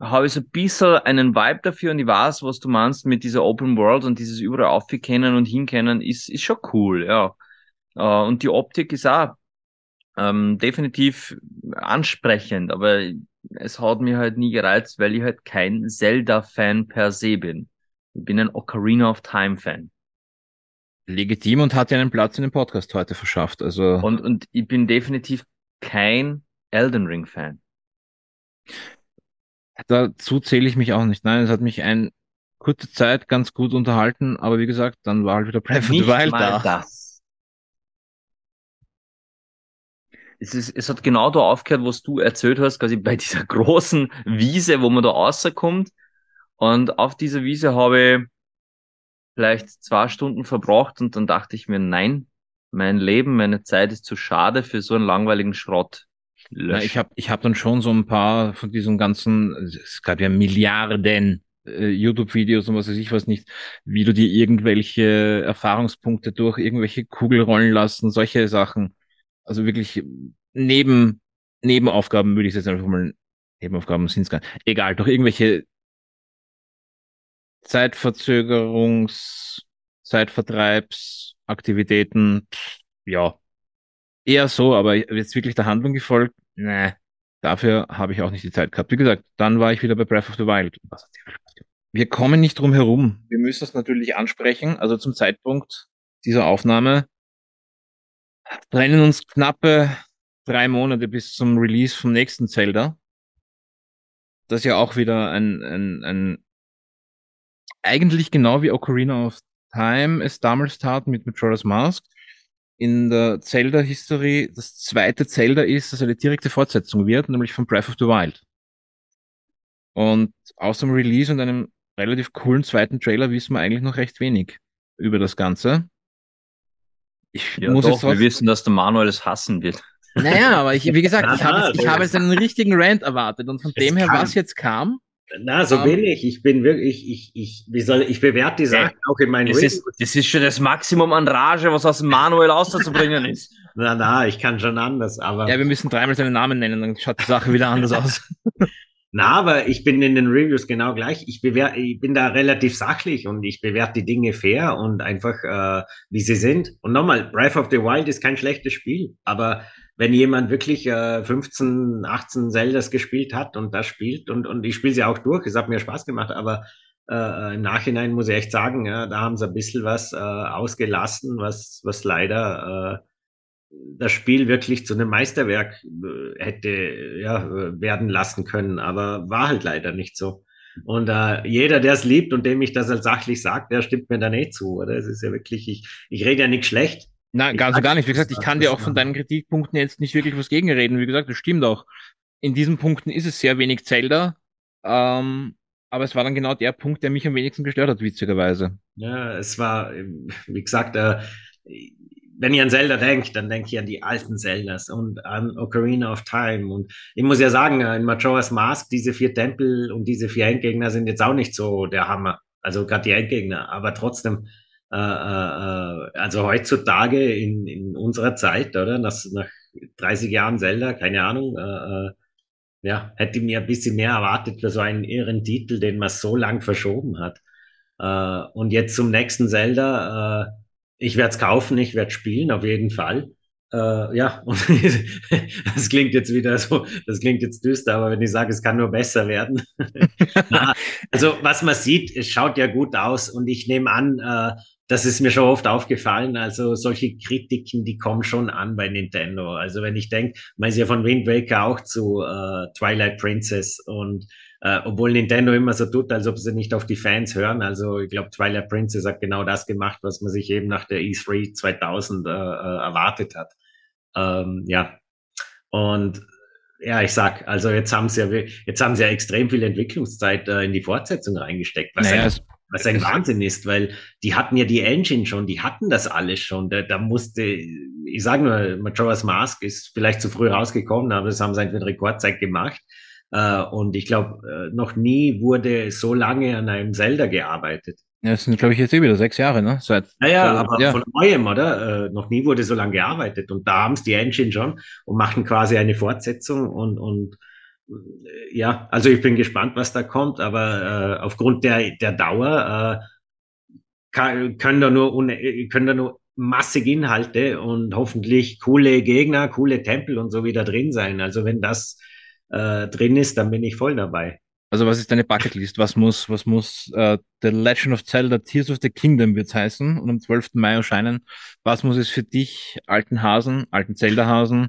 habe ich so ein bisschen einen Vibe dafür und ich weiß, was du meinst mit dieser Open World und dieses überall aufkennen und hinkennen ist, ist schon cool, ja. Äh, und die Optik ist auch ähm, definitiv ansprechend, aber es hat mir halt nie gereizt, weil ich halt kein Zelda-Fan per se bin. Ich bin ein Ocarina of Time Fan. Legitim und hat ja einen Platz in dem Podcast heute verschafft. Also und, und ich bin definitiv kein Elden Ring Fan. Dazu zähle ich mich auch nicht. Nein, es hat mich ein kurze Zeit ganz gut unterhalten, aber wie gesagt, dann war halt wieder Breath of the Wild da. Das. Es, ist, es hat genau da aufgehört, was du erzählt hast, quasi bei dieser <laughs> großen Wiese, wo man da rauskommt und auf dieser Wiese habe ich vielleicht zwei Stunden verbracht und dann dachte ich mir, nein, mein Leben, meine Zeit ist zu schade für so einen langweiligen Schrott. Ja, ich habe ich hab dann schon so ein paar von diesen ganzen, es gab ja Milliarden äh, YouTube-Videos und was weiß ich was nicht, wie du dir irgendwelche Erfahrungspunkte durch irgendwelche Kugel rollen lassen, solche Sachen. Also wirklich neben, Nebenaufgaben würde ich jetzt einfach mal, Nebenaufgaben sind es gar nicht. Egal, durch irgendwelche Zeitverzögerungs, Zeitvertreibsaktivitäten, ja, eher so, aber jetzt wirklich der Handlung gefolgt, ne, dafür habe ich auch nicht die Zeit gehabt. Wie gesagt, dann war ich wieder bei Breath of the Wild. Wir kommen nicht drum herum. Wir müssen es natürlich ansprechen. Also zum Zeitpunkt dieser Aufnahme trennen uns knappe drei Monate bis zum Release vom nächsten Zelda. Das ja auch wieder ein, ein, ein eigentlich genau wie Ocarina of Time es damals tat mit Majora's Mask. In der Zelda-Historie das zweite Zelda ist, dass eine direkte Fortsetzung wird, nämlich von Breath of the Wild. Und aus dem Release und einem relativ coolen zweiten Trailer wissen wir eigentlich noch recht wenig über das Ganze. Ich ja, muss doch, wir wissen, dass der Manuel es hassen wird. Naja, aber ich, wie gesagt, ich <laughs> habe ich hab jetzt einen richtigen Rant erwartet und von dem her, was jetzt kam, na, so um, bin ich. Ich bin wirklich, ich, ich, wie soll, ich bewerte die Sachen auch in meinen das ist, das ist schon das Maximum an Rage, was aus dem Manuel auszubringen ist. <laughs> Na, na, ich kann schon anders, aber. Ja, wir müssen dreimal seinen Namen nennen, dann schaut die Sache wieder anders aus. <laughs> Na, aber ich bin in den Reviews genau gleich. Ich bewerte, ich bin da relativ sachlich und ich bewerte die Dinge fair und einfach, äh, wie sie sind. Und nochmal, Breath of the Wild ist kein schlechtes Spiel, aber wenn jemand wirklich äh, 15, 18 Zeldas gespielt hat und das spielt und, und ich spiele sie auch durch, es hat mir Spaß gemacht, aber äh, im Nachhinein muss ich echt sagen, ja, da haben sie ein bisschen was äh, ausgelassen, was, was leider äh, das Spiel wirklich zu einem Meisterwerk äh, hätte ja, werden lassen können, aber war halt leider nicht so. Und äh, jeder, der es liebt und dem ich das als sachlich sagt, der stimmt mir da nicht zu, oder? Es ist ja wirklich, ich, ich rede ja nicht schlecht. Nein, ganz und gar nicht. Wie gesagt, ich kann dir auch von deinen Kritikpunkten jetzt nicht wirklich was gegenreden. Wie gesagt, das stimmt auch. In diesen Punkten ist es sehr wenig Zelda. Ähm, aber es war dann genau der Punkt, der mich am wenigsten gestört hat, witzigerweise. Ja, es war, wie gesagt, äh, wenn ich an Zelda denke, dann denke ich an die alten Zeldas und an Ocarina of Time. Und ich muss ja sagen, in Majora's Mask, diese vier Tempel und diese vier Endgegner sind jetzt auch nicht so der Hammer. Also gerade die Endgegner, aber trotzdem, äh, äh, also heutzutage in, in unserer Zeit, oder? Nach, nach 30 Jahren Zelda, keine Ahnung, äh, äh, ja, hätte mir ein bisschen mehr erwartet für so einen irren Titel, den man so lang verschoben hat. Äh, und jetzt zum nächsten Zelda, äh, ich werde es kaufen, ich werde spielen, auf jeden Fall. Äh, ja, <laughs> und das klingt jetzt wieder so, das klingt jetzt düster, aber wenn ich sage, es kann nur besser werden. <laughs> Na, also was man sieht, es schaut ja gut aus und ich nehme an, äh, das ist mir schon oft aufgefallen. Also solche Kritiken, die kommen schon an bei Nintendo. Also wenn ich denke, man ist ja von Wind Waker auch zu äh, Twilight Princess und Äh, obwohl Nintendo immer so tut, als ob sie nicht auf die Fans hören. Also ich glaube, Twilight Princess hat genau das gemacht, was man sich eben nach der E3 2000 äh, äh, erwartet hat. Ähm, ja. Und ja, ich sag, also jetzt haben sie ja, jetzt haben sie ja extrem viel Entwicklungszeit äh, in die Fortsetzung reingesteckt, was, naja, was ein Wahnsinn ist, weil die hatten ja die Engine schon, die hatten das alles schon. Da, da musste, ich sage nur, Majora's Mask ist vielleicht zu früh rausgekommen, aber das haben sie einfach in Rekordzeit gemacht. Äh, und ich glaube, äh, noch nie wurde so lange an einem Zelda gearbeitet. Ja, das sind, glaube ich, jetzt eh wieder sechs Jahre, ne? Seit, naja, aber ja. von neuem, oder? Äh, noch nie wurde so lange gearbeitet. Und da haben es die Engine schon und machen quasi eine Fortsetzung und, und ja, also ich bin gespannt, was da kommt, aber äh, aufgrund der, der Dauer äh, kann, können, da nur, können da nur massig Inhalte und hoffentlich coole Gegner, coole Tempel und so wieder drin sein. Also wenn das äh, drin ist, dann bin ich voll dabei. Also was ist deine Bucketlist? Was muss, was muss äh, The Legend of Zelda Tears of the Kingdom wird's heißen und am 12. Mai erscheinen? Was muss es für dich, alten Hasen, alten Zelda-Hasen,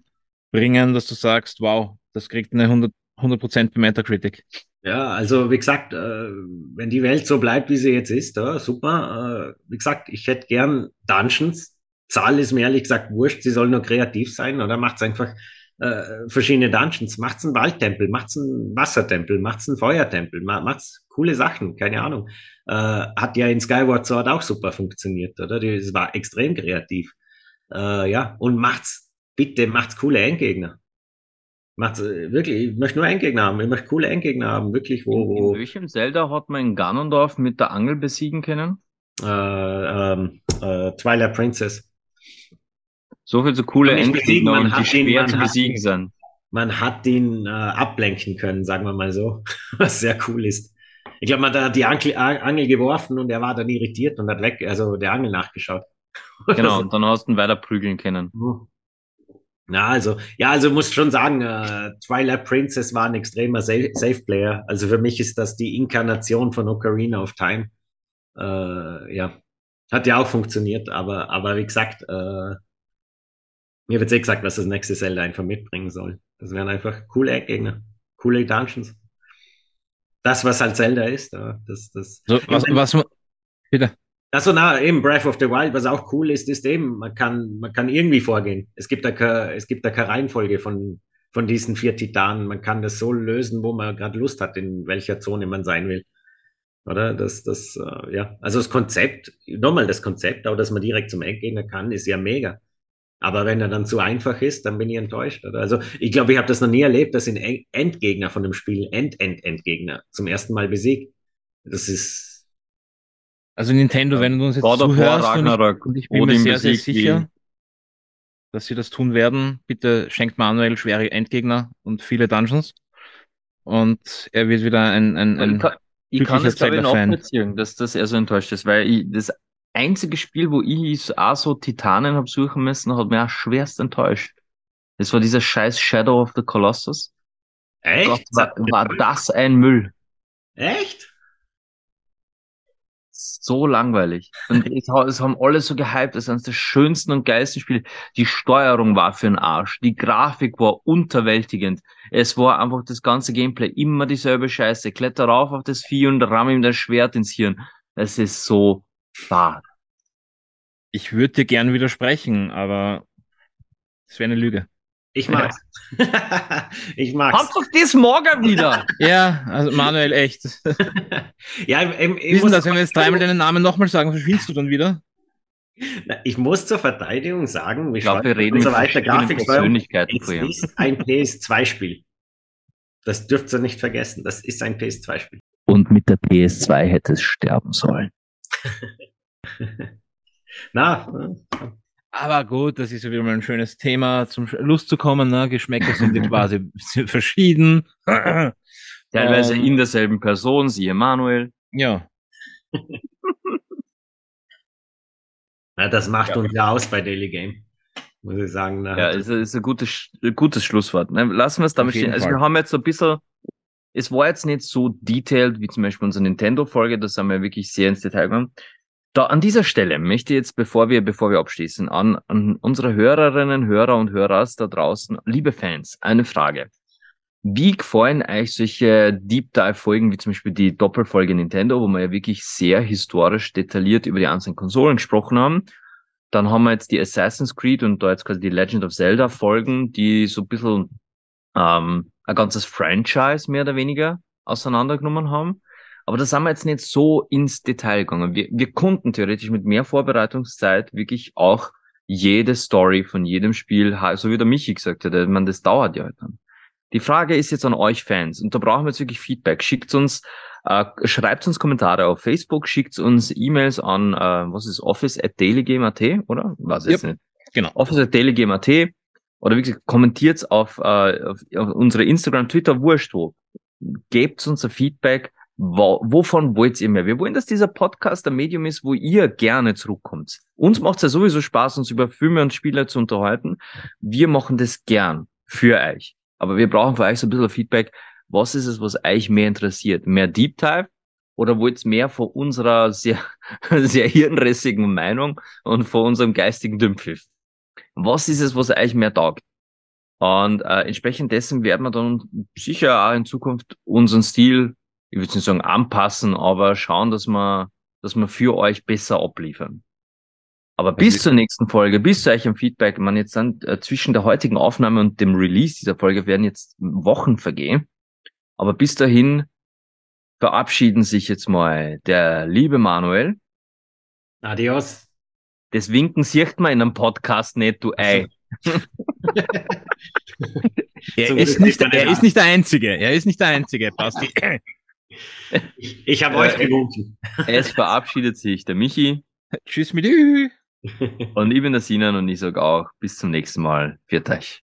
bringen, dass du sagst, wow, das kriegt eine 100, 100% bei Metacritic? Ja, also wie gesagt, äh, wenn die Welt so bleibt, wie sie jetzt ist, ja, super. Äh, wie gesagt, ich hätte gern Dungeons. Zahl ist mir ehrlich gesagt wurscht, sie soll nur kreativ sein oder macht's einfach äh, verschiedene Dungeons, macht's einen Waldtempel, macht's einen Wassertempel, macht's einen Feuertempel, macht's coole Sachen, keine Ahnung. Äh, hat ja in Skyward Sword auch super funktioniert, oder? Das war extrem kreativ. Äh, ja, und macht's, bitte macht's coole Endgegner. Macht's äh, wirklich, ich möchte nur Endgegner haben, ich möchte coole Endgegner haben, wirklich, wo, wo. In welchem Zelda hat man in Ganondorf mit der Angel besiegen können? Äh, ähm, äh, Twilight Princess. So viel so coole Endgegner und die schwer zu besiegen sind. Man hat ihn äh, ablenken können, sagen wir mal so, <laughs> was sehr cool ist. Ich glaube, man hat die Angel, Angel geworfen und er war dann irritiert und hat weg, also der Angel nachgeschaut. <laughs> Genau, und dann hast du ihn weiter prügeln können. Na, also, ja, also muss schon sagen, äh, Twilight Princess war ein extremer Safe Player. Also für mich ist das die Inkarnation von Ocarina of Time. Äh, ja, hat ja auch funktioniert, aber, aber wie gesagt, äh, mir wird eh gesagt, was das nächste Zelda einfach mitbringen soll. Das wären einfach coole Eckgegner, coole Dungeons. Das, was halt Zelda ist, das, das. So, was, was, bitte. Also na, eben Breath of the Wild, was auch cool ist, ist eben, man kann, man kann irgendwie vorgehen. Es gibt da keine, es gibt da keine Reihenfolge von, von diesen vier Titanen. Man kann das so lösen, wo man gerade Lust hat, in welcher Zone man sein will. Oder? Das, das, äh, ja. Also das Konzept, nochmal das Konzept, auch dass man direkt zum Endgegner kann, ist ja mega. Aber wenn er dann zu einfach ist, dann bin ich enttäuscht. Oder? Also ich glaube, ich habe das noch nie erlebt, dass ein Endgegner von dem Spiel, End-End-Endgegner, zum ersten Mal besiegt. Das ist. Also Nintendo, wenn du uns jetzt God zuhörst Ragnarok, und ich, und ich bin mir sehr, sehr sicher, dass sie das tun werden, bitte schenkt Manuel schwere Endgegner und viele Dungeons. Und er wird wieder ein, ein, ein ich kann, ich kann es glaube ich nachvollziehen, dass das er so enttäuscht ist, weil ich, das einzige Spiel, wo ich auch so Titanen habe suchen müssen, hat mich auch schwerst enttäuscht. Das war dieser scheiß Shadow of the Colossus. Echt? Gott, war, war das ein Müll. Echt? So langweilig. Und es haben alle so gehypt, das ist eines der schönsten und geilsten Spiele. Die Steuerung war für den Arsch. Die Grafik war unterwältigend. Es war einfach das ganze Gameplay immer dieselbe Scheiße. Kletter rauf auf das Vieh und ramm ihm das Schwert ins Hirn. Es ist so Bad. Ich würde dir gern widersprechen, aber es wäre eine Lüge. Ich mag's. <laughs> ich mag's. Kommt doch das morgen wieder. <laughs> ja, also Manuel, echt. <laughs> ja, ich, ich Wissen das, wenn wir jetzt dreimal deinen Namen nochmal sagen, verschwindest du dann wieder? Ich muss zur Verteidigung sagen, ich glaube, wir reden und so weiter, Persönlichkeiten es ist ein PS2-Spiel. Das dürft ihr nicht vergessen. Das ist ein PS2-Spiel. Und mit der PS2 hätte es sterben sollen. Na. Aber gut, das ist ja wieder mal ein schönes Thema, zum Lust zu kommen. Ne? Geschmäcker sind ja <laughs> quasi <laughs> verschieden. <clears throat> Teilweise um, in derselben Person, siehe Manuel. Ja. <laughs> ja das macht ja. uns ja aus bei Daily Game. Muss ich sagen. Ja, ist, ist ein gutes, gutes Schlusswort. Ne? Lassen wir es damit stehen. Also wir haben jetzt so ein bisschen es war jetzt nicht so detailed wie zum Beispiel unsere Nintendo-Folge, das haben wir wirklich sehr ins Detail gegangen. Da an dieser Stelle möchte ich jetzt, bevor wir, bevor wir abschließen, an, an unsere Hörerinnen, Hörer und Hörer da draußen, liebe Fans, eine Frage. Wie gefallen euch solche Deep Dive Folgen wie zum Beispiel die Doppelfolge Nintendo, wo wir ja wirklich sehr historisch detailliert über die einzelnen Konsolen gesprochen haben? Dann haben wir jetzt die Assassin's Creed und da jetzt quasi die Legend of Zelda Folgen, die so ein bisschen ähm, ein ganzes Franchise mehr oder weniger auseinandergenommen haben. Aber da sind wir jetzt nicht so ins Detail gegangen. Wir, wir konnten theoretisch mit mehr Vorbereitungszeit wirklich auch jede Story von jedem Spiel, so wie der Michi gesagt hat, meine, das dauert ja halt dann. Die Frage ist jetzt an euch Fans und da brauchen wir jetzt wirklich Feedback. Schickt uns, äh, schreibt uns Kommentare auf Facebook, schickt uns E-Mails an, äh, was ist Office at dailygame.at, oder? Was yep. nicht? Genau. Office at dailygame.at oder wie gesagt, kommentiert auf, äh, auf, auf unsere Instagram, Twitter, wurscht wo. Gebt uns ein Feedback, wo, wovon wollt ihr mehr? Wir wollen, dass dieser Podcast ein Medium ist, wo ihr gerne zurückkommt. Uns macht es ja sowieso Spaß, uns über Filme und Spiele zu unterhalten. Wir machen das gern für euch. Aber wir brauchen von euch so ein bisschen Feedback. Was ist es, was euch mehr interessiert? Mehr Deep Dive? Oder wollt ihr mehr von unserer sehr, <laughs> sehr hirnrissigen Meinung und von unserem geistigen Dümpfiff? Was ist es, was euch mehr taugt? Und äh, entsprechend dessen werden wir dann sicher auch in Zukunft unseren Stil ich würde nicht sagen anpassen, aber schauen, dass wir, dass wir für euch besser abliefern. Aber bis zur nächsten Folge, bis zu euch im Feedback, man jetzt dann äh, zwischen der heutigen Aufnahme und dem Release dieser Folge werden jetzt Wochen vergehen. Aber bis dahin verabschieden sich jetzt mal der liebe Manuel. Adios. Das Winken sieht man in einem Podcast nicht, du Ei. <laughs> er, ist nicht, er ist nicht der Einzige. Er ist nicht der Einzige, Basti. Ich habe euch gewunken. Es verabschiedet sich der Michi. Tschüss mit dir. Und ich bin der Sinan und ich sage auch bis zum nächsten Mal. Viert euch.